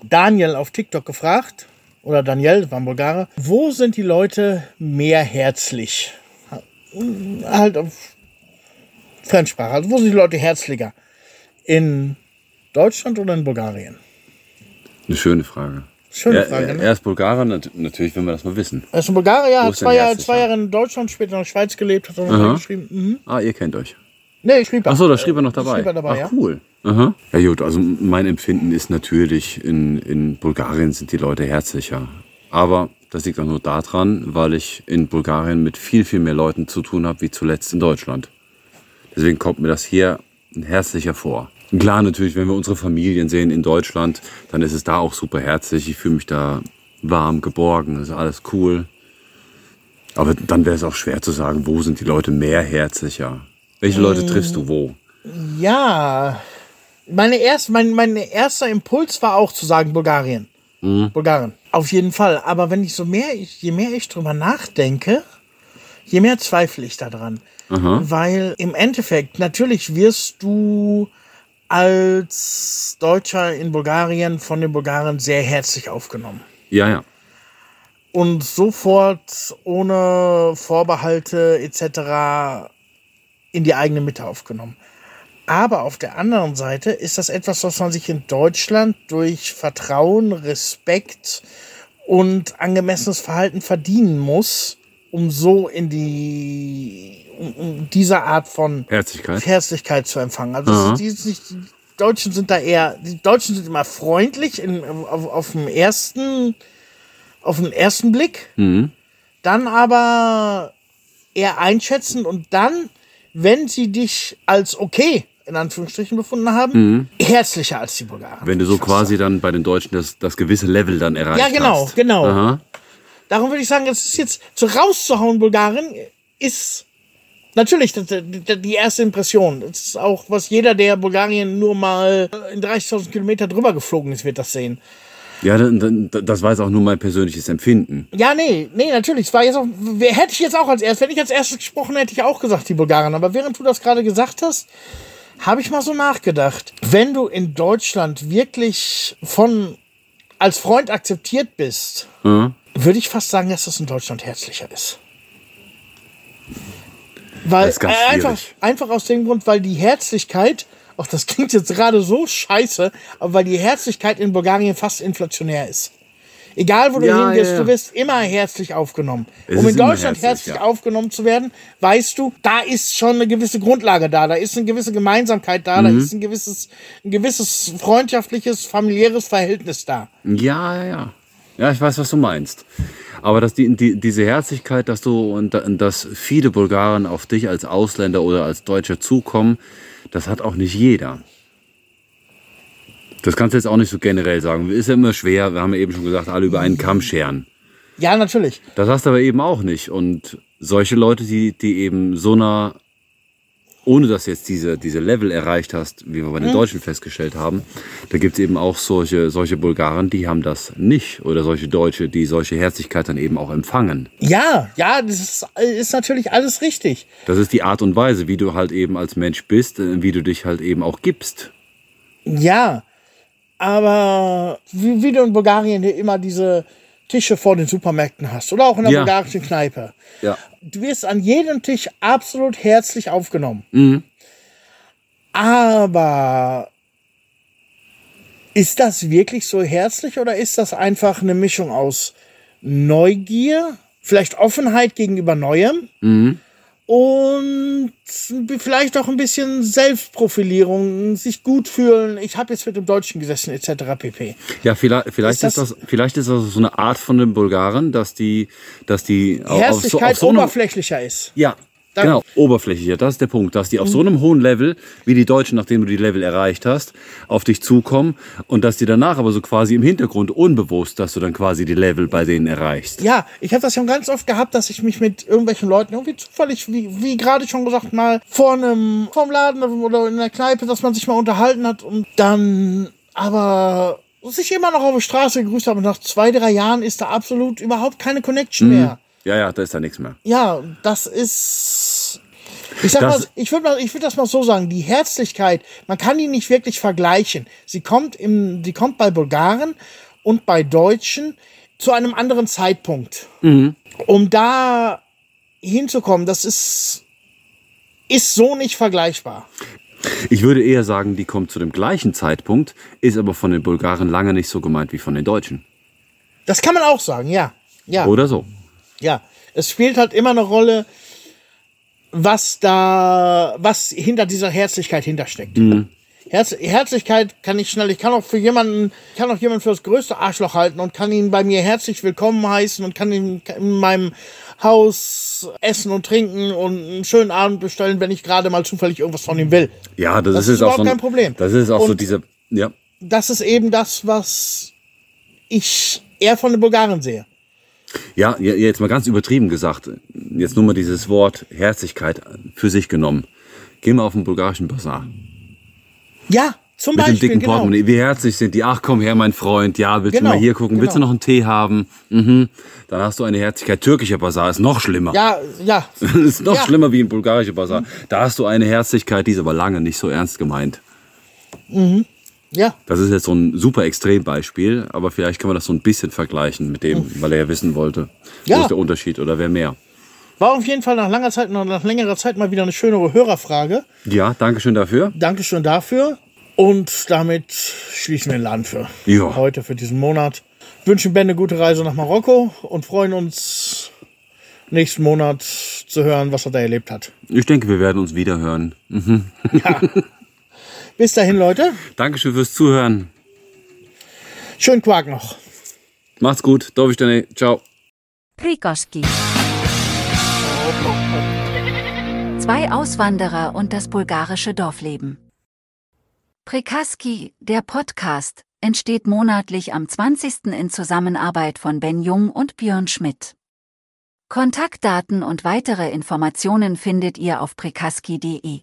Daniel auf TikTok gefragt, oder Daniel, war ein Bulgare, wo sind die Leute mehr herzlich? Halt auf Fremdsprache. Also wo sind die Leute herzlicher? In Deutschland oder in Bulgarien? Eine schöne Frage. Schöne er, Frage, er, ne? er ist Bulgarer, nat natürlich, wenn wir das mal wissen. Er ist in Bulgarien, Wo hat zwei Jahre, herzlicher? zwei Jahre in Deutschland, später in der Schweiz gelebt, hat er mal geschrieben. Mhm. Ah, ihr kennt euch. Nee, schrieb er. Ach so, da schrieb er noch dabei. Schrieb er dabei, Ach, ja. cool. Aha. Ja gut, also mein Empfinden ist natürlich, in, in Bulgarien sind die Leute herzlicher. Aber das liegt auch nur daran, weil ich in Bulgarien mit viel, viel mehr Leuten zu tun habe, wie zuletzt in Deutschland. Deswegen kommt mir das hier herzlicher vor. Klar, natürlich, wenn wir unsere Familien sehen in Deutschland, dann ist es da auch super herzlich. Ich fühle mich da warm, geborgen, ist alles cool. Aber dann wäre es auch schwer zu sagen, wo sind die Leute mehr herzlicher? Welche Leute triffst du wo? Ja, meine erst, mein, mein erster Impuls war auch zu sagen Bulgarien. Bulgaren. Auf jeden Fall. Aber wenn ich so mehr, ich, je mehr ich drüber nachdenke, je mehr zweifle ich daran. Weil im Endeffekt, natürlich wirst du als Deutscher in Bulgarien von den Bulgaren sehr herzlich aufgenommen. Ja, ja. Und sofort ohne Vorbehalte etc. in die eigene Mitte aufgenommen. Aber auf der anderen Seite ist das etwas, was man sich in Deutschland durch Vertrauen, Respekt und angemessenes Verhalten verdienen muss, um so in die um, um diese Art von Herzlichkeit. Herzlichkeit zu empfangen. Also ist, die, nicht, die Deutschen sind da eher, die Deutschen sind immer freundlich in, auf, auf dem ersten, auf den ersten Blick, dann aber eher einschätzend und dann, wenn sie dich als okay in Anführungsstrichen befunden haben, herzlicher als die Bulgaren. Wenn du so quasi dann bei den Deutschen das, das gewisse Level dann erreicht Ja, genau, hast. genau. Aha. Darum würde ich sagen, es ist jetzt so rauszuhauen, Bulgarien ist natürlich die erste Impression. Das ist auch, was jeder, der Bulgarien nur mal in 30.000 Kilometer drüber geflogen ist, wird das sehen. Ja, das war jetzt auch nur mein persönliches Empfinden. Ja, nee, nee, natürlich. Es war jetzt auch, hätte ich jetzt auch als erstes, wenn ich als erstes gesprochen hätte, ich auch gesagt, die Bulgaren. Aber während du das gerade gesagt hast, habe ich mal so nachgedacht. Wenn du in Deutschland wirklich von, als Freund akzeptiert bist, Mhm. würde ich fast sagen, dass das in Deutschland herzlicher ist. Weil, äh, einfach, einfach aus dem Grund, weil die Herzlichkeit, auch das klingt jetzt gerade so scheiße, aber weil die Herzlichkeit in Bulgarien fast inflationär ist. Egal wo du Ja, hingehst, ja, ja. du wirst immer herzlich aufgenommen. Es um in Deutschland herzlich, herzlich aufgenommen zu werden, weißt du, da ist schon eine gewisse Grundlage da, da ist eine gewisse Gemeinsamkeit da, Mhm. da ist ein gewisses, ein gewisses freundschaftliches, familiäres Verhältnis da. Ja, ja, ja. Ja, ich weiß, was du meinst. Aber dass die, die, diese Herzlichkeit, dass du und, und dass viele Bulgaren auf dich als Ausländer oder als Deutscher zukommen, das hat auch nicht jeder. Das kannst du jetzt auch nicht so generell sagen. Ist ja immer schwer. Wir haben ja eben schon gesagt, alle über einen Kamm scheren. Ja, natürlich. Das hast du aber eben auch nicht. Und solche Leute, die, die eben so einer, ohne dass du jetzt diese, diese Level erreicht hast, wie wir bei den Deutschen festgestellt haben, da gibt es eben auch solche, solche Bulgaren, die haben das nicht. Oder solche Deutsche, die solche Herzlichkeit dann eben auch empfangen. Ja, ja, das ist, ist natürlich alles richtig. Das ist die Art und Weise, wie du halt eben als Mensch bist, äh, wie du dich halt eben auch gibst. Ja, aber wie, wie du in Bulgarien hier immer diese Tische vor den Supermärkten hast oder auch in der Ja. bulgarischen Kneipe. Ja. Du wirst an jedem Tisch absolut herzlich aufgenommen. Mhm. Aber ist das wirklich so herzlich oder ist das einfach eine Mischung aus Neugier, vielleicht Offenheit gegenüber Neuem Mhm. Und vielleicht auch ein bisschen Selbstprofilierung, sich gut fühlen, ich habe jetzt mit dem Deutschen gesessen etc. pp. Ja, vielleicht, vielleicht Ist ist, das- das, vielleicht ist das so eine Art von den Bulgaren, dass die, dass die auf- so, Herzlichkeit auf so einem, oberflächlicher ist. Ja, Danke. genau, oberflächlicher, das ist der Punkt, dass die auf so einem hohen Level, wie die Deutschen, nachdem du die Level erreicht hast, auf dich zukommen und dass die danach aber so quasi im Hintergrund unbewusst, dass du dann quasi die Level bei denen erreichst. Ja, ich habe das schon ganz oft gehabt, dass ich mich mit irgendwelchen Leuten irgendwie zufällig, wie, wie gerade schon gesagt, mal vor einem vorm Laden oder in der Kneipe, dass man sich mal unterhalten hat und dann aber sich immer noch auf der Straße gegrüßt hat und nach zwei, drei Jahren ist da absolut überhaupt keine Connection mehr. Ja, ja, da ist da nichts mehr. Ja, das ist. Ich sag mal, ich würde ich würde das mal so sagen, die Herzlichkeit, man kann die nicht wirklich vergleichen. Sie kommt im, sie kommt bei Bulgaren und bei Deutschen zu einem anderen Zeitpunkt. Um da hinzukommen, das ist, ist so nicht vergleichbar. Ich würde eher sagen, die kommt zu dem gleichen Zeitpunkt, ist aber von den Bulgaren lange nicht so gemeint wie von den Deutschen. Das kann man auch sagen, ja. Ja. Oder so. Ja, es spielt halt immer eine Rolle, was da, was hinter dieser Herzlichkeit hintersteckt. Herz, Herzlichkeit kann ich schnell, ich kann auch für jemanden, ich kann auch jemanden für das größte Arschloch halten und kann ihn bei mir herzlich willkommen heißen und kann ihn in meinem Haus essen und trinken und einen schönen Abend bestellen, wenn ich gerade mal zufällig irgendwas von ihm will. Ja, das, Das ist, ist überhaupt so ein, kein Problem. Das ist auch so Und- diese, ja. Das ist eben das, was ich eher von den Bulgaren sehe. Ja, jetzt mal ganz übertrieben gesagt, jetzt nur mal dieses Wort Herzlichkeit für sich genommen. Gehen wir auf den bulgarischen Bazar. Ja, Zum Mit Beispiel, dem dicken genau. Portemonnaie. Wie herzlich sind die. Ach komm her, mein Freund. Ja, willst Genau, du mal hier gucken? Willst du genau. noch einen Tee haben? Mhm. Dann hast du eine Herzlichkeit. Türkischer Basar ist noch schlimmer. Ja, ja, ist noch Ja. schlimmer wie ein bulgarischer Basar. Da hast du eine Herzlichkeit, die ist aber lange nicht so ernst gemeint. Ja, Das ist jetzt so ein super Extrembeispiel, aber vielleicht kann man das so ein bisschen vergleichen mit dem, weil er ja wissen wollte, wo Ja. ist der Unterschied oder wer mehr. war auf jeden Fall nach langer Zeit, nach längerer Zeit mal wieder eine schönere Hörerfrage. Ja, danke schön dafür. Dankeschön dafür. Und damit schließen wir den Laden für Ja. heute, für diesen Monat. Wünschen Ben eine gute Reise nach Marokko und freuen uns nächsten Monat zu hören, was er da erlebt hat. Ich denke, wir werden uns wieder hören. Bis dahin, Leute. Dankeschön fürs Zuhören. Schönen Quark noch. Macht's gut. Do widzenia. Ciao. Prikoski. Zwei Auswanderer und das bulgarische Dorfleben. Prikaski, der Podcast, entsteht monatlich am 20. in Zusammenarbeit von Ben Jung und Björn Schmidt. Kontaktdaten und weitere Informationen findet ihr auf prikaski.de.